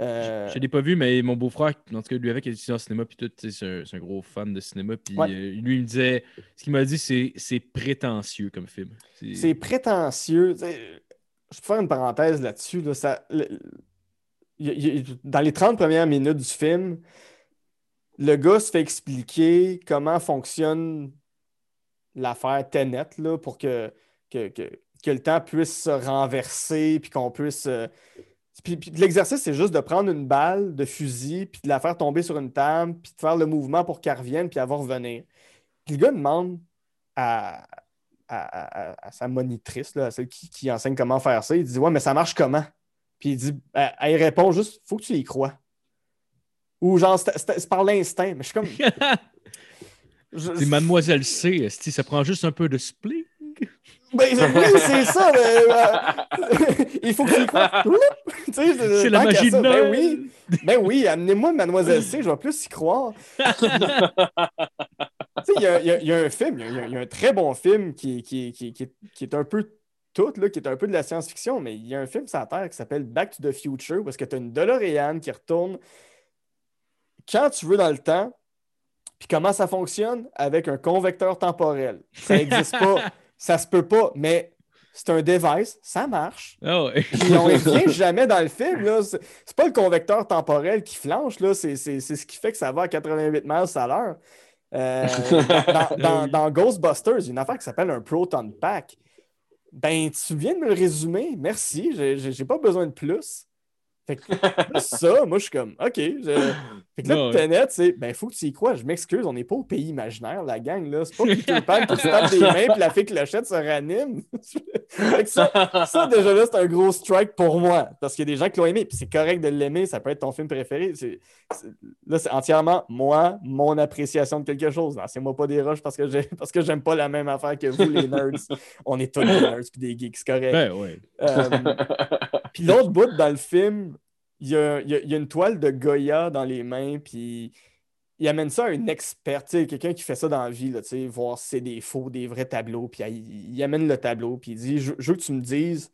Euh, Je je l'ai pas vu, mais mon beau-frère, en tout cas, lui avec, il est au cinéma, puis tout, c'est un, un gros fan de cinéma. Puis Ouais. euh, lui, il me disait, ce qu'il m'a dit, c'est c'est prétentieux comme film. C'est- prétentieux. Je peux faire une parenthèse là-dessus. là, ça- le- il- il- dans les 30 premières minutes du film, le gars se fait expliquer comment fonctionne l'affaire Tenet là, pour que, que, que- que le temps puisse se renverser puis qu'on puisse. euh, Puis, l'exercice, c'est juste de prendre une balle de fusil puis de la faire tomber sur une table puis de faire le mouvement pour qu'elle revienne puis elle va revenir. Puis le gars demande à, à, à- sa monitrice, là, à celle qui, qui enseigne comment faire ça. Il dit Ouais, mais ça marche comment? Puis il dit Elle, elle répond juste Faut que tu y crois. Ou genre, c'est par l'instinct. Mais je suis comme. je- C'est Mademoiselle C, esti, ça prend juste un peu de split. Ben, oui, c'est ça. mais, euh, il faut que tu C'est la magie de ça, Ben oui, ben oui, amenez-moi Mademoiselle C, je vais plus y croire. Tu sais, il y y y a un film, il y a, y un très bon film qui, qui, qui, qui est, qui est un peu tout, là, qui est un peu de la science-fiction, mais il y a un film sur la Terre qui s'appelle Back to the Future, où est-ce que tu as une DeLorean qui retourne quand tu veux dans le temps, puis comment ça fonctionne? Avec un convecteur temporel. Ça n'existe pas, ça se peut pas, mais c'est un device, ça marche. Ah ouais. Puis on ne revient jamais dans le film. là. C'est c'est pas le convecteur temporel qui flanche, là. C'est c'est- c'est ce qui fait que ça va à 88 miles à l'heure. Euh, dans, dans- dans Ghostbusters, il y a une affaire qui s'appelle un Proton Pack. Ben, tu viens de me le résumer. Merci. J'ai- J'ai pas besoin de plus. Fait que plus ça, moi, je suis comme, OK. je- Fait que là, Ouais. Tenet, c'est, ben, faut que tu y crois. Je m'excuse, on n'est pas au pays imaginaire, la gang, là. C'est pas Peter Pan qui se tape des mains puis la fée clochette se ranime. Fait que ça, ça, déjà là, c'est un gros strike pour moi. Parce qu'il y a des gens qui l'ont aimé. Puis c'est correct de l'aimer. Ça peut être ton film préféré. C'est- c'est- Là, c'est entièrement moi, mon appréciation de quelque chose. Lancez-moi pas des roches parce que j'ai parce que j'aime pas la même affaire que vous, les nerds. On est tous des nerds puis des geeks, c'est correct. Ben ouais. Euh, puis l'autre bout dans le film, il y a, une toile de Goya dans les mains, puis il amène ça à une expert, tu sais, quelqu'un qui fait ça dans la vie, là, voir si c'est des faux, des vrais tableaux, puis il, amène le tableau, puis il dit je, veux que tu me dises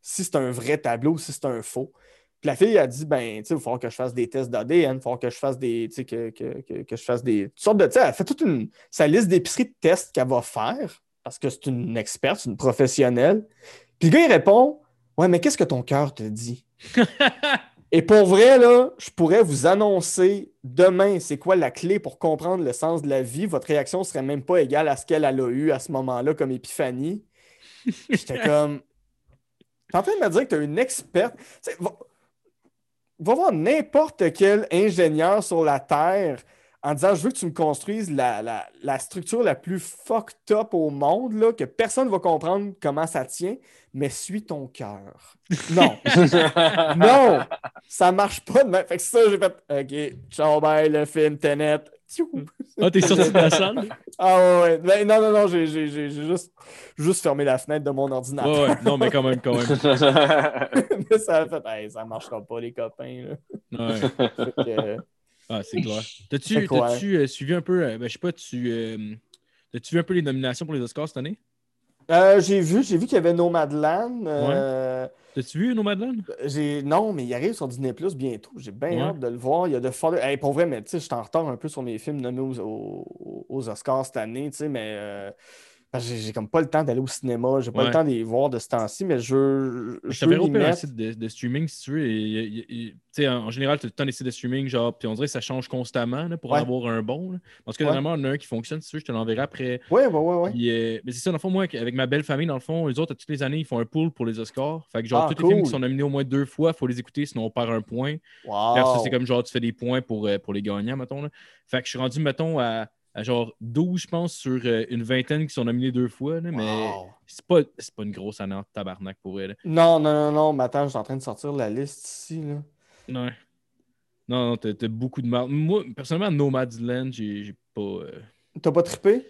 si c'est un vrai tableau ou si c'est un faux. Puis la fille a dit ben, il va falloir que je fasse des tests d'ADN, il va falloir que je fasse des, que, que, que, que je fasse des toutes sortes de, elle fait toute une, sa liste d'épicerie de tests qu'elle va faire, parce que c'est une experte, c'est une professionnelle. Puis le gars, il répond Ouais, mais qu'est-ce que ton cœur te dit? Et pour vrai, là, je pourrais vous annoncer demain c'est quoi la clé pour comprendre le sens de la vie. Votre réaction serait même pas égale à ce qu'elle elle a eu à ce moment-là comme épiphanie. J'étais comme. T'es en train de me dire que tu as une experte. Va voir n'importe quel ingénieur sur la Terre en disant Je veux que tu me construises la, la- la structure la plus fucked up au monde, là, que personne ne va comprendre comment ça tient, mais suis ton cœur. Non. non! Ça marche pas de même. Fait que ça, j'ai fait OK, ciao, bye, le film Tenet. Ah, t'es sorti de la salle? Ah ouais, ouais. Ben, non, non, non, j'ai j'ai- j'ai- j'ai juste, juste fermé la fenêtre de mon ordinateur. Ouais, ouais. Non, mais quand même, quand même. Mais ça a fait, hey, ça marchera pas, les copains. Là. Ouais. Fait que, euh, Ah, c'est clair. T'as-tu euh, suivi un peu, euh, ben, je sais pas, tu. euh, T'as-tu vu un peu les nominations pour les Oscars cette année? euh, j'ai vu, j'ai vu qu'il y avait Nomadland. Euh, T'as-tu vu Nomadland? j'ai, non, mais il arrive sur Disney Plus bientôt. J'ai bien Ouais. hâte de le voir. Il y a de Father. Hey, pour vrai, mais tu sais, je suis en retard un peu sur mes films nommés aux, aux- Oscars cette année, tu sais, mais euh, j'ai j'ai comme pas le temps d'aller au cinéma. J'ai pas Ouais. le temps de les voir de ce temps-ci, mais je, Je je y repéré un site de, de streaming si tu veux. et- en, en général, tu as le temps des sites de streaming, genre, puis on dirait que ça change constamment là, pour Ouais. en avoir un bon. là. Parce que Ouais. vraiment, on a un qui fonctionne, si tu veux, je te l'enverrai après. Ouais, ouais, ouais, ouais. Euh, mais c'est ça, dans le fond, moi, avec ma belle famille, dans le fond, les autres, toutes les années, ils font un pool pour les Oscars. Fait que, genre, Ah, tous les films qui sont nominés au moins deux fois, il faut les écouter, sinon on perd un point. Puis après ça, Wow. c'est comme genre, tu fais des points pour, euh, pour les gagnants, mettons. Là. Fait que je suis rendu, mettons, à, à genre 12, je pense, sur euh, une vingtaine qui sont nominés deux fois. là, mais c'est pas, c'est pas une grosse année en tabarnak pour elle. Non, non, non, non, mais attends, je suis en train de sortir la liste ici. Là. Non. Non, non, t'as, beaucoup de mal. Moi, personnellement, Nomadland, j'ai, j'ai pas. euh, T'as pas trippé?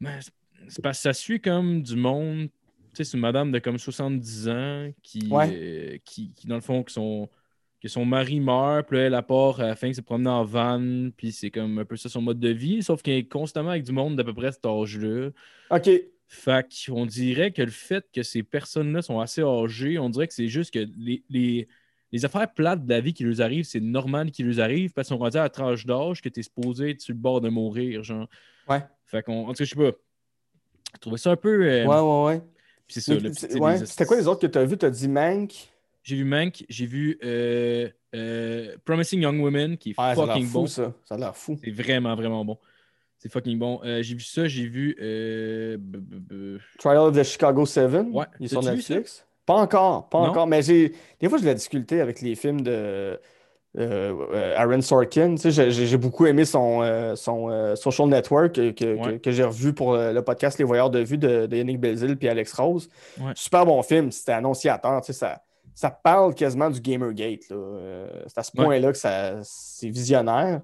Mais c'est- c'est parce que ça suit comme du monde. Tu sais, c'est une madame de comme 70 ans qui, Ouais. euh, qui, qui, dans le fond, que son, que son mari meurt, puis là, elle, part, à la fin, se promener en van, puis c'est comme un peu ça son mode de vie, sauf qu'elle est constamment avec du monde d'à peu près cet âge-là. OK. Fait qu'on dirait que le fait que ces personnes-là sont assez âgées, on dirait que c'est juste que les, les, les affaires plates de la vie qui leur arrivent, c'est normal qu'ils leur arrivent parce qu'ils sont rendus à la tranche d'âge que tu es supposé être sur le bord de mourir, genre. Ouais. Fait qu'on. En tout cas, je sais pas. Je trouvais ça un peu. euh, Ouais, ouais, ouais. puis c'est ça. C'est- sais, ouais, C'était quoi les autres que t'as vu? T'as dit Mank? J'ai vu Mank, j'ai vu euh, euh, Promising Young Women qui est Ah, ça a fucking fou, bon. ça. Ça a l'air fou. C'est vraiment, vraiment bon. C'est fucking bon. Euh, j'ai vu ça, j'ai vu. Trial of the Chicago 7. Ouais. Il est sur T'as-tu vu Netflix. Pas encore, pas Non? encore. Mais j'ai des fois, j'ai de la difficulté avec les films de Aaron Sorkin. Tu sais, j'ai- beaucoup aimé son, son Social Network que, que- Ouais. que- que j'ai revu pour le podcast Les Voyeurs de vue de, de Yannick Belzil puis Alex Rose. Ouais. Super bon film. C'était annonciateur. Tu sais, ça, ça parle quasiment du Gamergate. là. Euh, c'est à ce Ouais. point-là que ça, c'est visionnaire.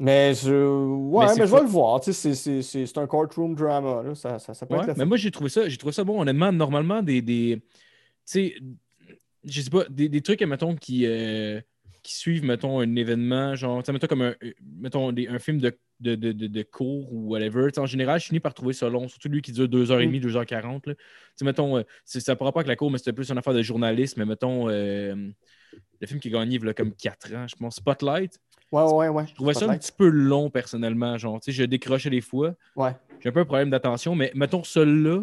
Mais je, ouais, Mais je vais le voir. Tu sais, c'est- c'est c'est- c'est un courtroom drama. là. Ça, ça, ça peut Ouais, être mais moi, j'ai trouvé ça, j'ai trouvé ça bon. Honnêtement, normalement, des. des tu sais, je sais pas, des, des trucs, mettons, qui, euh, qui suivent, mettons, un événement, genre, mettons, comme un, mettons, des- un film de, de, de, de, cours ou whatever. En général, je finis par trouver ça long, surtout lui qui dure 2h30, 2h40. là. Tu sais, mettons, euh, ça ne pourra pas avec la cour, mais c'était plus une affaire de journalisme. Mais mettons, euh, le film qui a gagné, a comme 4 ans, je pense, Spotlight. Ouais, ouais, ouais. Je trouvais ça un petit peu long, personnellement. Genre, tu sais, je décrochais des fois Ouais. j'ai un peu un problème d'attention, mais mettons celui-là,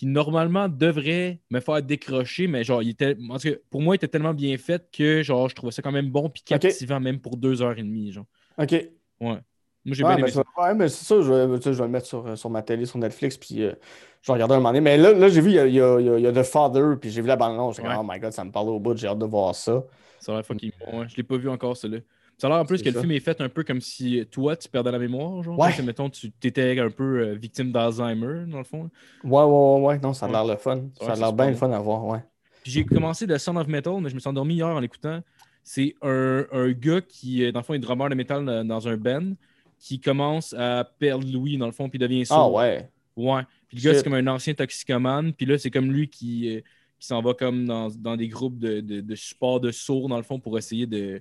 qui normalement devrait me faire décrocher, mais genre, il était. En tout cas, pour moi, il était tellement bien fait que genre, je trouvais ça quand même bon puis captivant, même pour deux heures et demie. Genre. OK. Ouais. Moi, j'ai Ouais, bien mais, aimé ça- ouais, mais c'est ça, je vais, je vais le mettre sur, sur ma télé, sur Netflix, puis euh, je vais regarder un moment donné. Mais là, là j'ai vu, il y a, il y a- il y a- The Father, puis j'ai vu la bande-annonce. Ouais. oh my god, ça me parle au bout, j'ai hâte de voir ça. Ça a l'air fucking bon. ouais. Je l'ai pas vu encore, celui-là. Ça a l'air en plus que le film est fait un peu comme si toi, tu perdais la mémoire. Genre, Ouais. Mettons, tu étais un peu euh, victime d'Alzheimer, dans le fond. Ouais, ouais, ouais, ouais, non, ça a Ouais. l'air le fun. Ouais, Ça a l'air bien le fun à voir, ouais. J'ai commencé le Sound of Metal, mais je me suis endormi hier en l'écoutant. C'est un, un gars qui, euh, dans le fond, est drummer de métal dans, un band, qui commence à perdre Louis, dans le fond, puis devient sourd. Ah ouais. Ouais. Puis le gars, c'est comme un ancien toxicomane. Puis là, c'est comme lui qui, euh, qui s'en va comme dans, dans des groupes de, de, de support de sourds, dans le fond, pour essayer de.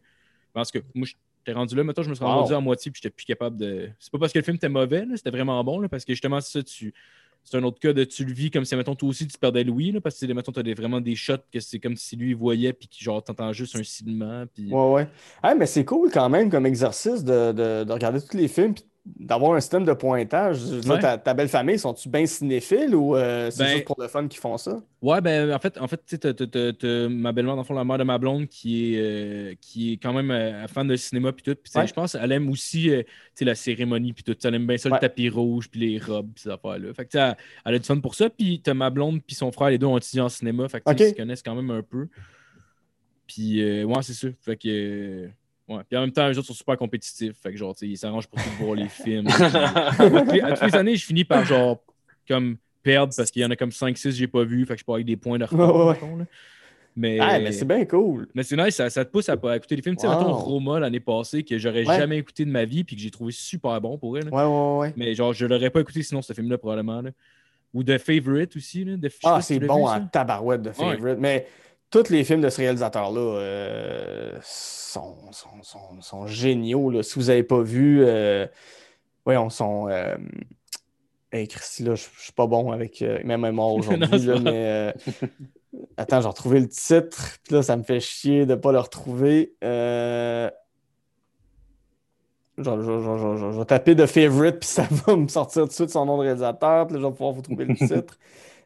Parce que moi, j'étais rendu là. Maintenant, je me suis Wow. rendu à moitié, puis j'étais plus capable de. C'est pas parce que le film était mauvais, c'était vraiment bon, là, parce que justement, c'est ça, tu. C'est un autre cas de tu le vis comme si, mettons, toi aussi, tu perdais Louis, là, parce que, mettons, tu as vraiment des shots que c'est comme si lui il voyait, puis que, genre, t'entends juste un silement. Puis... Ouais, ouais. Mais c'est cool quand même comme exercice de, de- de regarder tous les films puis d'avoir un système de pointage? Ouais. ta, ta belle famille, sont-tu bien cinéphiles ou euh, c'est Ben- juste pour le fun qu'ils font ça? Ouais, ben en fait, en fait, tu sais, t'as- t'as- t'as- t'as ma belle-mère, dans le fond, la mère de ma blonde, qui est, euh, qui est quand même euh, fan de cinéma puis tout. Puis, Ouais. je pense qu'elle aime aussi la cérémonie puis tout. Elle aime bien ça, Ouais. le tapis rouge puis les robes puis ces affaires-là. Fait que, elle, elle a du fun pour ça. Puis t'as ma blonde puis son frère, les deux ont étudié en cinéma. Fait que, ils se connaissent quand même un peu. Puis, ouais, c'est ça. Fait que... Ouais. Puis en même temps, les autres sont super compétitifs. Fait que genre, tu sais, ils s'arrangent pour tout voir les films. Puis, à, toutes les, à toutes les années, je finis par genre comme perdre parce qu'il y en a comme 5-6 que j'ai pas vu. Fait que je pars avec des points de retard. Ouais, ouais. Mais, Ah, mais c'est bien cool. mais c'est nice, ça, ça te pousse à, à écouter des films. Tu sais, mettons Roma l'année passée, que j'aurais Ouais. jamais écouté de ma vie puis que j'ai trouvé super bon pour elle. Ouais, ouais, ouais. Mais genre, je l'aurais pas écouté sinon, ce film-là, probablement. là. Ou The Favorite aussi. Là. The- Ah, c'est bon vu, en ça. tabarouette de favorite. Mais tous les films de ce réalisateur-là euh, sont, sont, sont, sont géniaux. là. Si vous n'avez pas vu, euh, voyons, sont. Euh... Hey, Christy, là, je suis pas bon avec euh, même mémoire aujourd'hui, mais. euh, Attends, j'ai retrouvé le titre, puis là, ça me fait chier de ne pas le retrouver. Je, je- je- je- je- je vais taper de favorite, puis ça va me sortir tout de suite son nom de réalisateur, puis là, je vais pouvoir vous trouver le titre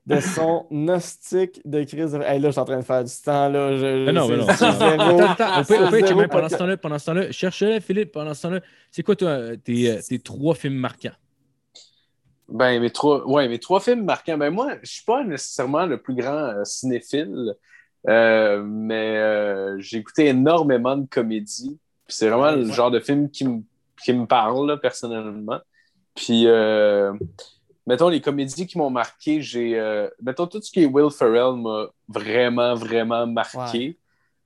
de son gnostic de crise. de- Hey, là, je suis en train de faire du temps, là. Je, Mais non, mais non. zéro- pendant ce temps-là, pendant ce temps-là, cherche-le, Philippe, pendant ce temps-là. C'est quoi, toi, tes, euh, tes trois films marquants? Ben, mes trois, ouais, mes trois films marquants. Ben, moi, je suis pas nécessairement le plus grand euh, cinéphile, euh, mais euh, j'ai écouté énormément de comédies. Puis c'est vraiment le Ouais. genre de film qui me qui me parle, là, personnellement. Puis, euh, mettons, les comédies qui m'ont marqué, j'ai. euh, mettons, tout ce qui est Will Ferrell m'a vraiment, vraiment marqué.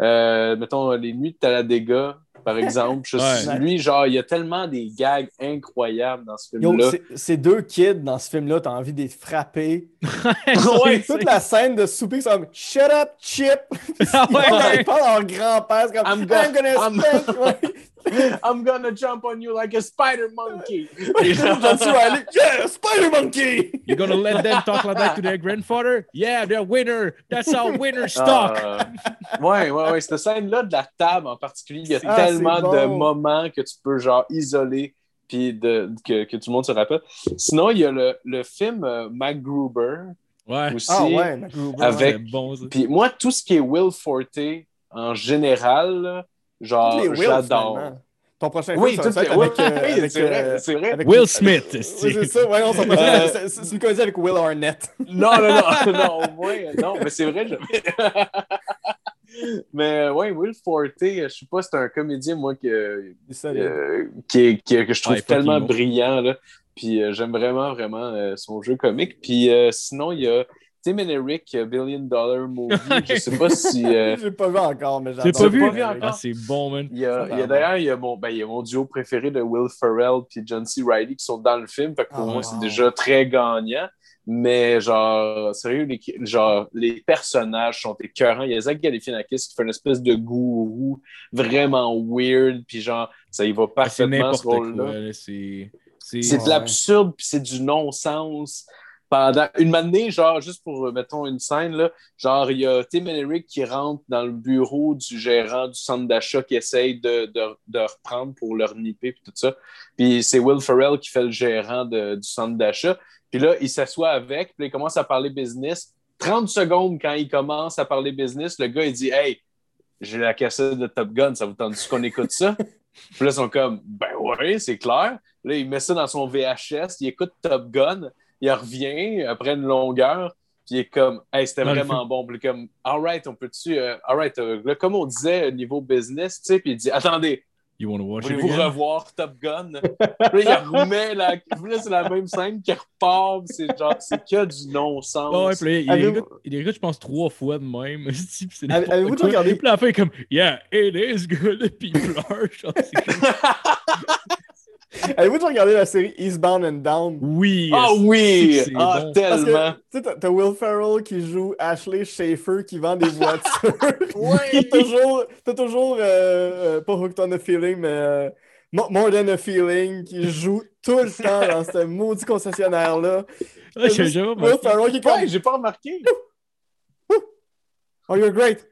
Euh, mettons, Les Nuits de Talladega, par exemple. Je suis- Ouais. Lui, genre, il y a tellement des gags incroyables dans ce film-là. ces deux kids dans ce film-là, t'as envie de les frapper. Ouais, Toute la scène de souper, c'est comme Shut up, Chip! Ah Ils ouais. parlent en grand-père, c'est comme I'm I'm, gonna. I'm gonna jump on you like a spider monkey. John C. Reilly, Yeah, Spider Monkey! You're gonna let them talk like that to their grandfather? Yeah, they're winner. That's how winners talk. Ah, ouais, ouais, ouais. Cette scène-là de la table en particulier, il y a Ah, tellement bon. de moments que tu peux genre isoler puis de, que, que tout le monde se rappelle. Sinon, il y a le, le film euh, MacGruber Ouais. aussi. Ah ouais, MacGruber. Avec- bon. Puis moi, tout ce qui est Will Forte en général, là, genre, j'adore. finalement. Ton prochain Oui, film, ça va les être avec, euh, Oui, avec, c'est vrai, euh, c'est vrai. avec- Will Smith. Oui, c'est- c'est ça, ouais, on s'en prochain, Euh, c'est- une comédie avec Will Arnett. Non, non, non, non, au moins, non, mais c'est vrai. Je... mais ouais, Will Forte, je sais pas, c'est un comédien, moi, que, euh, qui, que je trouve Ouais, tellement brillant. Là. Puis euh, j'aime vraiment, vraiment euh, son jeu comique. Puis euh, sinon, il y a Tim and Eric, euh, Billion Dollar Movie. je sais pas si. euh, J'ai pas vu encore, mais J'ai j'adore. pas vu? pas vu encore. Ah, c'est bon, man. il y a, Ça, il y a pardon. d'ailleurs, il y a mon, ben, il y a mon duo préféré de Will Ferrell puis John C. Reilly qui sont dans le film. Fait que pour Ah, moi, wow. c'est déjà très gagnant. Mais genre, sérieux, les, genre, les personnages sont écœurants. Il y a Zach Galifianakis qui fait une espèce de gourou vraiment weird. Puis genre, ça y va Ah, parfaitement n'importe ce rôle-là. C'est. De l'absurde, puis c'est du non-sens. Pendant une année, genre, juste pour, euh, mettons, une scène, là, genre, il y a Tim et Eric qui rentrent dans le bureau du gérant du centre d'achat qui essaye de, de, de reprendre pour leur nipper, puis tout ça. Puis c'est Will Ferrell qui fait le gérant de- du centre d'achat. Puis là, il s'assoit avec, puis il commence à parler business. 30 secondes quand il commence à parler business, le gars, il dit Hey, j'ai la cassette de Top Gun, ça vous tente qu'on écoute ça? Puis là, ils sont comme Ben ouais, c'est clair. Là, il met ça dans son VHS, il écoute Top Gun, il revient après une longueur, puis il est comme Hey, c'était vraiment bon. Puis il est comme Alright, on peut-tu. euh, Alright, euh, là, comme on disait, niveau business, tu sais, puis il dit Attendez, You wanna watch it Voulez-vous revoir Top Gun? Puis là, il remet la. puis là, c'est la même scène qui repart. C'est genre, c'est que du non-sens. Ah ouais, puis là, il, Avez-vous- il les je pense, trois fois de même. Avez-vous regardé- Puis à la fin, il est comme Yeah, it is good. Puis il pleure. genre, c'est comme- Avez-vous déjà regardé la série Eastbound and Down? Oui. Ah oui! Ah, bon? Tellement! tu sais, t'as- Will Ferrell qui joue Ashley Schaefer qui vend des voitures. Oui! t'as toujours, toujours euh, euh, pas Hooked on a Feeling, mais euh, Mo- More Than a Feeling qui joue tout le temps dans ce maudit concessionnaire-là. Ah, j'ai jamais Will. Ferrell qui est comme Ouais, j'ai pas remarqué. Oh, you're great.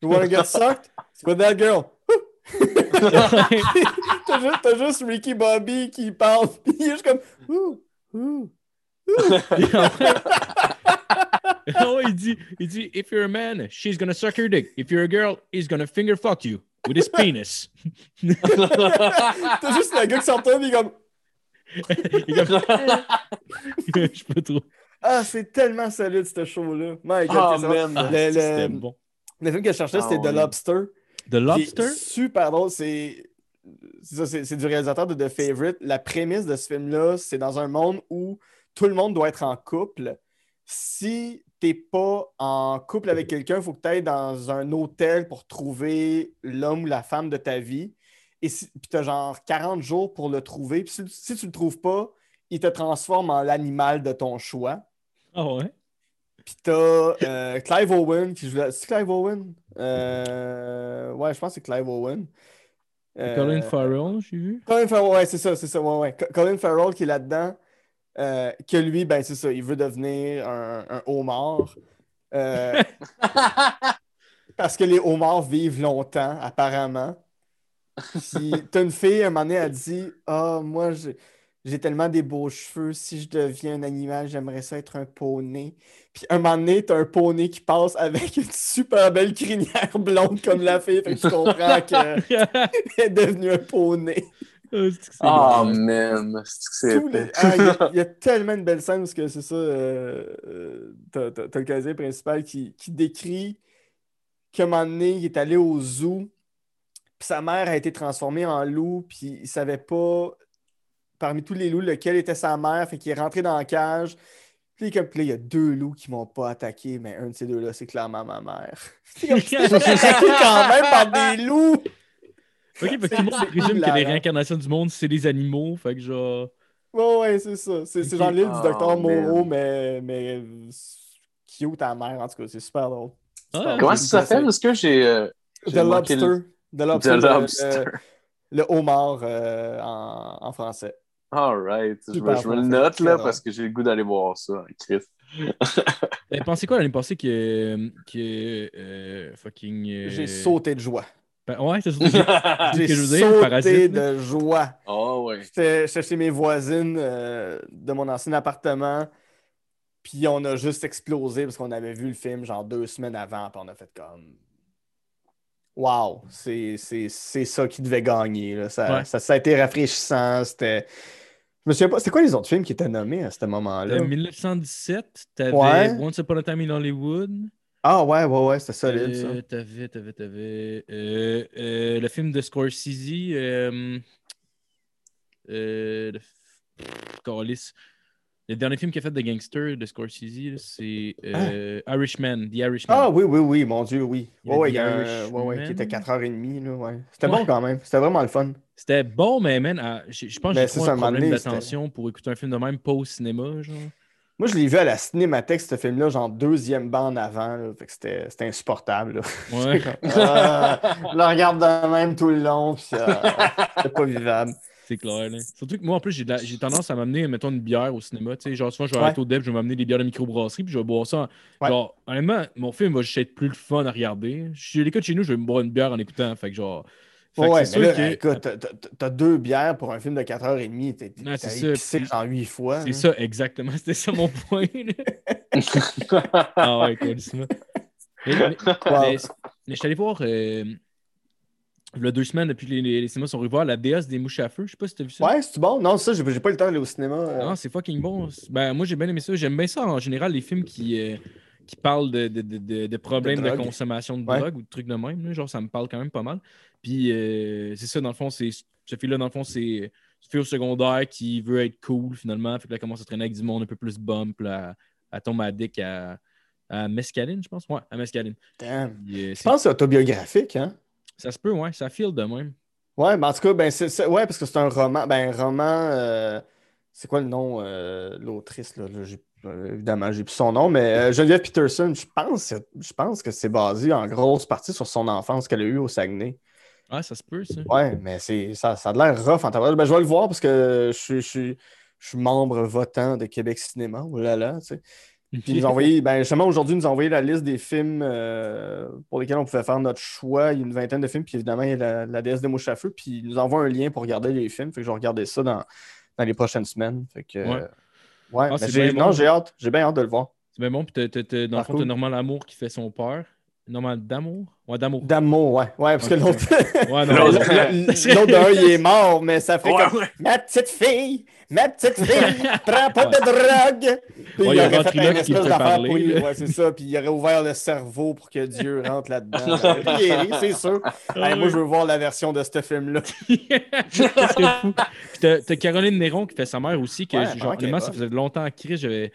You wanna get sucked? It's with that girl. T'as juste, t'as juste Ricky Bobby qui parle, puis il est juste comme Ouh, ouh. Ah ouais, il dit, il dit, if you're a man, she's gonna suck your dick. If you're a girl, he's gonna finger fuck you with his penis. T'as juste le gars qui s'entend, il est comme Il est comme- Je peux trop. Ah, c'est tellement solide ce show-là. My God, Ah, ça. man. Ah, Le- le- C'était bon. Le film que je cherchais, Ah, c'était ouais. The Lobster. The Lobster? Super drôle. C'est c'est ça, c'est c'est du réalisateur de The Favorite. La prémisse de ce film-là, c'est dans un monde où tout le monde doit être en couple. Si t'es pas en couple avec quelqu'un, il faut que tu ailles dans un hôtel pour trouver l'homme ou la femme de ta vie. Et si, puis t'as genre 40 jours pour le trouver. Puis si, si tu le trouves pas, il te transforme en l'animal de ton choix. Ah ouais? Puis t'as euh, Clive Owen qui joue. la- C'est Clive Owen? Euh, Ouais, je pense que c'est Clive Owen. Euh, Colin Farrell, j'ai vu. Colin Farrell, ouais, c'est ça, c'est ça, ouais, ouais. Co- Colin Farrell qui est là-dedans, euh, que lui, ben c'est ça, il veut devenir un, un homard. Euh, parce que les homards vivent longtemps, apparemment. Puis t'as une fille, un moment donné, elle dit Ah, moi, j'ai j'ai tellement des beaux cheveux, si je deviens un animal, j'aimerais ça être un poney. Puis un moment donné, t'as un poney qui passe avec une super belle crinière blonde comme la fille, fait que tu comprends qu'elle est devenue un poney. Ah, man. C'est Tous les-. Ah, Il y, a- il y a tellement de belles scènes parce que c'est ça. euh, euh, t'as, t'as- t'as le casé principal qui, qui décrit qu'à un moment donné, il est allé au zoo, puis sa mère a été transformée en loup, puis il savait pas parmi tous les loups, lequel était sa mère, fait qu'il est rentré dans la cage. Puis, comme, puis là, il y a deux loups qui m'ont pas attaqué, mais un de ces deux-là, c'est clairement ma mère. C'est comme j'étais attaqué quand même par des loups. Ok, fait que tout le monde C'est présume que les réincarnations du monde, c'est des animaux. Fait que genre. Ouais, ouais, c'est ça. C'est c'est Ok. genre l'île du Oh, docteur Moreau, mais, mais euh, cute ta mère, en tout cas. C'est super drôle. Ah, Super Comment ça s'appelle? Est-ce que j'ai. euh, The Lobster. le- The Lobster. The le- Lobster. Le, le homard euh, en, en français. All right. Je, Super me- je me le note là parce que j'ai le goût d'aller voir ça. Chris. Ben, pensez quoi l'année passée que. que euh, fucking. euh, J'ai sauté de joie. ben, ouais, c'est. Ah, J'ai que je veux dire, sauté Parasite, là. de joie. Oh, ouais. J'étais j'étais chez mes voisines euh, de mon ancien appartement. Puis on a juste explosé parce qu'on avait vu le film genre deux semaines avant. Puis on a fait comme. Wow, c'est ça qui devait gagner. là. Ça, Ouais. ça, ça a été rafraîchissant. C'était. Je me souviens pas. C'était quoi les autres films qui étaient nommés à ce moment-là? En 1917, t'avais Ouais. Once Upon a Time in Hollywood. Ah ouais, ouais, ouais, c'était solide ça. Euh, T'avais, t'avais, t'avais. euh, euh, le film de Scorsese. Euh, euh, le, pff, câlisse. Le dernier film qu'il a fait de gangster de Scorsese, c'est euh, Irishman, The Irishman. Ah oui, oui, oui, mon Dieu, oui. Il y a y un- ouais, ouais, qui était 4h30. Là, ouais. C'était Ouais. bon quand même. C'était vraiment le fun. C'était bon, mais man, à- je je pense que j'ai un problème d'attention pour écouter un film de même pas au cinéma. Genre. Moi, je l'ai vu à la Cinémathèque, ce film-là, genre deuxième banc en avant. là. Fait que c'était insupportable. là. Ouais. Ah, je le regarde de même tout le long, puis ah, c'était pas vivable. C'est clair. Là. Surtout que moi, en plus, j'ai la- tendance à m'amener, mettons, une bière au cinéma. Tu sais, genre, souvent, je vais Ouais. arrêter au DEP, je vais m'amener des bières de microbrasserie, puis je vais boire ça. en- Ouais. Genre, honnêtement, mon film va juste être plus le fun à regarder. Je l'écoute chez nous, je vais me boire une bière en écoutant. Fait que genre. Fait que Ouais, c'est mais là, que- écoute, t'as- deux bières pour un film de 4h30. T'es puis- genre huit fois. C'est ça, exactement. C'était ça mon point. ah ouais, cool. Mais, mais, Wow. mais- mais je suis allé voir. euh, il y a deux semaines, depuis que les, les, les cinémas sont revois, la déesse des mouches à feu. Je sais pas si tu as vu ça. Ouais, c'est bon? Non, ça, j'ai pas eu le temps d'aller au cinéma. euh. Non, c'est fucking bon. Ben, moi, j'ai bien aimé ça. J'aime bien ça en général, les films qui, euh, qui parlent de, de, de, de- problèmes De consommation de Ouais. drogue ou de trucs de même. là. Genre, ça me parle quand même pas mal. Puis, euh, c'est ça, dans le fond, c'est ce fille-là, dans le fond, c'est une fille au secondaire qui veut être cool finalement. Fait que là, elle commence à traîner avec du monde un peu plus bump. Là, elle tombe addict à, à mescaline, je pense. Ouais, à mescaline. Damn. Je pense que c'est autobiographique, hein? Ça se peut, ouais, ça file de même. Ouais, mais en tout cas, ben, c'est, c'est- ouais, parce que c'est un roman. Ben, roman. euh, c'est quoi le nom, euh, l'autrice, là? là, euh, évidemment, j'ai plus son nom, mais euh, Geneviève Peterson, je pense, je pense que c'est basé en grosse partie sur son enfance qu'elle a eue au Saguenay. Ah, ça se peut, ça. Ouais, mais c'est, ça, ça a l'air rough en. Ben, je vais le voir parce que je, suis- je, suis- je suis membre votant de Québec Cinéma. Oh là là, tu sais. Puis ils nous ont envoyé, ben justement, aujourd'hui, ils nous ont envoyé la liste des films euh, pour lesquels on pouvait faire notre choix. Il y a une vingtaine de films, puis évidemment, il y a la, la déesse des mouches à feu, puis ils nous envoient un lien pour regarder les films. Fait que je vais regarder ça dans, dans les prochaines semaines. Fait que, Ouais. euh, ouais, Ah, mais j'ai, non, j'ai hâte. J'ai bien hâte de le voir. C'est bien bon. Puis, t'as- t'as- t'as- dans le fond, t'as Normand Lamour qui fait son père. Normand d'amour? Ouais, d'amour. D'amour, ouais. Ouais, parce que l'autre. Ouais, non, L'autre- d'un, il est mort, mais ça fait Ouais, comme ouais. Ma petite fille, ma petite fille, prends pas de drogue. Puis Ouais, il il y a aurait fait Ventriloque un qui espèce d'affaire parler, pour lui. Ouais, c'est ça. Puis il aurait ouvert le cerveau pour que Dieu rentre là-dedans. Il est ri, c'est sûr. Ah moi, je veux voir la version de ce film-là. c'est fou. Puis t'as, t'as Caroline Néron qui fait sa mère aussi, que Ouais, genre, honnêtement, est ça faisait longtemps Chris, j'avais.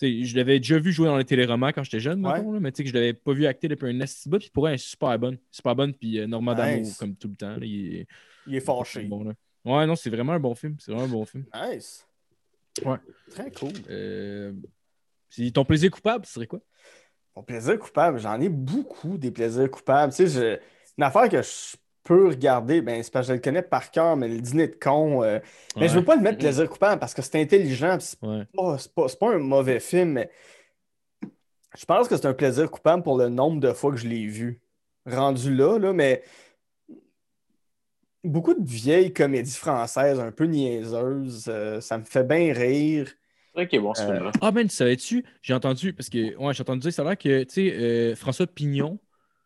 Je l'avais déjà vu jouer dans les téléromans quand j'étais jeune, Ouais. mettons, là, mais tu sais que je l'avais pas vu acter depuis un esti bout, puis pour elle, est super bonne. Super bonne, puis euh, Normand d'amour, Nice. comme tout le temps. là, il est Il est fâché. bon. Ouais, non, c'est vraiment un bon film. C'est vraiment un bon film. Nice. Ouais. Très cool. Euh, ton plaisir coupable, ce serait quoi? Mon plaisir coupable, j'en ai beaucoup des plaisirs coupables. Tu sais, je- une affaire que je peux regarder, ben, c'est parce que je le connais par cœur, mais le dîner de con. euh, Mais je veux pas le mettre plaisir coupable parce que c'est intelligent. c'est Ouais. pas, c'est pas, c'est pas un mauvais film, mais je pense que c'est un plaisir coupable pour le nombre de fois que je l'ai vu. Rendu là, là, mais beaucoup de vieilles comédies françaises un peu niaiseuses, euh, ça me fait bien rire. C'est est bon, ce Euh. Ah, ben, tu savais-tu? J'ai entendu, parce que, ouais, j'ai entendu dire, ça a l'air que, tu sais, euh, François Pignon,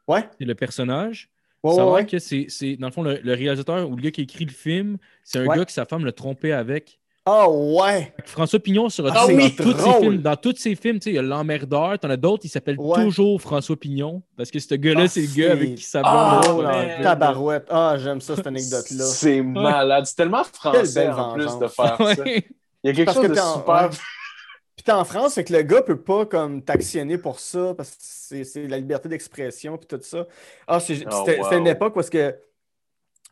Ouais, c'est le personnage. Ouais, ça a ouais, que c'est, c'est, dans le fond, le, le réalisateur ou le gars qui écrit le film, c'est un Ouais. gars que sa femme l'a trompé avec. Ah ouais! François Pignon se Ah oui, dans, tous ses films, dans tous ses films. tu sais, Il y a L'Emmerdeur, t'en as d'autres, il s'appelle Ouais. toujours François Pignon. Parce que ce gars-là, Ah, c'est le gars avec qui ça Ah, blonde, Oh, tabarouette. Ah, j'aime ça, cette anecdote-là. C'est malade. C'est tellement français en plus de faire ça. Il y a quelque Parce chose que de super. Puis t'es en France, fait que le gars peut pas comme t'actionner pour ça, parce que c'est c'est la liberté d'expression puis tout ça. Ah, c'est- Oh, c'était c'était une époque où est-ce que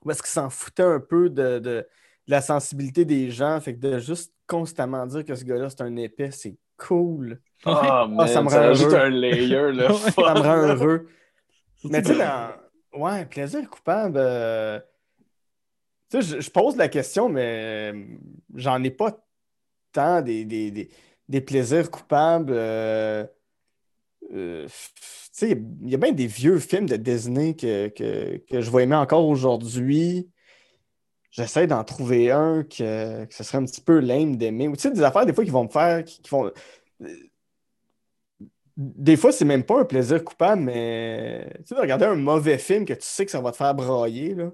où est-ce qu'ils s'en foutaient un peu de, de- de la sensibilité des gens, fait que de juste constamment dire que ce gars-là c'est un épais, c'est cool. Ah, man, ça me rend heureux. un layer. Là. Ça me rend heureux. Mais tu sais, dans... ouais, plaisir coupable. euh, Tu sais, je, je pose la question, mais euh, j'en ai pas tant des, des, des, des plaisirs coupables. euh, euh, Tu sais, il y a bien des vieux films de Disney que, que, que je vais aimer encore aujourd'hui. J'essaie d'en trouver un que, que ce serait un petit peu lame d'aimer. Ou tu sais, des affaires des fois qui vont me faire. Qui, qui vont... Des fois, c'est même pas un plaisir coupable, mais tu sais, de regarder un mauvais film que tu sais que ça va te faire brailler, là.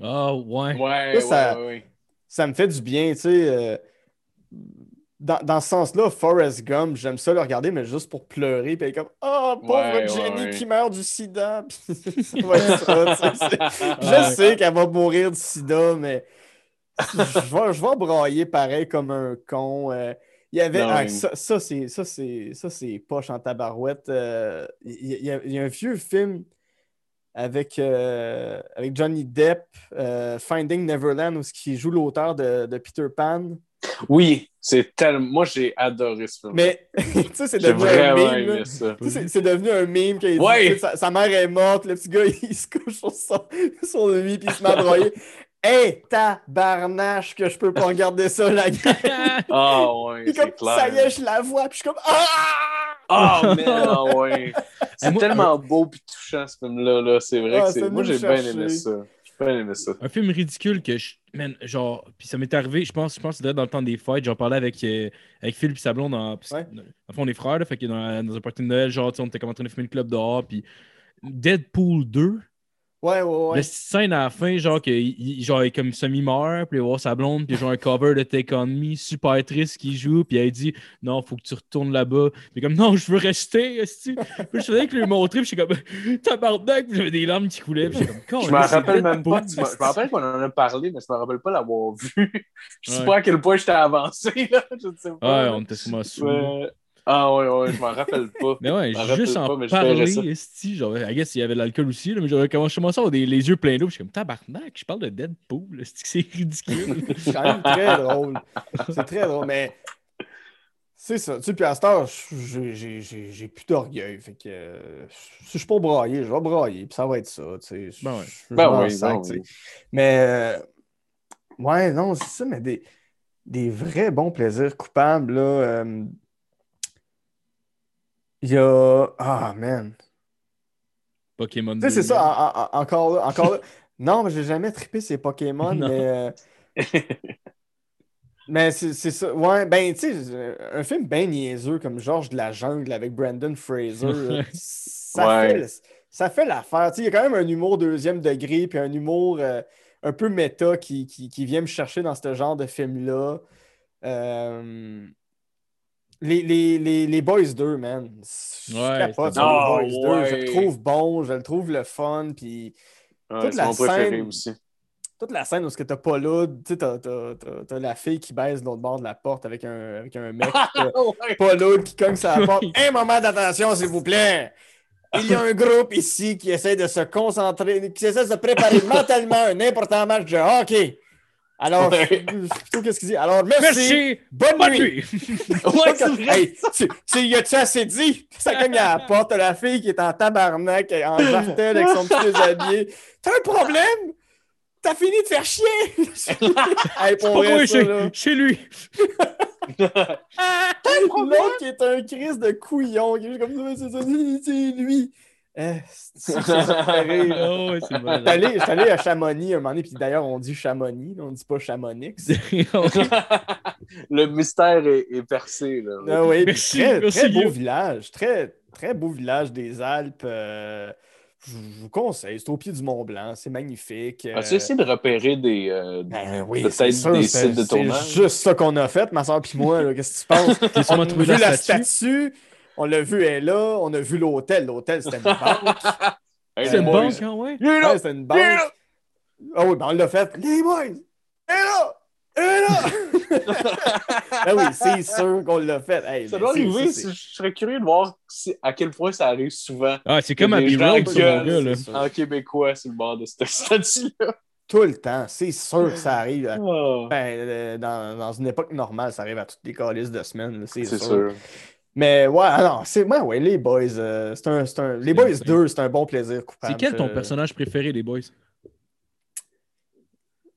Ah, ouais. Ouais, Ça, ça- ouais, ouais, ouais. ça me fait du bien, tu sais. euh, dans, dans ce sens-là, Forrest Gump, j'aime ça le regarder, mais juste pour pleurer, puis comme Oh, pauvre Ouais, Jenny ouais, ouais. qui meurt du sida. Je sais qu'elle va mourir du sida, mais je vais, je vais brailler pareil comme un con. euh. Il y avait. Non, ah, oui. ça, ça, c'est ça, c'est ça, c'est poche en tabarouette. euh, Il y, il y a- il y a un vieux film avec, euh, avec Johnny Depp, euh, Finding Neverland, où il joue l'auteur de, de Peter Pan. Oui, c'est tellement. Moi, j'ai adoré ce film. Mais tu sais, c'est devenu un meme. C'est devenu un meme qu'il dit Ouais. sa, sa mère est morte, le petit gars il se couche sur, son, sur lui puis il se met à broyer. Hey, tabarnache que je peux pas regarder ça, la gueule. Ah, ouais, Puis c'est comme clair. ça y est, je la vois, puis je suis comme Ah! Ah, mais ah, ouais. C'est moi- tellement beau et touchant, ce film-là. Là. C'est vrai Ah, que c'est. Moi, j'ai bien aimé ça. J'ai bien aimé ça. Un film ridicule que je. Man, genre. Puis ça m'est arrivé, je pense, je pense que c'était dans le temps des fêtes. J'en parlais avec, euh, avec Phil et sa blonde. Dans, parce Ouais. fond, on est frères, là, fait que dans, dans un party de Noël, genre, on était comme en train de fumer le club dehors. Puis Deadpool 2, Ouais, ouais, ouais. la scène à la fin, genre, que, il, il- genre, il est comme semi-mort, puis il va voir sa blonde, puis genre un cover de Take On Me, super triste qui joue, puis elle dit Non, faut que tu retournes là-bas. Puis comme Non, je veux rester, esti. Puis je faisais que lui montrer, puis j'étais comme Tabarnak, puis j'avais des larmes qui coulaient, puis comme Je me rappelle même pas. Je me rappelle qu'on en a parlé, mais je me rappelle pas l'avoir vu. Je sais Ouais. pas à quel point j'étais avancé, là. Je ne sais pas. Ouais, on était sûrement sous. Ah, ouais, ouais, je m'en rappelle pas. Mais ouais, Je m'en juste en pas, parler, esti, genre, I guess il y avait de l'alcool aussi, là, mais j'avais commencé à avoir des, les yeux pleins d'eau, je suis comme tabarnak, je parle de Deadpool, c'est ridicule. C'est quand même très drôle. C'est très drôle, mais c'est ça. Tu sais, puis à cette heure, j'ai- j'ai j'ai- j'ai plus d'orgueil. Fait que euh, si je suis pas brailler, je vais brailler, puis ça va être ça. Tu sais. Ben ouais. Ben oui, sac, ben oui. Mais euh, ouais, non, c'est ça, mais des, des vrais bons plaisirs coupables, là. euh, Il y a. Ah, man. Pokémon Tu sais, c'est 2000. ça, en- en- en- encore là. Encore là. Non, mais j'ai jamais trippé ces Pokémon, Non. mais. euh, Mais c'est c'est ça. Ouais, ben, tu sais, un film bien niaiseux comme Georges de la Jungle avec Brandon Fraser, ça, Ouais. fait, ça fait l'affaire. Tu sais, il y a quand même un humour deuxième degré, puis un humour euh, un peu méta qui, qui, qui vient me chercher dans ce genre de film-là. Euh, Les, les, les, les Boys 2, man. Je Ouais, capote sur les Boys 2. Ah, Je le trouve bon, je le trouve le fun, puis Ouais, Toute la scène- aussi. toute la scène où ce que t'as pas là, tu sais, t'as, t'as- t'as- t'as la fille qui baise de l'autre bord de la porte avec un, avec un mec. Ouais. pas l'autre qui cogne sa porte. Un moment d'attention, s'il vous plaît. Il y a un groupe ici qui essaie de se concentrer, qui essaie de se préparer mentalement à un important match de hockey. Alors, Ouais. plutôt qu'est-ce qu'il dit? Alors, merci. Merci! Bonne, Bonne nuit. nuit! Ouais, c'est vrai. Hey, tu, tu y as-tu assez dit? Ça cogne à la porte, t'as la fille qui est en tabarnak, en jartel avec son petit déshabillé. T'as un problème? T'as fini de faire chier! hey, pour Pas vrai, moi, ça, chez, là. chez lui! L'autre qui est un crise de couillon, qui est juste comme ça, c'est lui. Eh, c'est. Oh, c'est allé, allé à Chamonix un moment donné, puis d'ailleurs, on dit Chamonix, là, on dit pas Chamonix. Le mystère est, est percé. Là. Ah oui, Merci, très, merci, très beau village, très, très beau village des Alpes. euh, je vous conseille. C'est au pied du Mont Blanc. C'est magnifique. As-tu Euh, essayé de repérer des, euh, ben oui, peut-être c'est sûr, des c'est- sites de c'est tournage? juste ça qu'on a fait, ma soeur puis moi. Qu'est-ce que tu penses? On a trouvé vu la la statue? statue, on l'a vu, elle est là. On a vu l'hôtel. L'hôtel, c'était une banque. Hey, C'est une boys. banque, hein, ouais? Il est là! Ouais, c'était une banque. Ah oui, ben on l'a fait. Les boys! Elle est là! Elle est là! ah oui, c'est sûr qu'on l'a fait. Hey, Ça mais doit c'est- arriver. ça, c'est- Je serais curieux de voir si- à quel point ça arrive souvent Ah, c'est comme à c'est sûr. en québécois sur le bord de cette statue-là. Tout le temps. C'est sûr que ça arrive. à- Ah, Ben, euh, dans, dans une époque normale, ça arrive à toutes les calices de semaine. C'est C'est sûr. sûr. Mais ouais, alors, c'est ouais, ouais, les boys. euh, c'est un, c'est un- les boys 2, c'est un bon plaisir coupable. C'est quel ton Je- personnage préféré, les boys?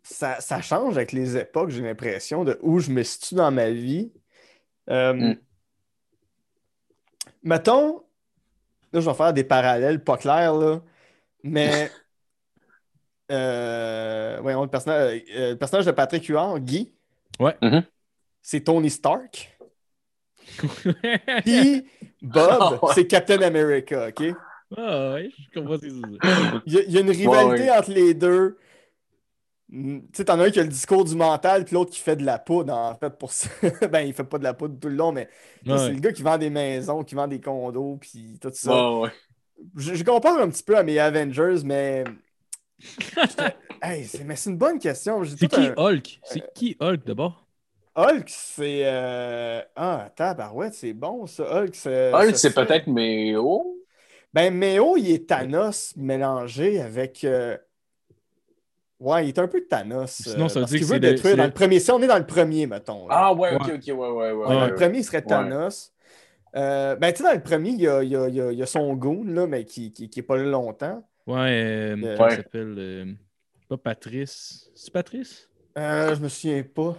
ça, ça change avec les époques, j'ai l'impression, de où je me situe dans ma vie. Euh, Mm. Mettons, là, je vais faire des parallèles pas clairs, là, mais euh, voyons, le personnage, euh, le personnage de Patrick Huard, Guy, Ouais. Mhm. c'est Tony Stark. Puis Bob, Ah ouais. c'est Captain America, OK? ah, ouais, je comprends ce que c'est. Il y, a, il y a une rivalité ouais. entre les deux. Mm, Tu sais, t'en as un qui a le discours du mental, puis l'autre qui fait de la poudre, en fait, pour ça. ben, il fait pas de la poudre tout le long, mais c'est le gars qui vend des maisons, qui vend des condos, puis tout ça. Ouais, ouais. Je, je compare un petit peu à mes Avengers, mais. hey, c'est, mais c'est une bonne question. C'est qui un- Hulk? C'est qui Hulk d'abord? Hulk, c'est. euh, Ah, tabarouette, c'est bon, ça. Hulk, c'est. Hulk, c'est serait- peut-être Méo. Ben, Méo, il est Thanos mélangé avec. euh, Ouais, il est un peu Thanos. Sinon, euh, ça veut dire qu'il que veut détruire dans le- premier. Si on est dans le premier, mettons. là. Ah, ouais, ok, Ouais. ok, ouais, ouais, ouais. Ouais, ouais, dans ouais. le premier, il serait Ouais. Thanos. Euh, ben, tu sais, dans le premier, il y a, il y a- il y a- il y a son goon, là, mais qui, qui, qui est pas là longtemps. Ouais, euh, Euh, comment il s'appelle? euh, Pas Patrice. C'est Patrice? Euh, je me souviens pas.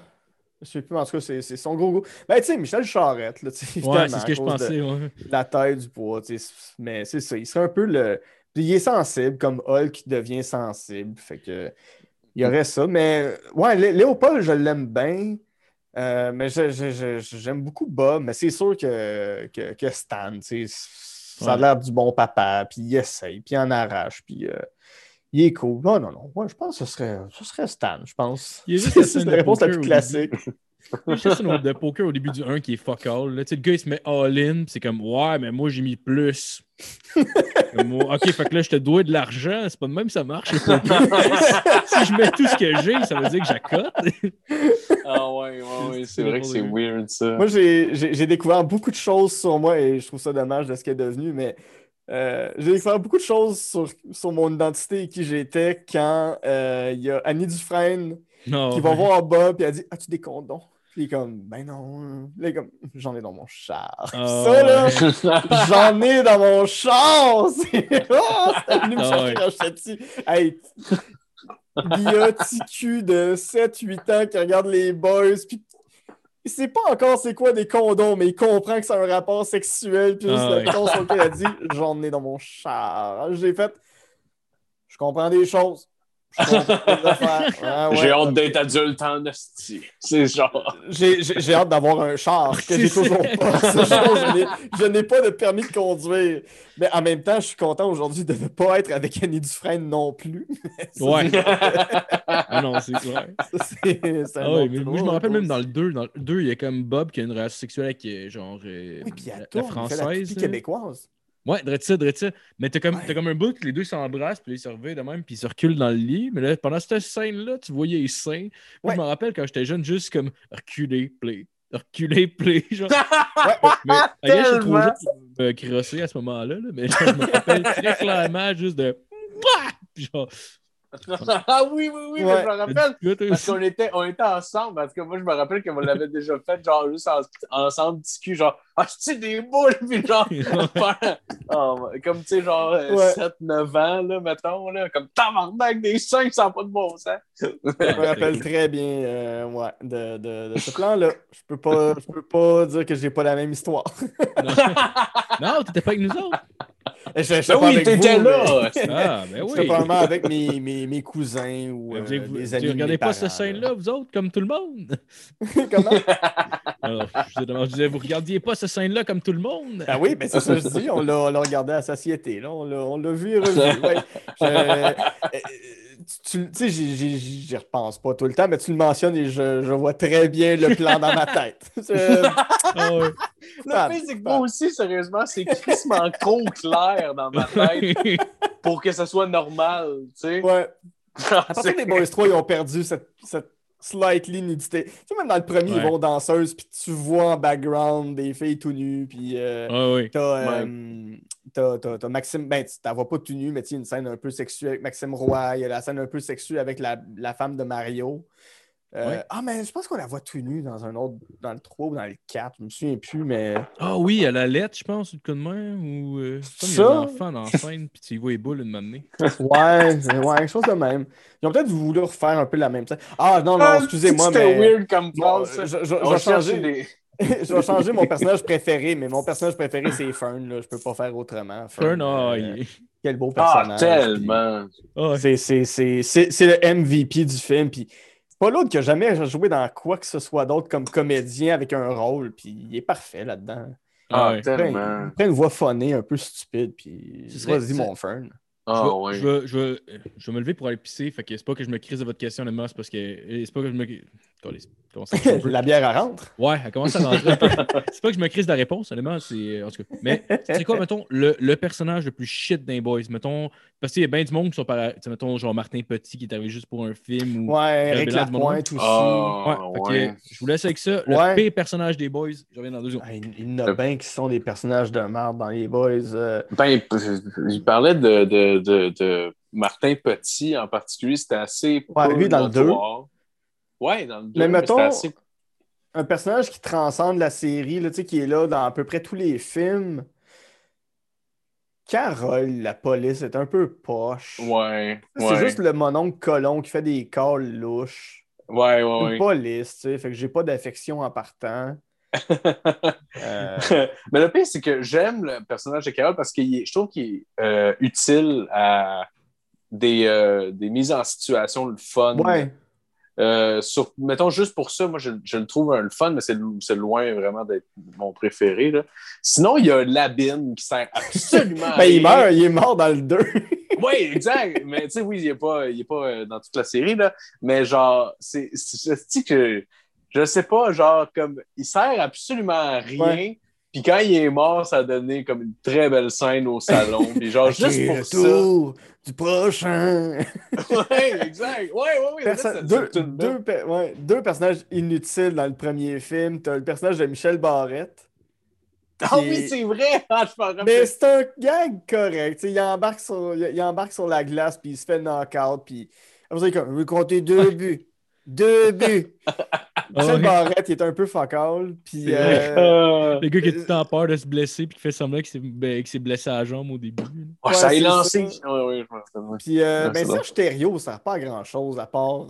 Je souviens plus, en tout cas, c'est son gros goût. Ben, tu sais, Michel Charette, là, tu sais, Ouais, c'est ce que je de- pensais. ouais. la taille du poids, tu sais, mais c'est ça. Il serait un peu le. Il est sensible, comme Hulk devient sensible. Fait que. Il y aurait ça. Mais ouais, Lé- Léopold, je l'aime bien. Euh, mais j'aime beaucoup Bob. Mais c'est sûr que, que, que Stan, tu sais, ça a l'air du bon papa. Puis il essaye, puis il en arrache. Puis euh, il est cool. Non, non, non. Ouais, je pense que ce serait, ce serait Stan, je pense. C'est la réponse la plus classique. Il y a juste une autre de poker au début du 1 qui est fuck all. Là. Tu sais, Le gars, il se met all-in. C'est comme, ouais, mais moi, j'ai mis plus. Comme, ok, fait que là, je te dois de l'argent. C'est pas de même que ça marche. si je mets tout ce que j'ai, ça veut dire que j'accote. Ah, ouais, ouais, ouais. C'est vrai que c'est weird, ça. Moi, j'ai j'ai- j'ai découvert beaucoup de choses sur moi et je trouve ça dommage de ce qu'elle est devenu, mais euh, j'ai découvert beaucoup de choses sur, sur mon identité et qui j'étais quand euh, il y a Annie Dufresne qui va voir Bob et elle dit As-tu des condoms Puis il est comme Ben non. Là, il est comme J'en ai dans mon char. Ah, ça, là, ouais. j'en ai dans mon char C'est oh, venu me Ah, chercher quand j'étais petit. Hey, Guilla, petit cul de 7-8 ans qui regarde les boys, puis il sait pas encore c'est quoi des condoms, mais il comprend que c'est un rapport sexuel, puis juste Ah, le ton sur lequel il a dit J'en ai dans mon char. J'ai fait Je comprends des choses. Ouais, J'ai hâte d'être adulte en hostie. C'est genre. J'ai j'ai- j'ai hâte d'avoir un char que j'ai toujours pas. Je n'ai- pas de permis de conduire. Mais en même temps, je suis content aujourd'hui de ne pas être avec Annie Dufresne non plus. Ça, Ouais. Ah non, c'est clair. ça, Ah ouais, mais moi, je me rappelle même dans le 2. Dans le 2, il y a comme Bob qui a une relation sexuelle avec euh, genre euh, Oui, puis il la, française. québécoise. Ouais, drette ça, drette ça. Mais t'as comme, Ouais. comme un bout que les deux s'embrassent, puis ils se de même, puis ils se reculent dans le lit. Mais là, pendant cette scène-là, tu voyais les seins. Moi, Ouais. Je me rappelle quand j'étais jeune, juste comme reculer, play. Reculer, play. Genre. Ouais, Mais trop jeune pour me crosser à ce moment-là. là, mais je me rappelle très clairement juste de. Genre. ah oui, oui, oui, mais Ouais. je me rappelle. tu Parce qu'on était, on était ensemble, parce que moi, je me rappelle qu'on l'avait déjà fait, genre, juste en- ensemble, cul, genre, ah, c'est des boules, puis genre, oh, comme, tu sais, genre, euh, Ouais. 7-9 ans, là, mettons, là, comme tabarnak des seins, ça n'a pas de bon sens. je me rappelle très bien euh, ouais, de, de- de ce plan-là. Je peux pas, je peux pas dire que j'ai pas la même histoire. Non, t'étais pas avec nous autres. Je- je- Ben oui, t'étais vous, là! Ah, ben mais oui. J'étais probablement avec mes, mes, mes cousins ou Vous, euh, vous- vous amis. de regardez mes pas cette scène-là, vous autres, comme tout le monde? Comment? Alors, je, disais, vous regardiez pas cette scène-là comme tout le monde? Ah oui, ben c'est ça que je dis. On l'a, regardé à la société. Là. On, l'a, on l'a vu et revu. ouais. Je- euh, tu tu sais, j'y, j'y- j'y repense pas tout le temps, mais tu le mentionnes et je, je vois très bien le plan dans ma tête. Je- Ah ouais. Le pire, c'est que moi aussi, sérieusement, c'est crissement trop clair dans ma tête pour que ça soit normal, tu sais. ouais. Partir des Boys 3, ils ont perdu cette, cette slightly nudité. Tu sais, même dans le premier, ils vont danseuse, puis tu vois en background des filles tout nues, puis euh, Ah oui. t'as, euh, t'as- t'as- t'as Maxime, ben, tu t'en vois pas tout nu, mais tu sais, une scène un peu sexuelle avec Maxime Roy, il y a la scène un peu sexuelle avec la, la femme de Mario. Euh. Ah, mais je pense qu'on la voit tout nu dans un autre, dans le 3 ou dans le 4, je me souviens plus, mais. Ah oui, à la lettre, je pense, ou de coup de main, ou... Euh, C'est comme il y a ça? un enfant dans la scène, puis tu y vois les boules une matinée. Ouais, c'est- ouais, quelque chose de même. Ils ont peut-être voulu refaire un peu la même scène. Ah, non, non, Ah, excusez-moi, C'était mais. weird comme phrase. je, ça. On changer, des... je vais changer mon personnage préféré, mais mon personnage préféré, c'est Fern. Là. Je peux pas faire autrement. Fern, ah, euh, il- Quel beau Ah, personnage. tellement! Ah, puis C'est c'est- c'est- c'est- c'est le MVP du film. Puis pas l'autre qui a jamais joué dans quoi que ce soit d'autre comme comédien avec un rôle. Puis il est parfait là-dedans. Ah, ah ouais. Il prend- tellement! il prend une voix phonée, un peu stupide. Puis vas-y, mon Fern. Ah, je, ouais. vais, je, vais, je, vais, je vais me lever pour aller pisser. Fait que c'est pas que je me crise de votre question, honnêtement, c'est parce que. C'est pas que je me. Ça? La bière, elle rentre. Ouais, elle commence à rentrer. c'est pas que je me crise de la réponse, honnêtement, c'est. En tout cas. Mais c'est quoi, mettons, le, le personnage le plus shit d'un boys? Mettons. Parce qu'il y a bien du monde qui sont par. tu sais, Mettons, genre Martin Petit qui est arrivé juste pour un film. Ou... Ouais, Eric Lapointe aussi. Ah, Ouais, fait que ouais. je vous laisse avec ça. Le Ouais. pire personnage des boys, je reviens dans deux secondes. Ah, il il y en a bien qui sont des personnages de merde dans les boys. euh. Ben, il parlait de, de, de, de Martin Petit en particulier, c'était assez. Ouais, lui, dans le notoire. Ouais, dans le 2. Mais mettons- assez- un personnage qui transcende la série, là, qui est là dans à peu près tous les films. Carole, la police, est un peu poche. Ouais. C'est ouais. juste le mononcle colon qui fait des calls louches. Ouais, Une ouais, ouais. police, tu sais, fait que j'ai pas d'affection en partant. Euh, Mais le pire, c'est que j'aime le personnage de Carole parce que je trouve qu'il est euh, utile à des, euh, des mises en situation le fun. ouais, sur- mettons, juste pour ça, moi, je, je le trouve un, le fun, mais c'est loin vraiment d'être mon préféré. là. Sinon, il y a Labine qui sert absolument à ben, il meurt, il est mort dans le 2. Oui, exact. Mais tu sais, oui, il n'est pas, il est pas dans toute la série, là. Mais genre, c'est que je sais pas, genre, comme il sert absolument à rien. Ouais. Puis quand il est mort, ça a donné comme une très belle scène au salon. Puis genre, juste pour ça. du prochain. Ouais, exact. Ouais, ouais, ouais. Perso- deux, deux pe- ouais, deux personnages inutiles dans le premier film. T'as le personnage de Michel Barrette. Ah oui, est- c'est vrai! Ah, je. Mais c'est un gag correct. il, embarque sur, il, il embarque sur la glace, puis il se fait knock-out, puis après ça, il est comme, je vais compter deux buts. Deux buts. Michel ouais. Barrette, il est un peu focal, puis... Euh, Euh, Le gars qui a tout le temps peur de se blesser puis qui fait semblant qu'il s'est ben, blessé à la jambe au début. oh, Ouais, ça a c'est lancé. ça. Ouais, ouais, je. Puis, euh, ben, Serge Thériault, ça sert pas à grand-chose, à part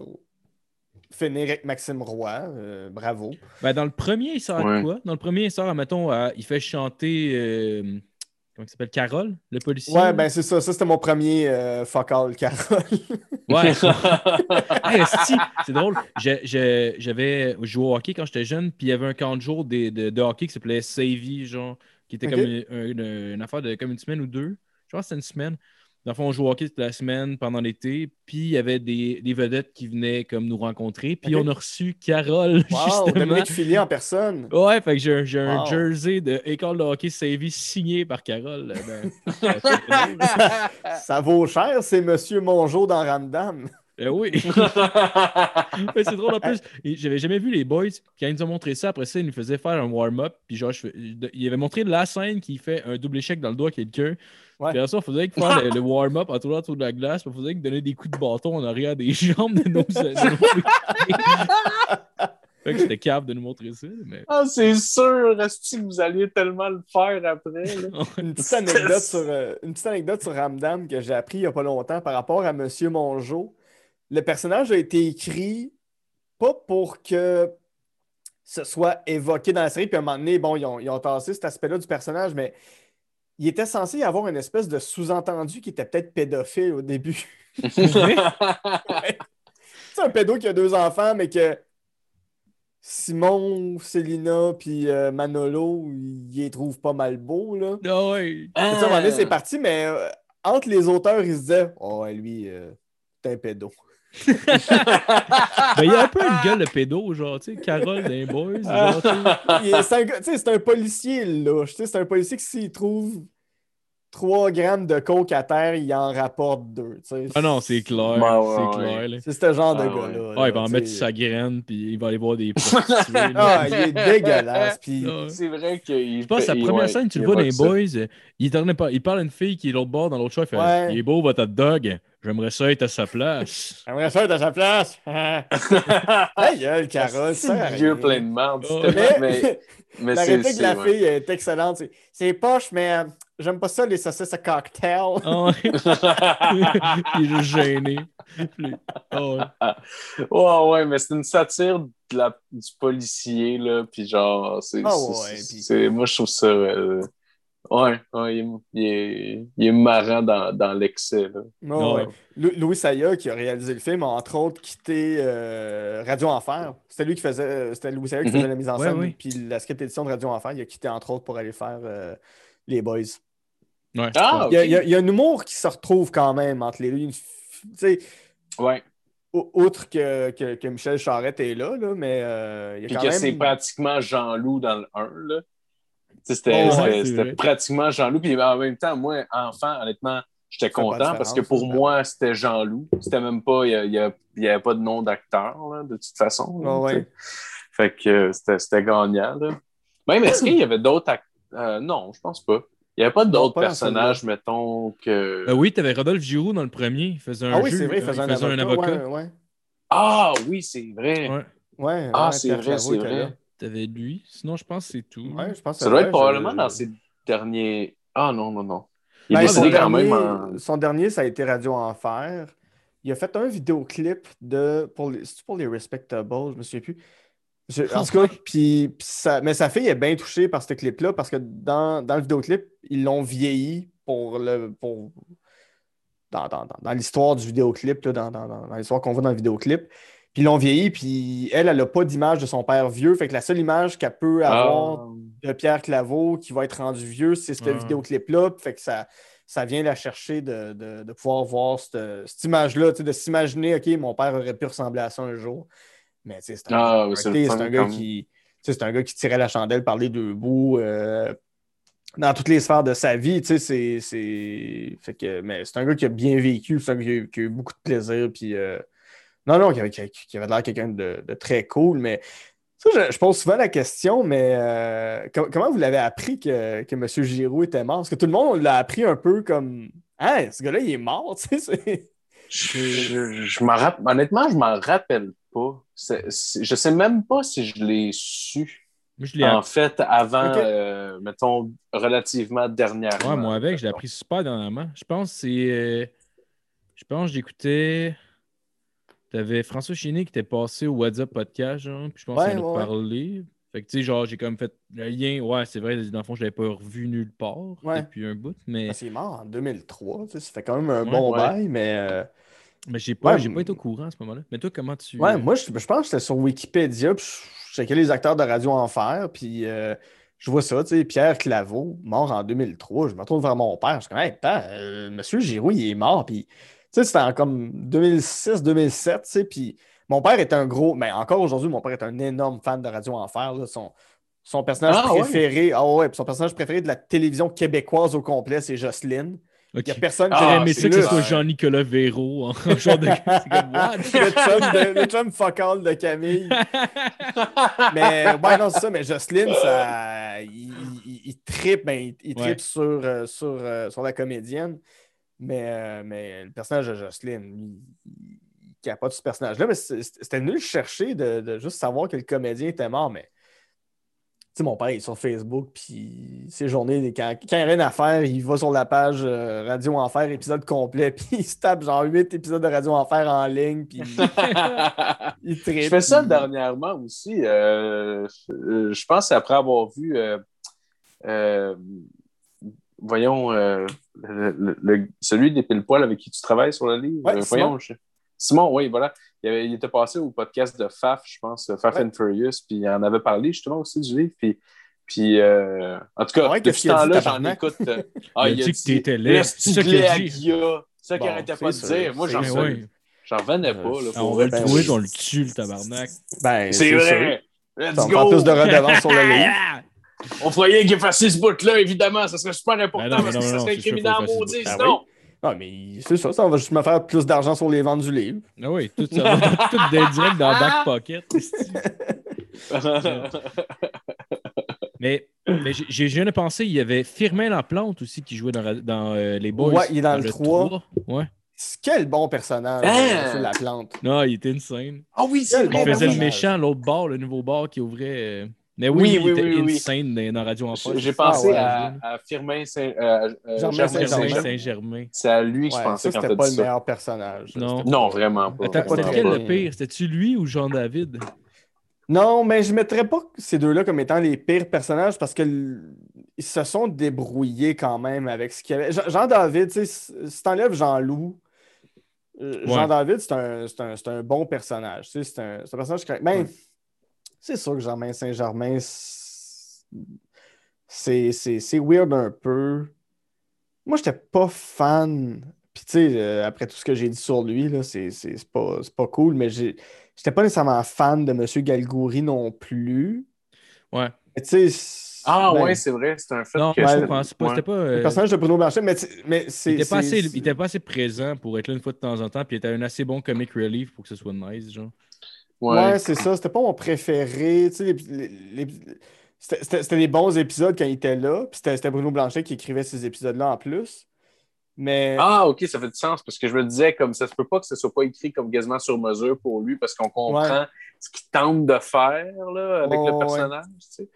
finir avec Maxime Roy. euh, bravo. Ben, dans le premier, il sort Ouais. quoi? Dans le premier, il sort, mettons, il fait chanter. Comment il s'appelle? Carole, le policier. Ouais, ben c'est ça. Ça, c'était mon premier euh, focal, Carole. Ouais. Hey, c'est drôle. J'avais joué au hockey quand j'étais jeune, puis il y avait un camp de jour de, de, de hockey qui s'appelait Savvy, genre, qui était comme une, une- une affaire de comme une semaine ou deux. Je pense que c'était une semaine. Dans le fond, on jouait au hockey toute la semaine pendant l'été, puis il y avait des, des vedettes qui venaient comme nous rencontrer, puis on a reçu Carole, Wow, justement. Dominique en personne. Ouais, fait que j'ai un- j'ai un jersey de école de hockey Savvy signé par Carole. Ben. Ça vaut cher, c'est Monsieur Mongeau dans Ramdam. Ben oui. Mais c'est drôle en plus. J'avais jamais vu les boys. Quand ils nous ont montré ça, après ça, ils nous faisaient faire un warm-up. Puis genre, je fais- il avait montré la scène qui fait un double échec dans le doigt à quelqu'un. Ouais. Puis après ça, il faisait que faire le, le warm-up en tournant autour de la glace. Puis il faisait que donner des coups de bâton en arrière des jambes de nos. fait que c'était capable de nous montrer ça. Mais... Ah, c'est sûr, Resti, que vous alliez tellement le faire après. là. Une petite anecdote sur, euh, une petite anecdote sur Ramdam que j'ai appris il n'y a pas longtemps par rapport à Monsieur Mongeau. Le personnage a été écrit pas pour que ce soit évoqué dans la série, puis à un moment donné, bon, ils ont, ils ont tassé cet aspect-là du personnage, mais il était censé y avoir une espèce de sous-entendu qui était peut-être pédophile au début. C'est un pédo qui a deux enfants, mais que Simon, Célina, puis euh, Manolo, ils les trouvent pas mal beaux, là. Ah ouais. Tu sais, à un moment donné, c'est parti, mais euh, entre les auteurs, ils se disaient « Oh, lui, euh, c'est un pédo. Ben, il y a un peu une gueule de pédo, genre, tu sais, Carole des Boys. C'est un, un policier louche. tu sais, C'est un policier qui, s'il trouve 3 grammes de coke à terre, il en rapporte 2. Ah non, c'est clair. Ouais, c'est ouais. clair. là. C'est ce genre de Ah, gars-là. Ouais, là, il va en mettre sa graine, puis il va aller voir des. Ah, il est dégueulasse. Puis Ah. C'est vrai qu'il. Je pense que la première ouais, scène, tu le vois dans les boys, euh, il, parle à une fille qui est l'autre bord dans l'autre choix. Il fait Ouais. Il est beau votre hot dog, j'aimerais ça être à sa place. J'aimerais ça être à sa place. hey, sert à C'est vieux plein de merde. Oh. Mais, Mais, mais la réplique de la ouais. fille est excellente. C'est- poche, mais euh, j'aime pas ça, les saucisses à cocktail. Ah ouais. il est juste gêné. Ah ouais. Ouais, ouais, mais c'est une satire de la, du policier, là. Puis genre, c'est. Ah ouais, c'est- Moi, je trouve ça. euh, Ouais, ouais, il, est- il est, il est marrant dans, dans l'excès, là. Oh, Ouais. ouais. Lou- Louis Saya, qui a réalisé le film, a entre autres quitté euh, Radio Enfer. C'était lui qui faisait, euh, c'était Louis Saya qui faisait la mise en scène, ouais. puis la script édition de Radio Enfer. Il a quitté entre autres pour aller faire euh, Les Boys. Ouais. Ah, Il y, a, ok. il y a- il y a un humour qui se retrouve quand même entre les deux. Ouais. outre que, que, que Michel Charette est là, là mais euh, il y a Puis quand que même... c'est pratiquement Jean-Loup dans le 1, là. Tu C'était Oh, ouais, pratiquement Jean-Loup. Puis en même temps, moi, enfant, honnêtement, j'étais content parce que pour ça. moi, c'était Jean-Loup. C'était même pas, il n'y avait pas de nom d'acteur, là, de toute façon. là, ouais. tu sais. Fait que euh, c'était c'était gagnant, là. Même, est-ce qu'il y avait d'autres acteurs? non, je pense pas. Il n'y avait pas d'autres personnages, mettons, que. Euh, oui, t'avais Rodolphe Giroux dans le premier. Il faisait un Ah oui, c'est vrai, il faisait, un, avocat. avocat. Ouais, ouais. Ah oui, c'est vrai. Ouais. Ah, c'est vrai, c'est vrai. T'avais lui. Sinon, je pense que c'est tout. Ouais, je pense que Ça doit être probablement je- dans ses derniers. Ah non, non, non. Il Ben, est son, décédé quand dernier, même en. son dernier, ça a été Radio Enfer. Il a fait un vidéoclip de. Pour les, c'est-tu pour les Respectables, je me souviens plus. Je- en tout cas, puis, puis ça- mais sa fille est bien touchée par ce clip-là parce que dans, dans le vidéoclip, ils l'ont vieilli pour le. Pour, dans, dans- dans- dans l'histoire du vidéoclip, là, dans, dans- dans- dans l'histoire qu'on voit dans le vidéoclip. Puis ils l'ont vieilli, puis elle, elle n'a pas d'image de son père vieux. Fait que la seule image qu'elle peut avoir Ah. de Pierre Claveau qui va être rendu vieux, c'est ce Ah. vidéoclip-là. Fait que ça, ça vient la chercher de, de- de pouvoir voir cette, cette image-là, de s'imaginer, OK, mon père aurait pu ressembler à ça un jour. Mais c'est un, Ah, c'est un gars comme- qui. C'est un gars qui tirait la chandelle par les deux bouts euh, dans toutes les sphères de sa vie. C'est, c'est... Fait que, mais c'est un gars qui a bien vécu, c'est un gars qui a, qui a eu beaucoup de plaisir. Puis, euh, Non, non, qui avait, qui- avait l'air quelqu'un de, de très cool. Mais ça, je, je pose souvent la question, mais euh, com- comment vous l'avez appris que, que M. Giroux était mort? Parce que tout le monde on l'a appris un peu comme Ah, ce gars-là, il est mort, tu sais. Je, je, je m'en rapp- Honnêtement, je m'en rappelle pas. C'est- c'est- je sais même pas si je l'ai su. Moi, je l'ai En appris. fait, avant, euh, mettons, relativement dernièrement. Ouais, moi avec, je l'ai appris super dernièrement. Je pense que c'est. euh, Je pense que j'écoutais. T'avais François Chénier qui était passé au WhatsApp podcast, genre, puis je pense Ouais, qu'il en a ouais, parlé. Fait que, tu sais, genre, j'ai comme fait le lien. Ouais, c'est vrai, dans le fond, je l'avais pas revu nulle part Ouais. depuis un bout, mais, Ben, c'est mort en 2003, tu sais, ça fait quand même un Ouais, bon ouais. bail, mais. euh, mais j'ai pas, j'ai pas été au courant à ce moment-là. Mais toi, comment tu. Ouais, moi, je, je pense que j'étais sur Wikipédia, puis je checkais les acteurs de Radio Enfer, puis euh, je vois ça, tu sais, Pierre Claveau, mort en 2003. Je me retourne vers mon père. Je suis comme, hey, euh, Monsieur Giroux, il est mort, puis, tu sais, c'était en comme 2006-2007, tu sais, puis mon père est un gros, mais encore aujourd'hui, mon père est un énorme fan de Radio Enfer, là, son, son personnage Ah, préféré, ah ouais, puis son personnage préféré de la télévision québécoise au complet, c'est Jocelyne. Il n'y a personne Ah, qui aimé c'est ça que ce soit. Jean-Nicolas Véro en genre de. Le chum, focal de Camille. Mais ouais, non, c'est ça, mais Jocelyne, ça, il, il, il trippe, ben, il, il sur, euh, sur, euh, sur la comédienne. Mais, euh, mais le personnage de Jocelyne, il, il, il capote ce personnage-là. Mais c'était nul chercher de, de juste savoir que le comédien était mort. Mais tu sais, mon père il est sur Facebook, puis ses journées, quand, quand il n'y a rien à faire, il va sur la page euh, Radio Enfer, épisode complet, puis il se tape genre 8 épisodes de Radio Enfer en ligne, puis il trippe. Je fais ça dernièrement aussi. euh, je pense après avoir vu euh, voyons, euh, le- celui des pile-poils avec qui tu travailles sur le livre. Ouais, Euh, Simon. voyons, je- Simon, oui, voilà. Il, avait- il était passé au podcast de Faf, je pense, Faf Ouais. and Furious, puis il en avait parlé justement aussi du livre. Puis, puis euh, en tout cas, Ouais, depuis ce temps-là, j'en écoute. euh, Il a dit que t'étais laid. Le C'est ça qu'il ça qu'il Bon, arrêtait c'est pas de dire. Moi, j'en ouais. j'en revenais pas. Là, Ah, Ah, pour on va le trouver, on le tue, le tabarnak. Ben, C'est vrai. Ça Let's go. plus de redevances sur le livre. On croyait qu'il effaçait ce bout-là, évidemment. Ça serait super important Ben non, parce non, que ça serait criminel effacer maudit. bout. Sinon, Ah, mais c'est ça, ça on va juste me faire plus d'argent sur les ventes du livre. Ah oui, tout ça va tout direct dans le back pocket. Mais, mais j'ai- viens de penser, il y avait Firmin Laplante aussi qui jouait dans, dans, euh, les Boys. Ouais, il est dans le 3. Ouais. Quel bon personnage, Hein? euh, sur la plante. Non, il était insane. Ah oui, c'est Il faisait le méchant, l'autre bar, le nouveau bar qui ouvrait. Mais oui, Oui, il oui, était oui, oui. insane dans, dans Radio Enfant. J'ai pensé ouais. à, à Firmin Saint, euh, euh, Germain Germain Saint-Germain. Saint-Germain. C'est à lui que Ouais, je pensais ça, quand c'était t'as pas dit le meilleur personnage. Non. Non, vraiment pas. C'était pas C'était bon. le pire? C'était-tu lui ou Jean-David? Non, mais je ne mettrais pas ces deux-là comme étant les pires personnages parce qu'ils se sont débrouillés quand même avec ce qu'il y avait. Jean- Jean-David, tu sais, si t'enlèves Jean-Loup, euh, Ouais. Jean-David, c'est un, c'est un- c'est un bon personnage. tu sais, C'est un, c'est un personnage correct. Mais c'est sûr que Germain Saint-Germain, c'est c'est- c'est weird un peu. Moi, j'étais pas fan. Puis, tu sais, euh, après tout ce que j'ai dit sur lui, là, c'est pas, c'est pas cool, mais j'étais pas nécessairement fan de M. Galgouri non plus. Ouais. Mais tu sais, Ah ben, ouais, c'est vrai, c'est un fait Non, que moi, je pense pas. Ouais. C'était pas. le euh, personnage de Bruno Blanchet, mais, mais c'est. il était pas c'est- assez, il était pas assez présent pour être là une fois de temps en temps, puis il était un assez bon comic relief pour que ce soit nice, genre. Ouais, Ouais. c'est ça. C'était pas mon préféré. Tu sais, les- les- les- C'était des bons épisodes quand il était là. Puis c'était Bruno Blanchet qui écrivait ces épisodes-là en plus. Mais Ah, ok, ça fait du sens parce que je me disais comme ça se peut pas que ce soit pas écrit comme quasiment sur mesure pour lui parce qu'on comprend Ouais. ce qu'il tente de faire là, avec le ouais. personnage. tu sais.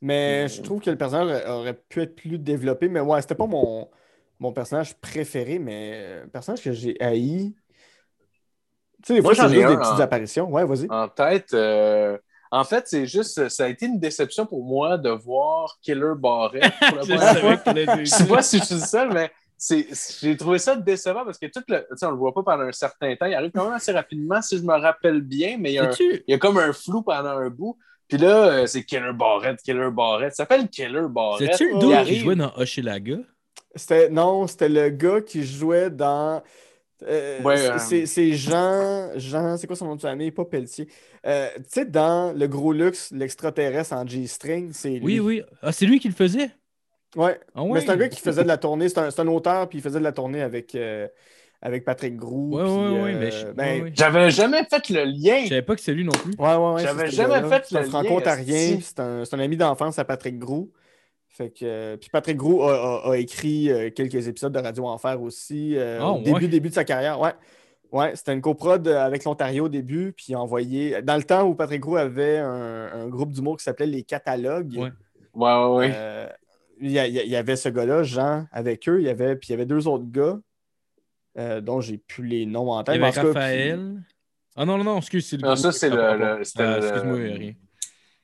Mais je trouve que le personnage aurait- aurait pu être plus développé. Mais ouais, c'était pas mon, mon personnage préféré, mais un personnage que j'ai haï. Tu sais, des fois, c'est j'en ai juste des petites apparitions. Ouais, vas-y. En tête, euh, en fait, c'est juste, ça a été une déception pour moi de voir Killer Barrett pour la première fois. Je sais pas si je suis seul, mais c'est, j'ai trouvé ça décevant parce que tout le, tu sais, on le voit pas pendant un certain temps. Il arrive quand même assez rapidement, si je me rappelle bien, mais il y a, un- Sais-tu- il y a comme un flou pendant un bout. Puis là, euh, c'est Killer Barrett, Killer Barrett. Ça s'appelle Killer Barrett. C'est-tu le qui jouait dans Hochelaga? C'était, non, c'était le gars qui jouait dans. Euh, Ouais, c'est- euh, c'est, c'est Jean. Jean, c'est quoi son nom de famille? Pas Pelletier. Euh, tu sais, dans Le Gros Luxe, l'extraterrestre en G-string, c'est lui. Oui, oui. Ah, c'est lui qui le faisait? Ouais. Ah ouais? Mais c'est un gars qui faisait de la tournée. C'est un, c'est un auteur, puis il faisait de la tournée avec, euh, avec Patrick Grou. Ouais, ouais, ben. J'avais jamais fait le lien. Je savais pas que c'était lui non plus. Ouais, ouais, ouais. J'avais c'est jamais fait C'est un le lien, franco-ontarien. C'est un, c'est un ami d'enfance à Patrick Grou. Fait que, euh, puis Patrick Grou a, a- a écrit euh, quelques épisodes de Radio Enfer aussi euh, Ah, au début, ouais. début de sa carrière. Ouais, ouais c'était une coprod euh, avec l'Ontario au début. Puis il a envoyé. Dans le temps où Patrick Grou avait un, un groupe d'humour qui s'appelait Les Catalogues, Ouais. Ouais, ouais, ouais. euh, il y, a- il y avait ce gars-là, Jean, avec eux. Il y avait, puis il y avait deux autres gars euh, dont j'ai plus les noms en Il tête. y mais avait cas, Raphaël. Ah non, non, non, excuse, c'est le Non, gros ça, luxe, c'est ça le- par rapport. le- c'était Ah, le- Excuse-moi, rien.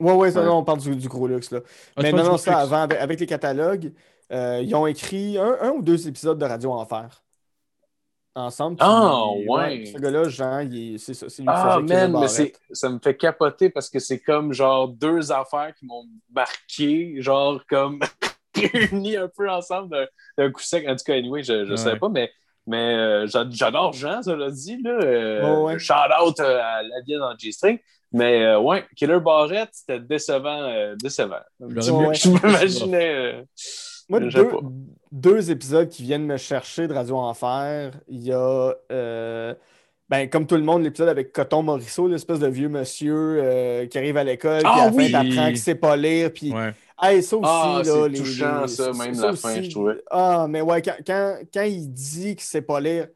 Ouais, ouais, ça, Ouais. non, on parle du, du gros luxe, là. Ah, Mais non, non, ça avant, avec, les catalogues, euh, ils ont écrit un, un ou deux épisodes de Radio Enfer ensemble. Ah, ouais. Ce gars-là, Jean, c'est ça. Lui Ah, man, mais ça me fait capoter parce que c'est comme genre deux affaires qui m'ont marqué, genre comme réunies un peu ensemble d'un, coup sec. En tout cas, anyway, je ne Ouais. savais pas, mais, mais euh, j'a- j'adore Jean, ça l'a dit. Là, euh, ouais. Shout out euh, à la vie dans G-String. Mais euh, ouais, Killer Barrett, c'était décevant. euh, décevant. J'aurais Ouais, mieux- ouais. Je m'imaginais. euh, Moi, deux, épisodes qui viennent me chercher de Radio Enfer. Il y a, euh, ben, comme tout le monde, l'épisode avec Coton Morisseau, l'espèce de vieux monsieur euh, qui arrive à l'école, puis Ah à la oui! fin, t'apprends qu'il sait pas lire, puis Ouais. Hey, ça aussi, Ah, là, c'est les- touchant, les- ça, même la fin, je trouvais. Ah, mais ouais, quand, quand, quand il dit qu'il sait pas lire,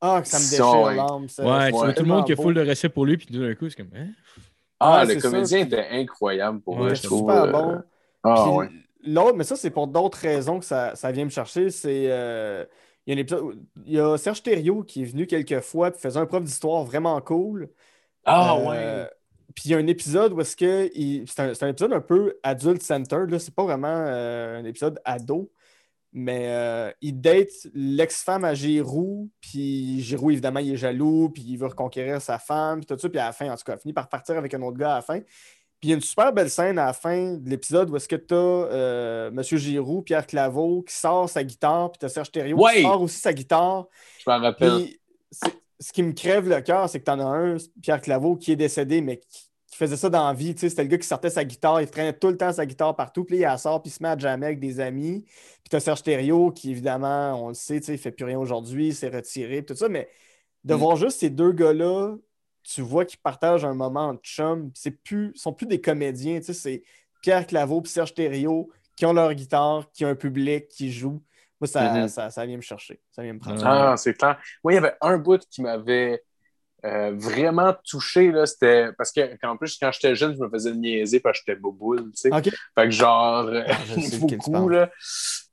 ah, que ça me déchire ouais. l'âme. ça. Ouais, C'est tu vois tout le monde qui a full de respect pour lui, puis tout d'un coup, c'est comme. Hein? Ah, Ouais, le ça, comédien puis- était incroyable pour Ouais, moi, je c'est trouve. super euh, bon. Ah, Puis ouais. L'autre, mais ça, c'est pour d'autres raisons que ça, ça vient me chercher. C'est. euh, il y a un épisode. où- Il y a Serge Thériault qui est venu quelques fois et faisait un prof d'histoire vraiment cool. Ah, Euh, ouais. Puis il y a un épisode où est-ce que. il- C'est un, c'est un épisode un peu adulte center. Là, c'est pas vraiment euh, un épisode ado. Mais euh, il date l'ex-femme à Giroud, puis Giroud, évidemment, il est jaloux, puis il veut reconquérir sa femme, puis tout ça, puis à la fin, en tout cas, il finit par partir avec un autre gars à la fin. Puis il y a une super belle scène à la fin de l'épisode où est-ce que tu as euh, M. Giroud, Pierre Claveau, qui sort sa guitare, puis tu as Serge Thériault Ouais. qui sort aussi sa guitare. Je m'en rappelle. Puis ce qui me crève le cœur, c'est que tu en as un, Pierre Claveau, qui est décédé, mais qui, qui faisait ça dans la vie. C'était le gars qui sortait sa guitare, il traînait tout le temps sa guitare partout, puis il la sort, puis il se met à jammer avec des amis. Puis tu as Serge Thériault, qui évidemment, on le sait, il fait plus rien aujourd'hui, il s'est retiré, tout ça, mais de Mm. voir juste ces deux gars-là, tu vois qu'ils partagent un moment de chum, c'est plus, sont plus des comédiens, tu sais, c'est Pierre Claveau puis Serge Thériault qui ont leur guitare, qui ont un public, qui jouent. Moi, ça, ça, ça vient me chercher, ça vient me prendre. Ah, c'est clair. Moi, il y avait un bout qui m'avait euh, vraiment touché. là, C'était parce que qu'en plus, quand j'étais jeune, je me faisais niaiser parce que j'étais boboule. Tu sais. Fait que genre, euh, Ah, tu beaucoup. Là.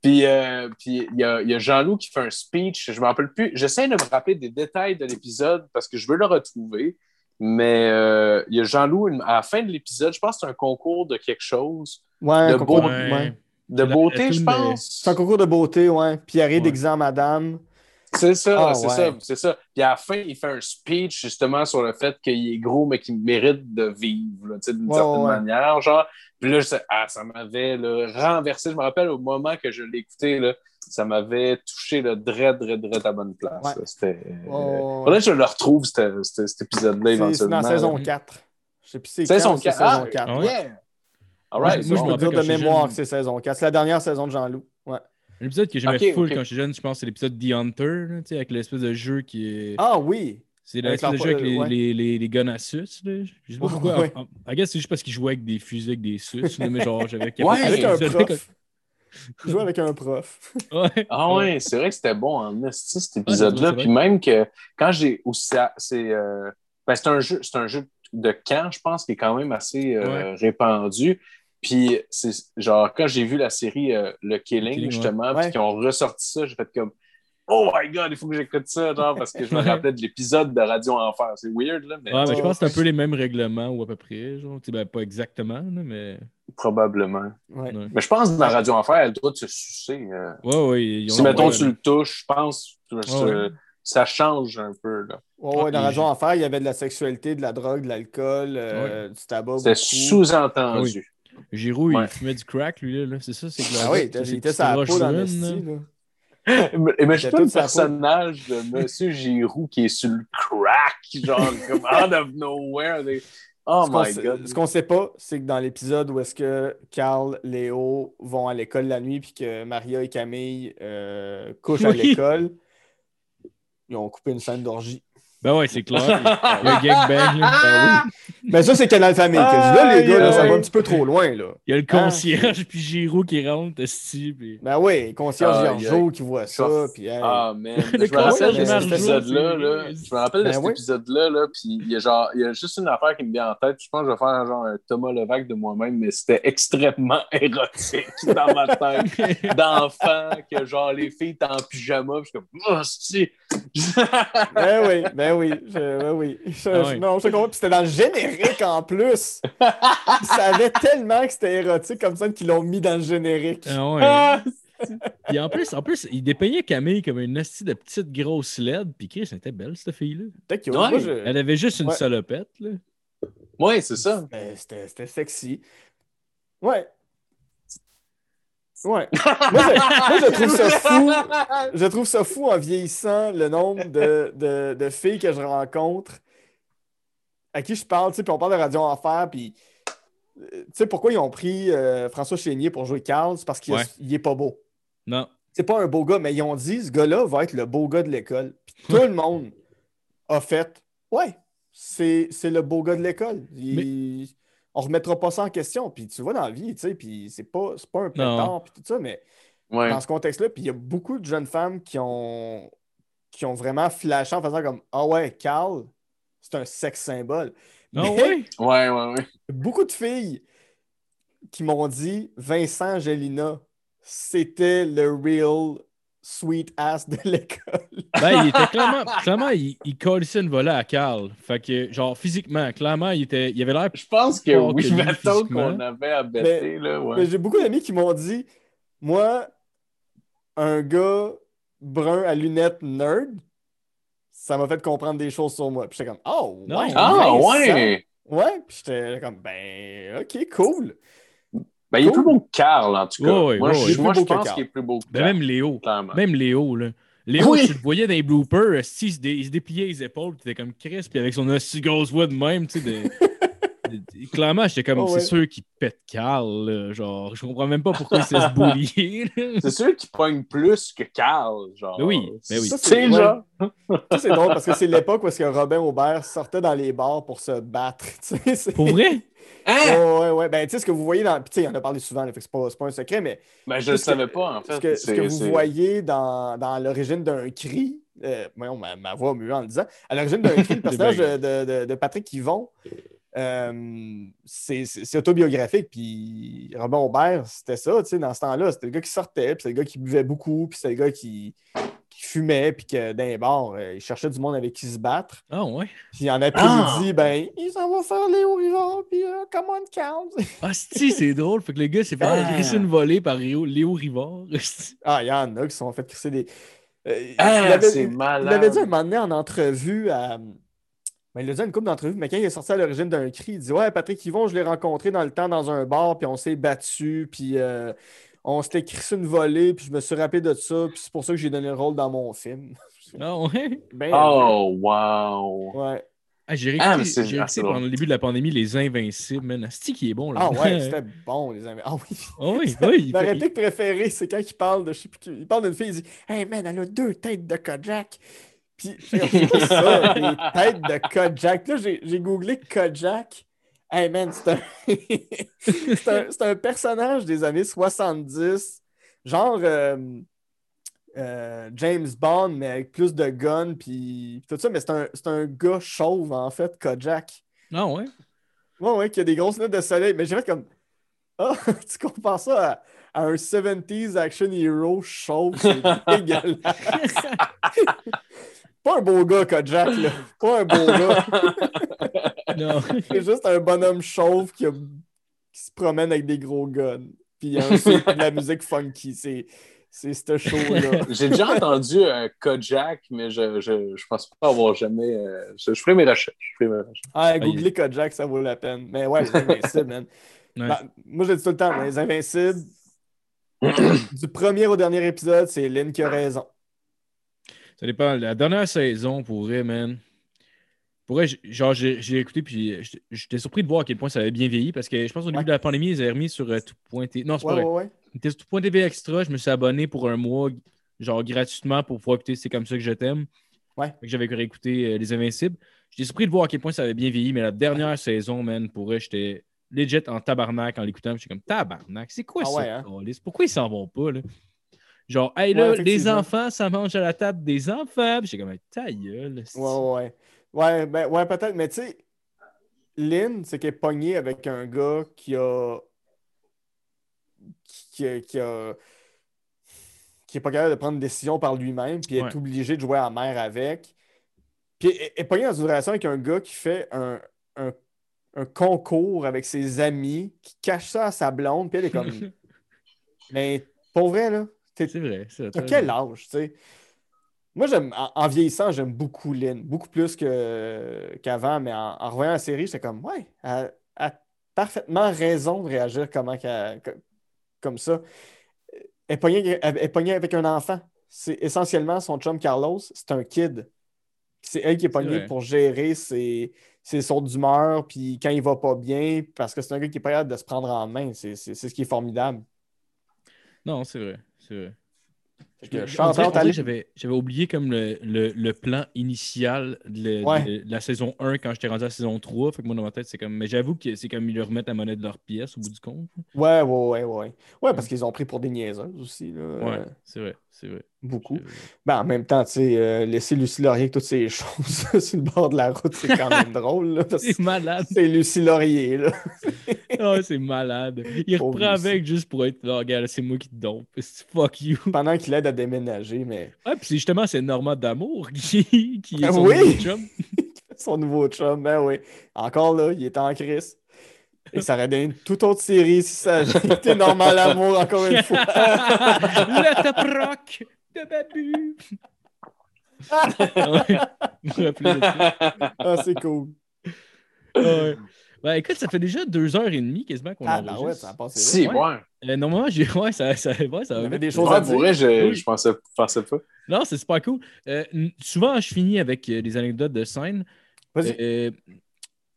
Puis euh, puis il y a, il y a Jean-Loup qui fait un speech. Je me rappelle plus. J'essaie de me rappeler des détails de l'épisode parce que je veux le retrouver. Mais euh, il y a Jean-Loup, à la fin de l'épisode, je pense que c'est un concours de quelque chose. Ouais, un Le concours, beau- ouais. Ouais. De beauté, je de- pense. C'est un concours de beauté, ouais. Puis il arrive Ouais. déguisé en madame. C'est ça, Ah, c'est ouais. ça, c'est ça. Puis à la fin, il fait un speech justement sur le fait qu'il est gros, mais qu'il mérite de vivre, là, d'une Ouais, certaine ouais. manière. Genre, puis là, je sais- ah, ça m'avait là, renversé. Je me rappelle au moment que je l'ai écouté, là, ça m'avait touché le dread, dread, dread à bonne place. C'était. Ouais. Faudrait que je le retrouve, cet épisode-là, C'est- C'est éventuellement. dans saison 4. Je sais plus c'est Saison quand, c'est 4. saison Ah, 4. Ah ouais? yeah! All right, moi, je peux dire de mémoire que c'est saison 4. C'est la dernière saison de Jean-Loup. L'épisode que j'aimais Ok, full ok. quand j'étais jeune, je pense que c'est l'épisode The Hunter, là, tu sais, avec l'espèce de jeu qui est. Ah oui! c'est l'espèce de jeu avec les, ouais. les, les, les guns à suce. Là. Je sais pas pourquoi. ouais. En- en- I guess c'est juste parce qu'ils jouaient avec des fusils avec des là, mais genre, j'avais Ouais. Avec un prof. Je joue avec un prof. Ouais. Ah ouais, c'est vrai que c'était bon en esti, cet épisode-là. Puis même que quand j'ai aussi c'est euh, ben, c'est un jeu, c'est un jeu de camp, je pense, qui est quand même assez euh, Ouais. répandu. Puis c'est genre quand j'ai vu la série euh, Le Killing, justement, Ouais. puis qu'ils ont ressorti ça, j'ai fait comme Oh my god, il faut que j'écoute ça, genre, parce que je me rappelais de l'épisode de Radio Enfer. C'est weird, là, mais Ouais, mais je pense que c'est un peu les mêmes règlements ou à peu près. Genre, Tu sais, ben, pas exactement, là, mais. probablement. Ouais. Ouais, Mais je pense que dans Radio Enfer, elle a le droit de se sucer. euh. ouais. ouais, ils ont- si, mettons, ouais, tu le touches, je pense que ça- Ouais. ça change un peu, là. Ouais, ouais, dans Ah, Radio Enfer, il y avait de la sexualité, de la drogue, de l'alcool, euh, du tabac. C'était sous-entendu. Giroud, Ouais. il fumait du crack, lui, là. C'est ça, c'est que Ah oui, il était sa peau dans le une, style, là. là. Imagine C'était le personnage de Monsieur Giroux qui est sur le crack, genre comme out of nowhere. Oh ce qu'on my sait- god. Ce qu'on sait pas, c'est que dans l'épisode où est-ce que Carl, Léo vont à l'école la nuit puis que Maria et Camille euh, couchent à l'école, ils ont coupé une scène d'orgie. Ben ouais, c'est clair. Un gangbang, là. Ben oui. Mais ça, c'est Canal Famille. dis. là, les gars, là, ça va un petit peu trop loin. Là. Il y a le Ah. concierge, puis Giroud qui rentre, esti, puis... Ben oui, concierge Aïe, Giorgio qui voit ça. Chauffe. Puis, hey, Ah, man. Le je me rappelle concierge de cet épisode-là. Là. Je me rappelle de Ben cet oui. épisode-là. Là, puis il y, a genre, il y a juste une affaire qui me vient en tête. Je pense que je vais faire genre un Thomas Levac de moi-même, mais c'était extrêmement érotique dans ma tête. D'enfant, que genre les filles étaient en pyjama. Puis je suis comme, oh, c'est. Ben oui, ben oui, je- ben oui. Je- Ah je- ouais. non, je comprends. Puis c'était dans le générique en plus. Ils savaient tellement que c'était érotique comme ça qu'ils l'ont mis dans le générique. Ah ouais. Ah! Puis en plus, en plus, il dépeignait Camille comme une hostie de petite grosse LED, puis Chris, elle était belle, cette fille-là. Peut-être que Ouais. moi, je- Elle avait juste une Ouais. salopette, là. Ouais, c'est ça. C'était c'était sexy. Ouais. Ouais. Moi, je, moi, je trouve ça fou. Je trouve ça fou en vieillissant le nombre de, de, de filles que je rencontre à qui je parle, tu sais, puis on parle de Radio Enfer, puis euh, tu sais pourquoi ils ont pris euh, François Chénier pour jouer Carl, c'est parce qu'il Ouais. est pas beau. Non. C'est pas un beau gars, mais ils ont dit ce gars-là va être le beau gars de l'école. Puis tout le monde a fait Ouais, c'est c'est le beau gars de l'école. Il- On remettra pas ça en question. Puis tu vois dans la vie, tu sais, puis c'est pas, c'est pas un pétard, puis tout ça, mais Ouais. dans ce contexte-là, puis il y a beaucoup de jeunes femmes qui ont, qui ont vraiment flashé en faisant comme Ah ouais, Carl, c'est un sexe symbole. Ah Mais ouais? Ouais, ouais, ouais. beaucoup de filles qui m'ont dit Vincent Gélina, c'était le real sweet ass de l'école. Ben, il était clairement, clairement il, il collissait une volée à Carl. Fait que, genre, physiquement, clairement, il, était, il avait l'air. Je pense que oui, que mettons qu'on avait à bêter, là, ouais. Mais j'ai beaucoup d'amis qui m'ont dit Moi, un gars brun à lunettes nerd, ça m'a fait comprendre des choses sur moi. Puis j'étais comme, oh, Non. ouais. Ah, ouais! Ouais, puis j'étais comme, ben, ok, cool. Ben, il est plus beau que Carl, en tout cas. Ouais, ouais, moi, ouais, je, moi, pense qu'il est plus beau que Ben, Carl, même Léo. clairement. Même Léo, là. Léo, Oui. tu le voyais dans les bloopers, esti, il se, dé- il se dépliait les épaules, tu étais comme Chris, puis avec son aussi grosse voix de même, tu sais, de... Clairement, j'étais comme, Oh, ouais. c'est sûr qu'il pète Carl, là, genre, je comprends même pas pourquoi il s'est se boulier, là. C'est sûr qu'il pogne plus que Carl, genre. Oui, ben oui. Ça, genre. Ça, c'est drôle parce que c'est l'époque où est-ce que Robin Aubert sortait dans les bars pour se battre. c'est- Pour vrai? Hein? Ouais, ouais, ouais. Ben, tu sais, ce que vous voyez dans. Puis, tu sais, il en a parlé souvent, là, fait que c'est pas, c'est pas un secret, mais Ben, je le que- savais pas, en fait. ce que, ce que C'est- vous c'est- voyez dans, dans l'origine d'un cri, euh, voyons, ma, ma voix muée en le disant, à l'origine d'un cri, le personnage de, de- de- de Patrick Yvon, euh, c'est autobiographique. Puis Robin Aubert, c'était ça, tu sais, dans ce temps-là. C'était le gars qui sortait, puis c'était le gars qui buvait beaucoup, puis c'était le gars qui, qui fumait, puis que dans les bars, euh, il cherchait du monde avec qui se battre. Ah ouais? Puis en après-midi, ben, il s'en va faire Léo Rivard, puis euh, come on, count. Ah, si, c'est drôle. Fait que le gars s'est fait Ah. agresser une volée par Léo, Léo Rivard. Ah, il y en a qui se sont fait crisser des. Euh, Ah, il avait- c'est il- l'avait dit un moment donné en entrevue à. Ben, il l'a dit à une couple d'entrevues, mais quand il est sorti à l'origine d'un cri, il dit Ouais, Patrick Yvon, je l'ai rencontré dans le temps dans un bar, puis on s'est battu, puis euh, on s'était crissé une volée, puis je me suis rappelé de ça, puis c'est pour ça que j'ai donné le rôle dans mon film. Ah ouais? Ben, Oh, wow. ouais. Ah, j'ai Ah, réécouté, mais ah, pendant le début de la pandémie Les Invincibles, man. Asti qui est bon, là. Ah ouais, c'était bon, les amis. Ah oui. Ah oui, oui. il Ma réplique préférée, c'est quand il parle de je sais plus Il parle d'une fille, il dit Hey man, elle a deux têtes de Kojak. Puis, ça, des têtes de Kojak. Là, j'ai googlé Kojak. Hey man, c'est un... c'est un, un personnage des années 70, genre euh, euh, James Bond, mais avec plus de guns, puis tout ça. Mais c'est un, un gars chauve, en fait, Kojak. Ah ouais? Ouais, ouais, qui a des grosses lunettes de soleil. Mais j'ai fait comme. Ah, tu compares ça à, à un 70s action hero chauve, c'est dégueulasse. Pas un beau gars, Kojak, là. Pas un beau gars. Non. C'est juste un bonhomme chauve qui, a- qui se promène avec des gros guns. Puis ensuite, de la musique funky. C'est c'est ce show-là. J'ai déjà entendu un Kojak, mais je, je, je pense pas avoir jamais. euh, je, je ferai mes recherches. Je ferai mes recherches. Ah, googlez Kojak, ça vaut la peine. Mais ouais, les Invincibles, man. Ouais. Ben, moi, je le dis tout le temps, les Invincibles, du premier au dernier épisode, c'est Lynn qui a raison. Ça dépend. La dernière saison, pour vrai, man. Pour vrai, j- genre, j'ai écouté, puis j'étais- surpris de voir à quel point ça avait bien vieilli, parce que je pense qu'au début Ouais. de la pandémie, ils avaient remis sur euh, tout point TV. Non, c'est Ouais, pas vrai. ouais. Sur tout point TV extra. Je me suis abonné pour un mois, genre gratuitement, pour pouvoir écouter C'est comme ça que je t'aime. Ouais. J'avais réécouté euh, Les Invincibles. J'étais surpris de voir à quel point ça avait bien vieilli, mais la dernière saison, man, pour vrai, j'étais legit en tabarnak en l'écoutant. J'étais comme tabarnak, c'est quoi Ah ça? ouais, hein? Pourquoi ils s'en vont pas, là? Genre, hey Ouais, là, les enfants, ça mange à la table des enfants. Puis j'étais comme, ta gueule. Ouais, ouais, ouais. Ben, ouais peut-être, mais tu sais, Lynn, c'est qu'elle est pognée avec un gars qui a. qui a. qui a. qui est pas capable de prendre une décision par lui-même, puis elle Ouais. est obligée de jouer à la mère avec. Puis elle est pognée dans une relation avec un gars qui fait un, un, un concours avec ses amis, qui cache ça à sa blonde, puis elle est comme. mais pour vrai, là, C'est vrai. c'est vrai, T'as quel âge, tu sais? Moi, j'aime, en, en vieillissant, j'aime beaucoup Lynn, beaucoup plus que, qu'avant, mais en, en revoyant la série, j'étais comme, ouais, elle, a parfaitement raison de réagir comment comme ça. Elle est pognée, elle est avec un enfant. C'est essentiellement son chum Carlos, c'est un kid. C'est elle qui est pognée vrai. pour gérer ses, ses d'humeur, puis quand il va pas bien, parce que c'est un gars qui est pas capable de se prendre en main. C'est, c'est- c'est ce qui est formidable. Non, c'est vrai. C'est vrai. Que. J'avais j'avais oublié comme le, le- le plan initial de, Ouais. de la saison 1 quand j'étais rendu à la saison 3. Fait que moi, dans ma tête, c'est comme. Mais j'avoue que c'est comme ils leur remettent la monnaie de leur pièce au bout du compte. Ouais, ouais, ouais, ouais. Ouais, parce qu'ils ont pris pour des niaiseuses aussi, là. Ouais, c'est vrai. C'est vrai. Beaucoup. Ben, en même temps, tu sais, euh, laisser Lucie Laurier avec toutes ces choses sur le bord de la route, c'est quand même drôle, là, parce que C'est malade. c'est Lucie Laurier, là. Ah, c'est malade. Il Pauvre reprend Lucie. avec juste pour être là. Regarde, c'est moi qui te dompe. Fuck you. Pendant qu'il aide à déménager, mais Ah, puis c'est justement, c'est Normand d'amour qui, qui est son oui? nouveau chum. son nouveau chum, ben oui. Encore là, il est en crise. Et ça aurait donné une toute autre série si ça avait été normal amour, encore une fois. Le top rock de Babu. Ah, c'est cool. Ouais. Ben, écoute, ça fait déjà deux heures et demie quasiment qu'on Ah, ben enregistre. ouais, ça a passé. Si, Ouais. ouais. Euh, normalement, j'ai... Ouais, ça, ça, ouais, ça va Il y avait des choses Ouais, à pour dire. vrai, je, Oui. je pensais, pensais pas. Non, c'est super cool. Euh, souvent, je finis avec euh, des anecdotes de scène. Vas-y.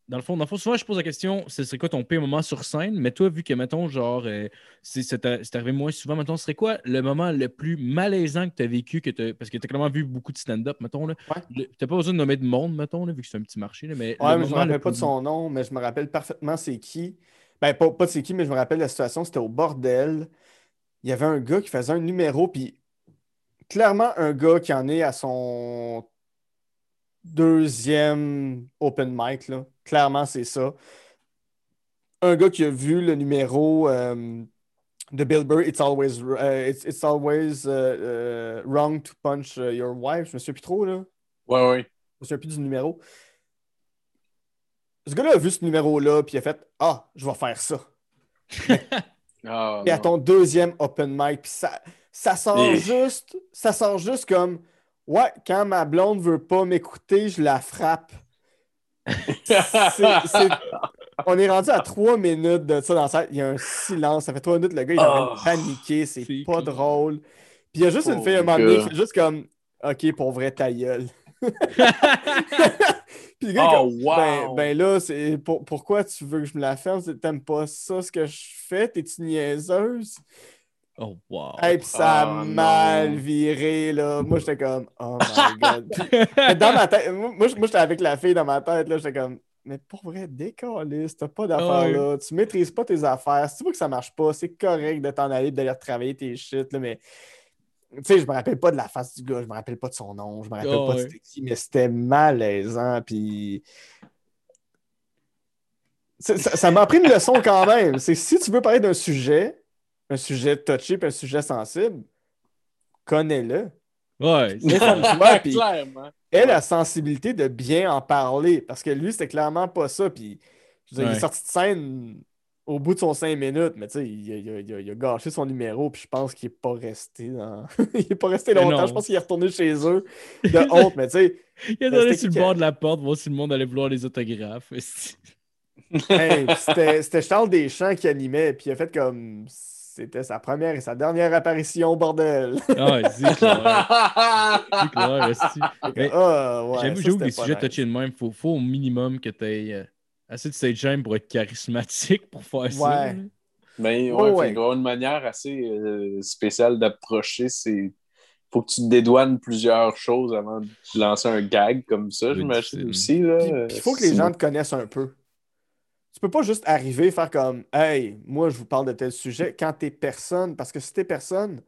Dans le fond, dans le fond, souvent, je pose la question, ce serait quoi ton pire moment sur scène? Mais toi, vu que, mettons, genre, euh, c'est arrivé moins souvent, mettons, ce serait quoi le moment le plus malaisant que tu as vécu? Que parce que tu as clairement vu beaucoup de stand-up, mettons. Là. Ouais. Pas besoin de nommer de monde, mettons, là, vu que c'est un petit marché. Là, mais Ouais, mais je me rappelle pas de son nom, mais je me rappelle parfaitement c'est qui. Ben, pas, pas de c'est qui, mais je me rappelle la situation, c'était au bordel. Il y avait un gars qui faisait un numéro, puis clairement un gars qui en est à son deuxième open mic, là. Clairement, c'est ça. Un gars qui a vu le numéro euh, de Bill Burr, It's always, euh, it's, it's always euh, wrong to punch your wife. Je me souviens plus trop, là. Ouais, ouais. Je me souviens plus du numéro. Ce gars-là a vu ce numéro-là, puis il a fait Ah, je vais faire ça. Ah, Et à ton deuxième open mic, puis ça, ça sort Et- juste, ça sort juste comme Ouais, quand ma blonde veut pas m'écouter, je la frappe. C'est- c'est- On est rendu à trois minutes de ça dans ça. Il y a un silence. Ça fait trois minutes, le gars, il est en train de Oh. paniquer. C'est C'est pas drôle. Puis il y a juste une Oh, fille à un moment donné qui fait juste comme OK, pour vrai, ta gueule. Puis le gars, est Oh, comme, wow! ben, ben là, c'est pour- pourquoi tu veux que je me la ferme? T'aimes pas ça, ce que je fais? T'es-tu niaiseuse? Oh, wow. Et puis ça a Oh, mal non. viré, là. Moi, j'étais comme, oh my god. Puis, dans ma tête, moi, j'étais avec la fille dans ma tête, là. J'étais comme, mais pour vrai, décaliste, t'as pas d'affaires, Ouais. là. Tu maîtrises pas tes affaires. Si tu vois que ça marche pas, c'est correct de t'en aller et d'aller retravailler tes shit, là. Mais, tu sais, je me rappelle pas de la face du gars, je me rappelle pas de son nom, je me rappelle Oh, pas de ouais. c'était qui, mais c'était malaisant, puis. Ça m'a appris une leçon quand même. C'est si tu veux parler d'un sujet, un sujet touché puis un sujet sensible, connais-le. Ouais, toi, puis Clairement. aie la sensibilité de bien en parler. Parce que lui, c'était clairement pas ça. Puis, je veux dire, il est sorti de scène au bout de son cinq minutes, mais tu sais, il, a- il a- il a- il a gâché son numéro, puis je pense qu'il est pas resté dans... il est pas resté longtemps. Je pense qu'il est retourné chez eux de honte, mais tu sais, Il a Mais donné c'était sur le bord de la porte, voir si le monde allait vouloir les autographes. Hey, c'était Charles Deschamps qui animait, puis il a fait comme c'était sa première et sa dernière apparition, bordel. Ah, c'est clair. C'est clair, esti. Mais Ah, ouais, J'avoue, ça, j'avoue que pas sujets touchés de même, il faut, faut au minimum que tu aies assez de stage time pour être charismatique pour faire ça. Ouais. là. Mais Ouais, ouais, a une manière assez euh, spéciale d'approcher. C'est faut que tu dédouanes plusieurs choses avant de lancer un gag comme ça, j'imagine aussi. Il faut que les gens te connaissent un peu. Tu peux pas juste arriver et faire comme Hey, moi je vous parle de tel sujet quand t'es personne, parce que si t'es personne,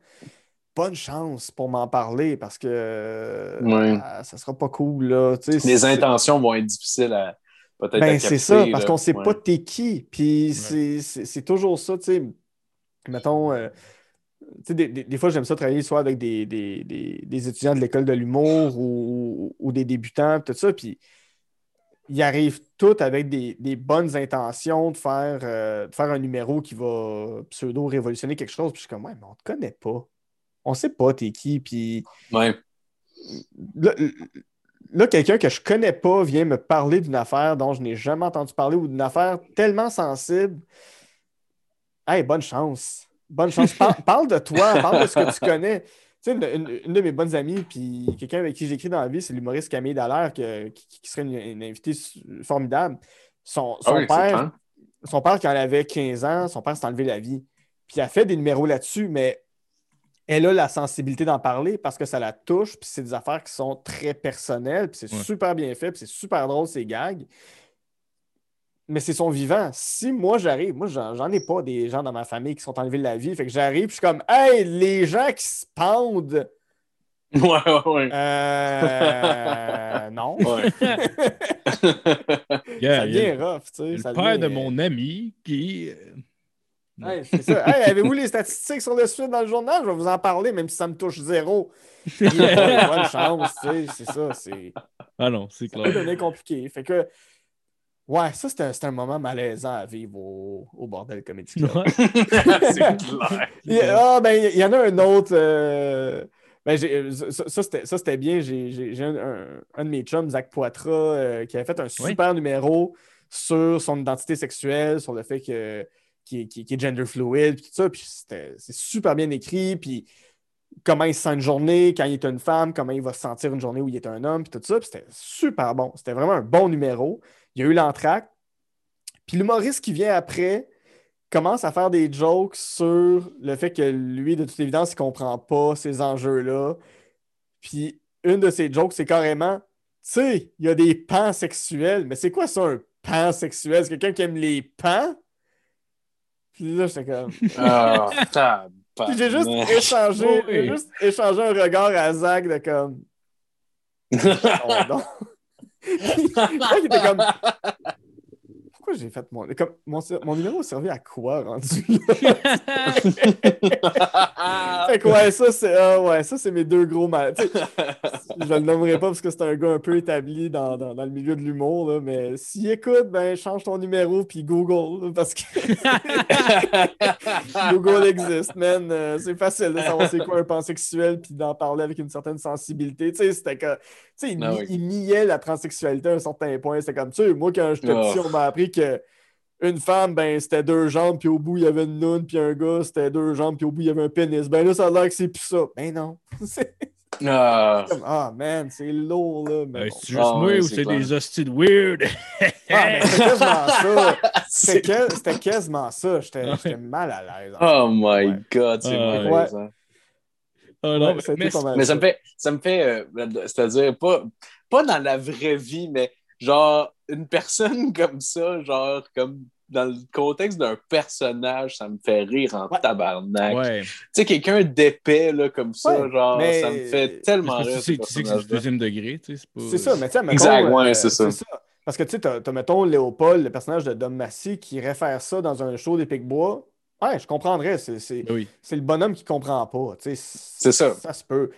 bonne chance pour m'en parler parce que Ouais. ah, ça sera pas cool là. tu sais, Les intentions vont être difficiles à peut-être Ben, c'est ça, parce qu'on sait Ouais. pas t'es qui. Puis c'est- c'est c'est toujours ça, tu sais. Mettons, euh, tu sais, des, des- des fois, j'aime ça travailler soit avec des, des- des- des étudiants de l'école de l'humour ou, ou des débutants, tout ça. Puis ils arrivent tous avec des, des bonnes intentions de faire, euh, de faire un numéro qui va pseudo-révolutionner quelque chose. Puis je suis comme, ouais, mais on te connaît pas. On sait pas t'es qui. Puis Ouais. là, là, quelqu'un que je connais pas vient me parler d'une affaire dont je n'ai jamais entendu parler ou d'une affaire tellement sensible. Hey, bonne chance. Bonne chance. Par- parle de toi, parle de ce que tu connais. Tu sais, une, une- de mes bonnes amies, puis quelqu'un avec qui j'écris dans la vie, c'est l'humoriste Camille Dallaire, que- qui, qui serait une, une invitée formidable. Son, son Ah oui, c'est père, son père, quand elle avait 15 ans, son père s'est enlevé la vie. Puis elle a fait des numéros là-dessus, mais elle a la sensibilité d'en parler parce que ça la touche, puis c'est des affaires qui sont très personnelles, puis c'est Ouais. super bien fait, puis c'est super drôle, ces gags. Mais c'est son vivant. Si moi j'arrive, moi j'en ai pas des gens dans ma famille qui sont enlevés de la vie, fait que j'arrive, je suis comme, hey, les gens qui se pendent, Ouais, ouais, ouais. euh, non. Ouais. Yeah, ça il y a devient rough, tu sais. le ça père de mon ami qui. euh, Hey, c'est ça. Hey, avez-vous les statistiques sur le suite dans le journal? Je vais vous en parler, même si ça me touche zéro. Hey, bonne chance, tu sais, c'est ça. C'est Ah non, c'est ça peut clair. devenir compliqué. Fait que, Ouais, ça, c'était un, c'était un moment malaisant à vivre au, au bordel Comedy Club. Ouais. c'est clair. Il Ah, ben, il y en a un autre. euh, ben, j'ai- ça, ça, c'était, ça, c'était bien. J'ai, un, un- un de mes chums, Zach Poitras, euh, qui avait fait un super numéro sur son identité sexuelle, sur le fait que, qu'il, est- gender fluid, puis tout ça. Puis c'était, c'est super bien écrit. Puis comment il se sent une journée quand il est une femme, comment il va se sentir une journée où il est un homme, puis tout ça. Puis c'était super bon. C'était vraiment un bon numéro. Il y a eu l'entracte. Puis l'humoriste qui vient après commence à faire des jokes sur le fait que lui, de toute évidence, il comprend pas ces enjeux-là. Puis une de ses jokes, c'est carrément, tu sais, il y a des pans sexuels, mais c'est quoi ça, un pan sexuel? C'est quelqu'un qui aime les pans? Puis là, j'étais comme... Puis j'ai juste échangé, Oh oui. juste échangé un regard à Zach de comme... Oh, non. Là, il était comme... Pourquoi j'ai fait mon... Comme, mon... mon numéro a servi à quoi, rendu là? Fait que ouais, ça, c'est ah ouais, ça, c'est mes deux gros mal. Je le nommerai pas parce que c'est un gars un peu établi dans, dans- dans le milieu de l'humour, là, mais s'il écoute, ben change ton numéro puis Google. là, Parce que Google existe, man. Euh, c'est facile de savoir c'est quoi un pansexuel puis d'en parler avec une certaine sensibilité. Tu sais, c'était que. Tu sais, il, Ah oui. il niait la transsexualité à un certain point. C'était comme, tu sais, moi, quand j'étais Ah. petit, on m'a appris que une femme, ben, c'était deux jambes, puis au bout, il y avait une noune, puis un gars, c'était deux jambes, puis au bout, il y avait un pénis. Ben là, ça a l'air que c'est plus ça. Ben non. c'est Ah. comme, ah, man, c'est lourd, là. Mais Euh, bon. c'est juste Ah, moi ou c'est des hosties de weird? Ah, mais c'était quasiment ça. C'était quasiment ça. J'étais mal à l'aise. Oh my Ouais. god, c'est Ah, malaisant. Ah non, Ouais, mais- pas ça me fait, ça me fait euh, c'est-à-dire, pas, pas dans la vraie vie, mais genre, une personne comme ça, genre, comme dans le contexte d'un personnage, ça me fait rire en Ouais. tabarnak. Ouais. Tu sais, quelqu'un d'épais, là, comme ça, Ouais, genre, mais- ça me fait tellement rire. tu sais, tu sais que c'est du deuxième degré, tu sais. pas- C'est ça, mais tu sais, Exact, ouais, euh, c'est ça. Parce que tu sais, t'as, t'as, mettons, Léopold, le personnage de Dom Massy, qui irait faire ça dans un show des Pic-Bois. Ouais, je comprendrais. C'est, c'est, Ben oui. c'est le bonhomme qui comprend pas. tu sais. C'est ça. Ça se peut.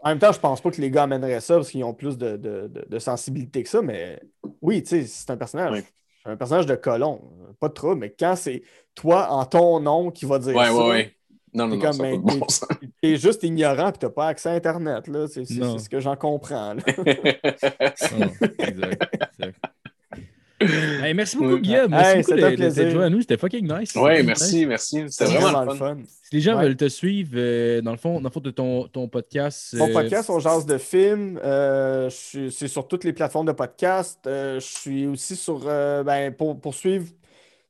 En même temps, je pense pas que les gars amèneraient ça parce qu'ils ont plus de, de- de- de sensibilité que ça, mais oui, tu sais, c'est un personnage. Oui. Un personnage de colon. Pas de trouble, mais quand c'est toi en ton nom qui va dire Ouais, ça, ouais, ouais. Non, non, non, comme, ben, bon t'es juste ignorant et t'as pas accès à Internet. Là. C'est, ce que j'en comprends. là. Exact, exact. Hey, merci beaucoup. Guillaume. Hey, Merci beaucoup c'était un de- de- plaisir. d'être joué à nous. C'était fucking nice. ouais, Fucking merci, nice. merci. C'était vraiment, le fun. Si les gens Ouais. veulent te suivre, euh, dans le fond, dans le fond de ton, ton podcast. Mon euh, podcast, on jase de films. euh, c'est sur toutes les plateformes de podcast. Euh, je suis aussi sur. euh, ben, pour, pour suivre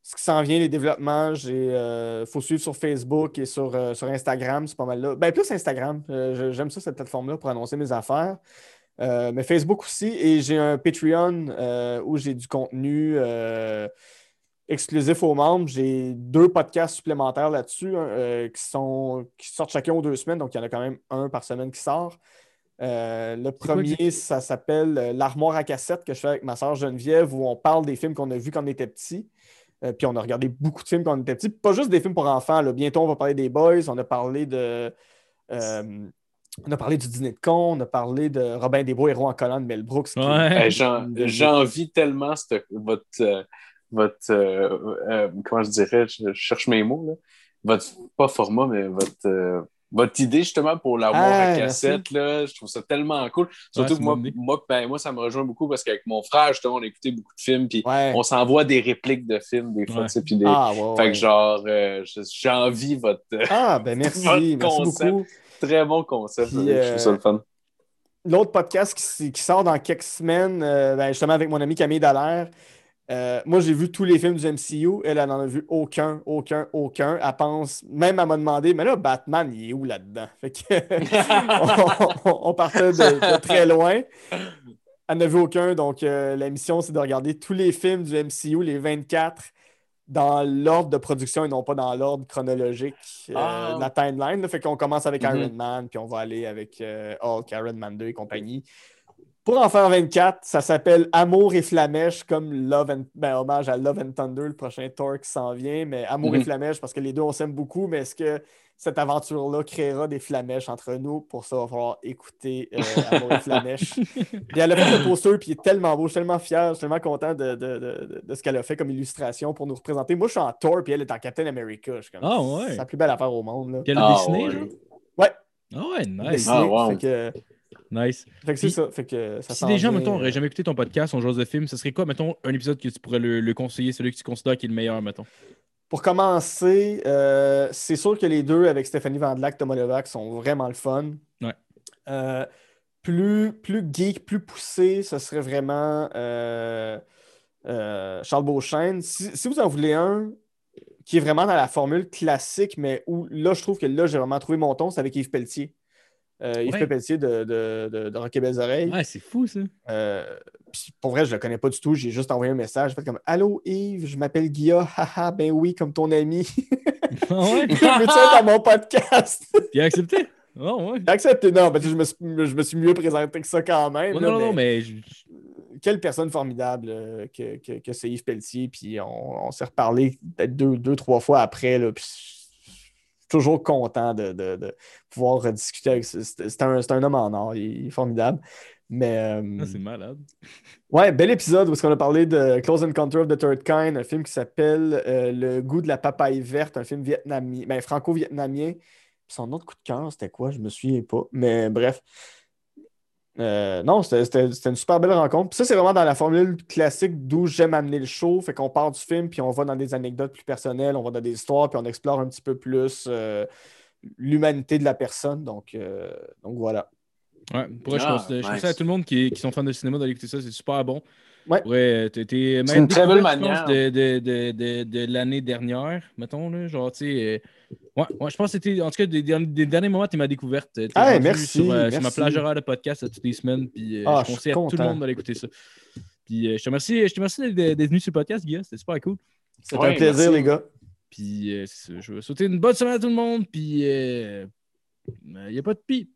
ce qui s'en vient, les développements, il faut suivre sur Facebook et sur, euh, sur Instagram. C'est pas mal là. Ben, plus Instagram. Euh, J'aime ça, cette plateforme-là, pour annoncer mes affaires. Euh, mais Facebook aussi. Et j'ai un Patreon euh, où j'ai du contenu euh, exclusif aux membres. J'ai deux podcasts supplémentaires là-dessus qui, sont, qui sortent chacun aux deux semaines. Donc, il y en a quand même un par semaine qui sort. Le quoi, premier, ça s'appelle L'armoire à cassette que je fais avec ma soeur Geneviève, où on parle des films qu'on a vus quand on était petit. Puis on a regardé beaucoup de films quand on était petit. Pas juste des films pour enfants. là. Bientôt, on va parler des Boys. On a parlé de. On a parlé du dîner de con, on a parlé de Robin des Bois, héros en collant de Mel Brooks. qui- Ouais. Hey, J'envie tellement cette- votre, euh, votre euh, euh, comment je dirais, je, cherche mes mots, là. Votre, pas format, mais votre, euh, votre idée justement pour l'avoir Ah, à cassette, là, je trouve ça tellement cool. Surtout que moi, moi, ben, moi, ça me rejoint beaucoup parce qu'avec mon frère, justement, on écoutait beaucoup de films, puis Ouais. on s'envoie des répliques de films des fois, Ouais. des... Ah, ouais, Fait que genre, euh, j'ai envie votre Ah, ben merci. Votre merci concept. beaucoup. Très bon concept. Puis, je euh, trouve ça le fun. L'autre podcast qui, qui sort dans quelques semaines, euh, ben, justement avec mon ami Camille Dallaire. euh, moi, j'ai vu tous les films du MCU. Elle, elle n'en a vu aucun, aucun, aucun. Elle pense, même à m'a demandé, mais là, Batman, il est où là-dedans? Fait que, on, on- on partait de, de très loin. Elle n'a vu aucun. Donc, euh, la mission, c'est de regarder tous les films du MCU, les 24, dans l'ordre de production et non pas dans l'ordre chronologique euh, Ah. de la timeline. là. Fait qu'on commence avec Mhm. Iron Man, puis on va aller avec euh, Hulk, Iron Man 2 et compagnie. Pour en faire 24, ça s'appelle Amour et Flamèche, comme Love and, ben, hommage à Love and Thunder, le prochain Thor qui s'en vient, mais Amour et Mhm. Flamèche, parce que les deux, on s'aime beaucoup, mais est-ce que cette aventure-là créera des flamèches entre nous. Pour ça, il va falloir écouter euh, Amour et Flamèche. puis elle a fait le poster, puis il est tellement beau, je suis tellement fier, je suis tellement content de, de- de- de ce qu'elle a fait comme illustration pour nous représenter. Moi, je suis en Thor, puis elle est en Captain America. Je suis comme, Ah, ouais. C'est la plus belle affaire au monde. Là. Qu'elle a Ah, dessiné, ouais. genre? Ouais, Ah ouais, nice. dessiné. Ah, wow. Fait que, Nice. fait que c'est ça. Fait que ça Si des gens, mettons, euh, n'auraient jamais écouté ton podcast, on jase de film, ce serait quoi, mettons, un épisode que tu pourrais le, le conseiller, celui que tu considères qui est le meilleur, mettons? Pour commencer, euh, c'est sûr que les deux avec Stéphanie Vandelac, Thomas Levac sont vraiment le fun. Ouais. Euh, plus, plus geek, plus poussé, ce serait vraiment euh, Charles Beauchesne. Si, si vous en voulez un qui est vraiment dans la formule classique, mais où là, je trouve que là, j'ai vraiment trouvé mon ton, c'est avec Yves Pelletier. Euh, Yves Ouais. Pelletier de, de, de, de Rock et Belles Oreilles. Ouais, c'est fou, ça. Euh, puis pour vrai, je le connais pas du tout. J'ai juste envoyé un message. J'ai fait comme Allô Yves, je m'appelle Guilla. Haha, ben oui, comme ton ami. Ah ouais? Veux-tu être dans mon podcast? Puis il a accepté? Ah ouais. Accepté? Non, parce que je me, suis, je me suis mieux présenté que ça quand même. Ouais, là, non, non, non, mais mais je- Quelle personne formidable euh, que, que, que c'est Yves Pelletier. Puis on, on s'est reparlé peut-être deux, deux, trois fois après. Là, puis toujours content de, de- de pouvoir rediscuter avec ce- C'est un, un homme en or. Il est formidable. Mais. euh, Ah, c'est malade. Ouais, bel épisode où on a parlé de Close Encounter of the Third Kind, un film qui s'appelle euh, Le goût de la papaye verte, un film vietnamien, ben, franco-vietnamien. Son autre coup de cœur, c'était quoi? Je me souviens pas. Mais bref. Euh, non, c'était une super belle rencontre. Puis ça, c'est vraiment dans la formule classique d'où j'aime amener le show. Fait qu'on part du film, puis on va dans des anecdotes plus personnelles, on va dans des histoires, puis on explore un petit peu plus euh, l'humanité de la personne. Donc, euh, donc voilà. Ouais, pour je, Ah, conseille- je conseille à tout le monde qui, qui sont fans de cinéma d'aller écouter ça, c'est super bon. Ouais. Ouais, t'es t'es C'est même une très belle manière. pense, de, de, de, de, de l'année dernière, mettons, là, genre, tu sais. euh, Ouais, ouais, je pense que c'était, en tout cas, des, des- des derniers moments, t'es ma découverte. T'es Ah, rendu merci, Sur, euh, sur ma merci. plage horaire de podcast à toutes les semaines, puis euh, Ah, je conseille à tout le monde d'aller écouter ça. Puis euh, je te remercie, je te remercie d'être d'être venu sur le podcast, Guillaume, c'était super cool. C'était Ouais, un plaisir, merci. les gars. Puis euh, je veux souhaiter une bonne semaine à tout le monde, puis il n'y a pas de pis.